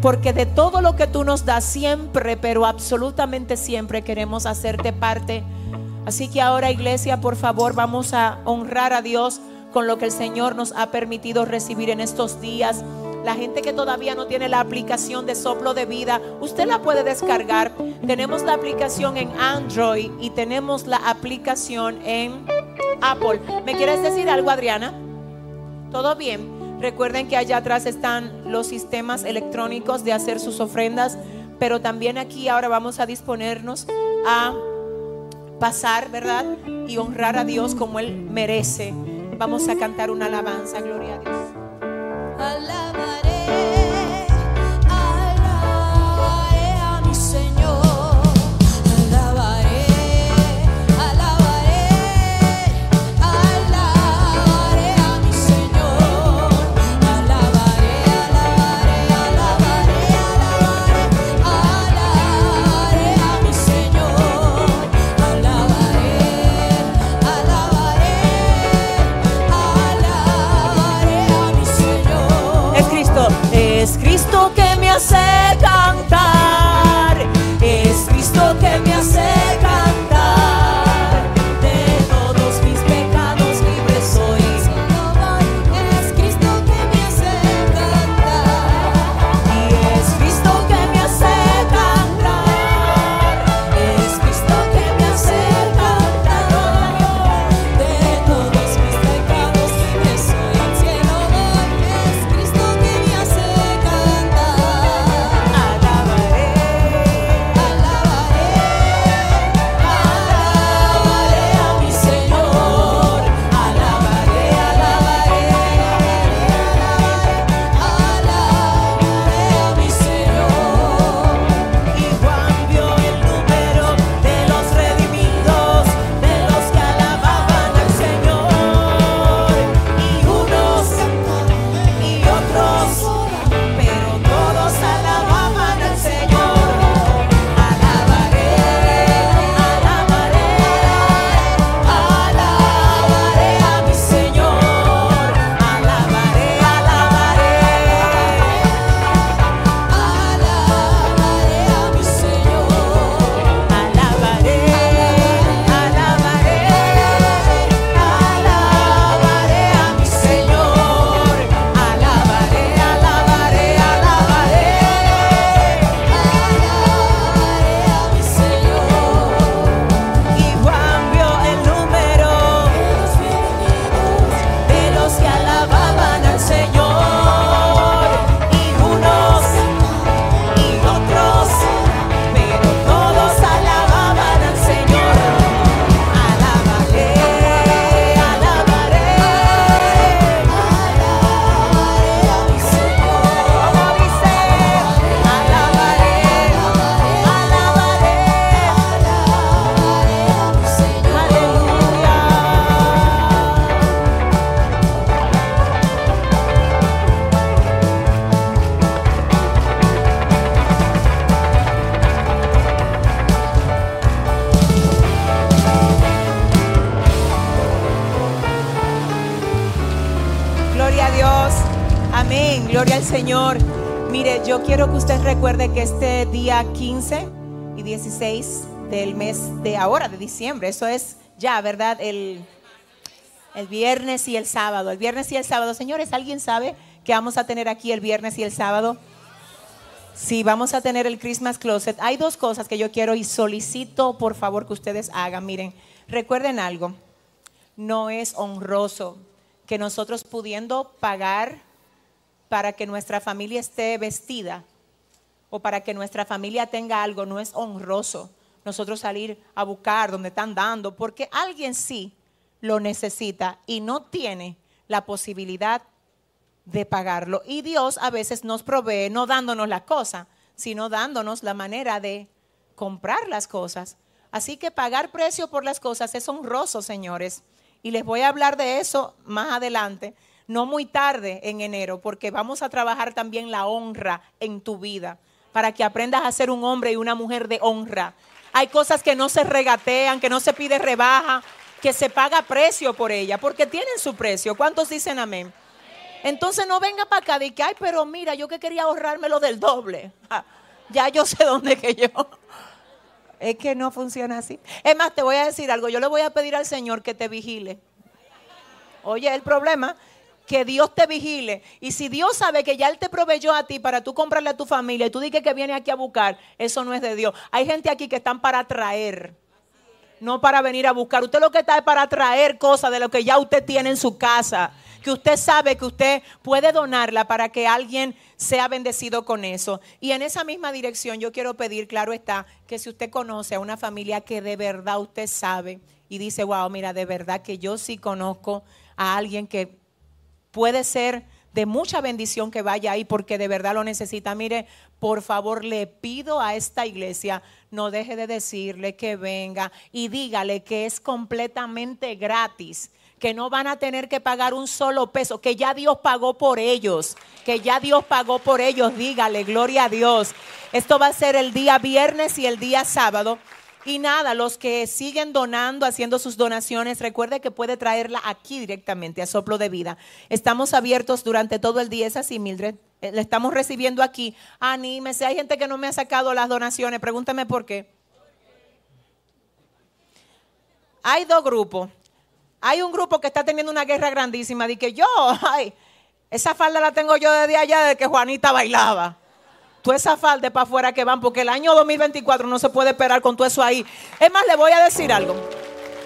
Porque de todo lo que tú nos das siempre, pero absolutamente siempre queremos hacerte parte. Así que ahora, iglesia, por favor, vamos a honrar a Dios con lo que el Señor nos ha permitido recibir en estos días. La gente que todavía no tiene la aplicación de soplo de vida, usted la puede descargar. Tenemos la aplicación en Android y tenemos la aplicación en Apple. ¿Me quieres decir algo, Adriana? ¿Todo bien? Recuerden que allá atrás están los sistemas electrónicos de hacer sus ofrendas, pero también aquí ahora vamos a disponernos a pasar, ¿verdad? Y honrar a Dios como Él merece. Vamos a cantar una alabanza, gloria a Dios. Señor. Mire, yo quiero que usted recuerde que este día 15 y 16 del mes de ahora, de diciembre, eso es ya, ¿verdad? El, el viernes y el sábado. El viernes y el sábado. Señores, ¿alguien sabe que vamos a tener aquí el viernes y el sábado? Sí, vamos a tener el Christmas Closet. Hay dos cosas que yo quiero y solicito, por favor, que ustedes hagan. Miren, recuerden algo. No es honroso que nosotros pudiendo pagar para que nuestra familia esté vestida o para que nuestra familia tenga algo, no es honroso nosotros salir a buscar donde están dando, porque alguien sí lo necesita y no tiene la posibilidad de pagarlo. Y Dios a veces nos provee no dándonos la cosa, sino dándonos la manera de comprar las cosas. Así que pagar precio por las cosas es honroso, señores. Y les voy a hablar de eso más adelante, no muy tarde en enero, porque vamos a trabajar también la honra en tu vida, para que aprendas a ser un hombre y una mujer de honra. Hay cosas que no se regatean, que no se pide rebaja, que se paga precio por ella, porque tienen su precio. ¿Cuántos dicen amén? Entonces no venga para acá de que, ay, pero mira, yo que quería ahorrármelo del doble. ya yo sé dónde que yo. Es que no funciona así. Es más, te voy a decir algo. Yo le voy a pedir al Señor que te vigile. Oye, el problema, que Dios te vigile. Y si Dios sabe que ya Él te proveyó a ti para tú comprarle a tu familia y tú dices que viene aquí a buscar, eso no es de Dios. Hay gente aquí que están para traer no para venir a buscar. Usted lo que está es para traer cosas de lo que ya usted tiene en su casa, que usted sabe que usted puede donarla para que alguien sea bendecido con eso. Y en esa misma dirección yo quiero pedir, claro está, que si usted conoce a una familia que de verdad usted sabe y dice, wow, mira, de verdad que yo sí conozco a alguien que puede ser de mucha bendición que vaya ahí porque de verdad lo necesita. Mire, por favor, le pido a esta iglesia, no deje de decirle que venga y dígale que es completamente gratis que no van a tener que pagar un solo peso, que ya Dios pagó por ellos, que ya Dios pagó por ellos, dígale, gloria a Dios. Esto va a ser el día viernes y el día sábado. Y nada, los que siguen donando, haciendo sus donaciones, recuerde que puede traerla aquí directamente a Soplo de Vida. Estamos abiertos durante todo el día, es así, Mildred. Eh, le estamos recibiendo aquí. Anímese, hay gente que no me ha sacado las donaciones, pregúntame por qué. Hay dos grupos. Hay un grupo que está teniendo una guerra grandísima de que yo, <laughs> ay, esa falda la tengo yo desde allá, de que Juanita bailaba tú esa falda para afuera que van, porque el año 2024 no se puede esperar con todo eso ahí. Es más, le voy a decir algo.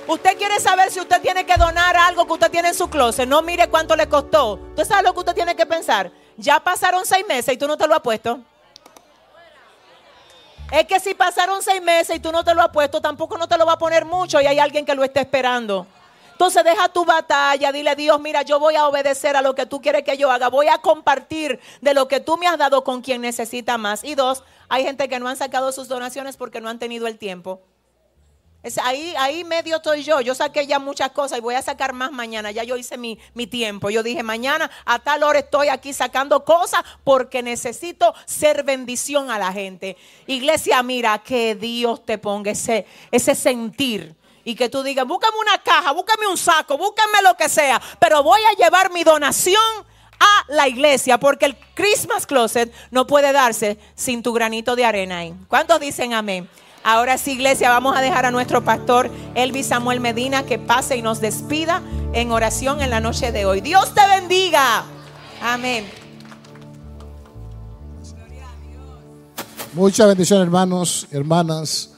Usted quiere saber si usted tiene que donar algo que usted tiene en su closet. No mire cuánto le costó. ¿Usted sabe lo que usted tiene que pensar? Ya pasaron seis meses y tú no te lo has puesto. Es que si pasaron seis meses y tú no te lo has puesto, tampoco no te lo va a poner mucho y hay alguien que lo está esperando. Entonces deja tu batalla, dile Dios, mira, yo voy a obedecer a lo que tú quieres que yo haga, voy a compartir de lo que tú me has dado con quien necesita más. Y dos, hay gente que no han sacado sus donaciones porque no han tenido el tiempo. Ahí, ahí medio estoy yo. Yo saqué ya muchas cosas y voy a sacar más mañana. Ya yo hice mi, mi, tiempo. Yo dije, mañana a tal hora estoy aquí sacando cosas porque necesito ser bendición a la gente. Iglesia, mira, que Dios te ponga ese, ese sentir y que tú digas, búscame una caja, búscame un saco, búscame lo que sea, pero voy a llevar mi donación a la iglesia porque el Christmas Closet no puede darse sin tu granito de arena ahí. ¿Cuántos dicen amén? Ahora sí, iglesia, vamos a dejar a nuestro pastor Elvis Samuel Medina que pase y nos despida en oración en la noche de hoy. Dios te bendiga. Amén. Muchas bendiciones, hermanos, hermanas.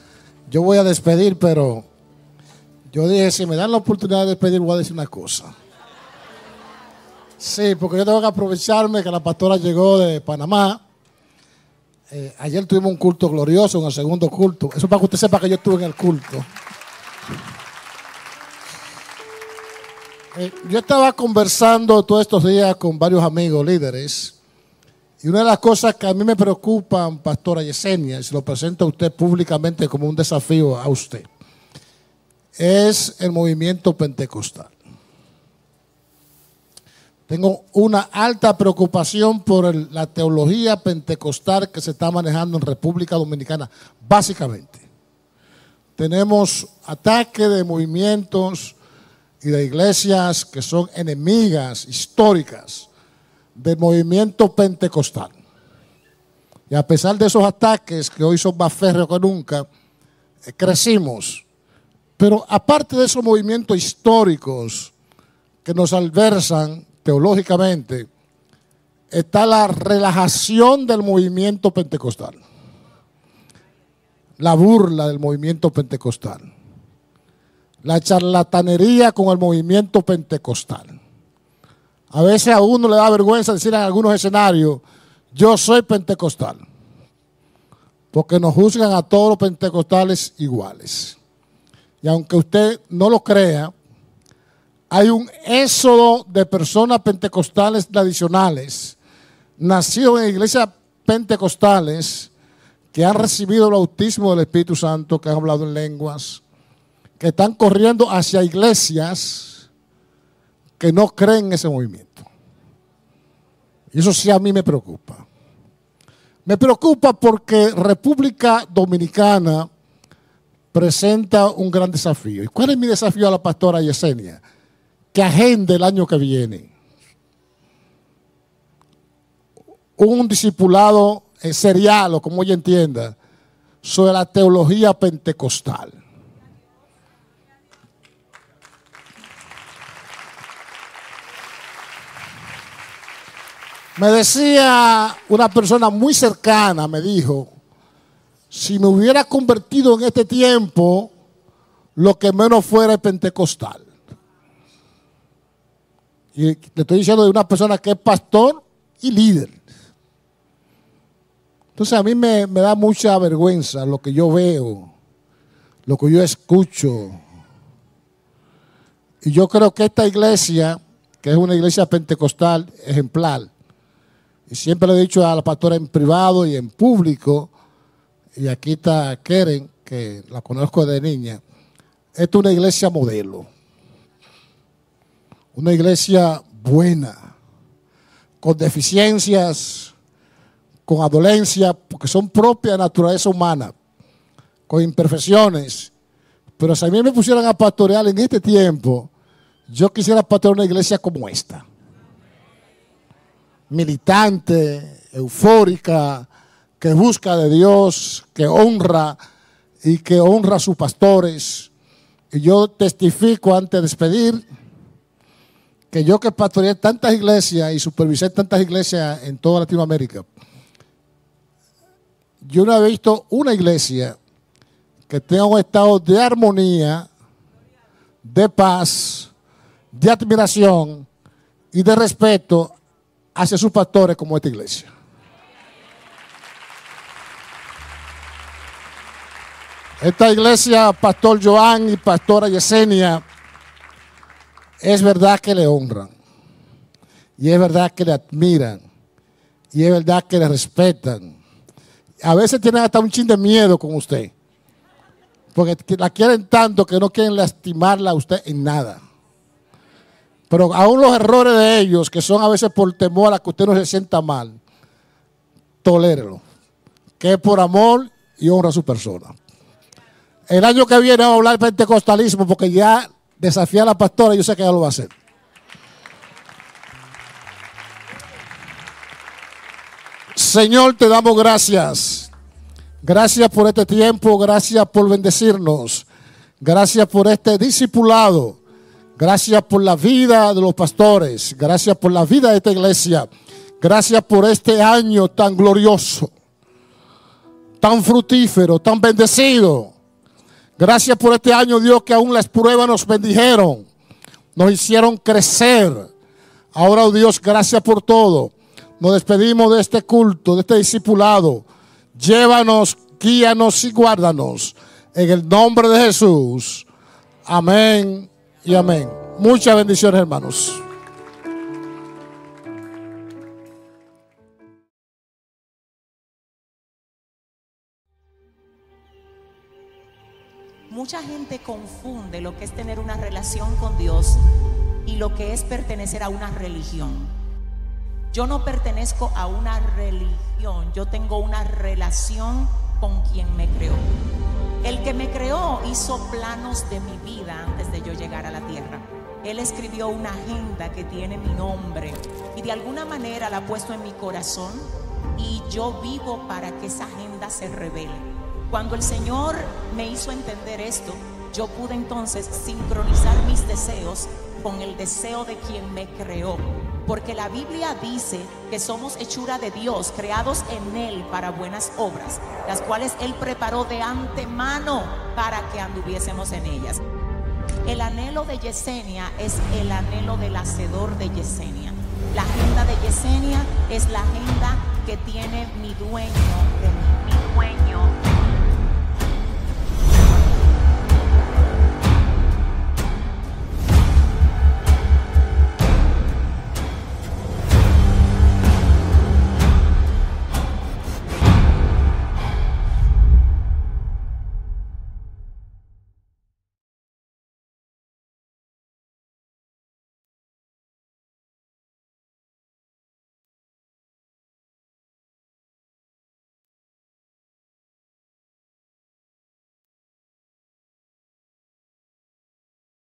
Yo voy a despedir, pero yo dije, si me dan la oportunidad de pedir, voy a decir una cosa. Sí, porque yo tengo que aprovecharme que la pastora llegó de Panamá. Eh, ayer tuvimos un culto glorioso, en el segundo culto. Eso para que usted sepa que yo estuve en el culto. Eh, yo estaba conversando todos estos días con varios amigos líderes. Y una de las cosas que a mí me preocupan, pastora Yesenia, y se lo presento a usted públicamente como un desafío a usted es el movimiento pentecostal. Tengo una alta preocupación por la teología pentecostal que se está manejando en República Dominicana, básicamente. Tenemos ataques de movimientos y de iglesias que son enemigas históricas del movimiento pentecostal. Y a pesar de esos ataques que hoy son más férreos que nunca, eh, crecimos pero aparte de esos movimientos históricos que nos alversan teológicamente, está la relajación del movimiento pentecostal, la burla del movimiento pentecostal, la charlatanería con el movimiento pentecostal. A veces a uno le da vergüenza decir en algunos escenarios, yo soy pentecostal, porque nos juzgan a todos los pentecostales iguales. Y aunque usted no lo crea, hay un éxodo de personas pentecostales tradicionales, nacidos en iglesias pentecostales, que han recibido el bautismo del Espíritu Santo, que han hablado en lenguas, que están corriendo hacia iglesias que no creen en ese movimiento. Y eso sí a mí me preocupa. Me preocupa porque República Dominicana presenta un gran desafío. ¿Y cuál es mi desafío a la pastora Yesenia? Que agende el año que viene un discipulado serial, o como ella entienda, sobre la teología pentecostal. Me decía una persona muy cercana, me dijo, si me hubiera convertido en este tiempo, lo que menos fuera es pentecostal. Y le estoy diciendo de una persona que es pastor y líder. Entonces a mí me, me da mucha vergüenza lo que yo veo, lo que yo escucho. Y yo creo que esta iglesia, que es una iglesia pentecostal ejemplar, y siempre le he dicho a la pastora en privado y en público, y aquí está Keren, que la conozco de niña, esta es una iglesia modelo, una iglesia buena, con deficiencias, con adolencia, porque son propias de naturaleza humana, con imperfecciones. Pero si a mí me pusieran a pastorear en este tiempo, yo quisiera pastorear una iglesia como esta. Militante, eufórica, que busca de Dios, que honra y que honra a sus pastores. Y yo testifico antes de despedir que yo que pastoreé tantas iglesias y supervisé tantas iglesias en toda Latinoamérica, yo no he visto una iglesia que tenga un estado de armonía, de paz, de admiración y de respeto hacia sus pastores como esta iglesia. Esta iglesia, Pastor Joan y Pastora Yesenia, es verdad que le honran. Y es verdad que le admiran. Y es verdad que le respetan. A veces tienen hasta un chin de miedo con usted. Porque la quieren tanto que no quieren lastimarla a usted en nada. Pero aún los errores de ellos, que son a veces por temor a que usted no se sienta mal, tolérelo. Que es por amor y honra a su persona. El año que viene vamos a hablar pentecostalismo porque ya desafía a la pastora, yo sé que ella lo va a hacer. Señor, te damos gracias. Gracias por este tiempo, gracias por bendecirnos. Gracias por este discipulado. Gracias por la vida de los pastores. Gracias por la vida de esta iglesia. Gracias por este año tan glorioso, tan fructífero, tan bendecido. Gracias por este año, Dios, que aún las pruebas nos bendijeron, nos hicieron crecer. Ahora, oh Dios, gracias por todo. Nos despedimos de este culto, de este discipulado. Llévanos, guíanos y guárdanos. En el nombre de Jesús. Amén y amén. Muchas bendiciones, hermanos. Mucha gente confunde lo que es tener una relación con Dios y lo que es pertenecer a una religión. Yo no pertenezco a una religión, yo tengo una relación con quien me creó. El que me creó hizo planos de mi vida antes de yo llegar a la tierra. Él escribió una agenda que tiene mi nombre y de alguna manera la ha puesto en mi corazón y yo vivo para que esa agenda se revele. Cuando el Señor me hizo entender esto, yo pude entonces sincronizar mis deseos con el deseo de quien me creó. Porque la Biblia dice que somos hechura de Dios, creados en Él para buenas obras, las cuales Él preparó de antemano para que anduviésemos en ellas. El anhelo de Yesenia es el anhelo del hacedor de Yesenia. La agenda de Yesenia es la agenda que tiene mi dueño, mi dueño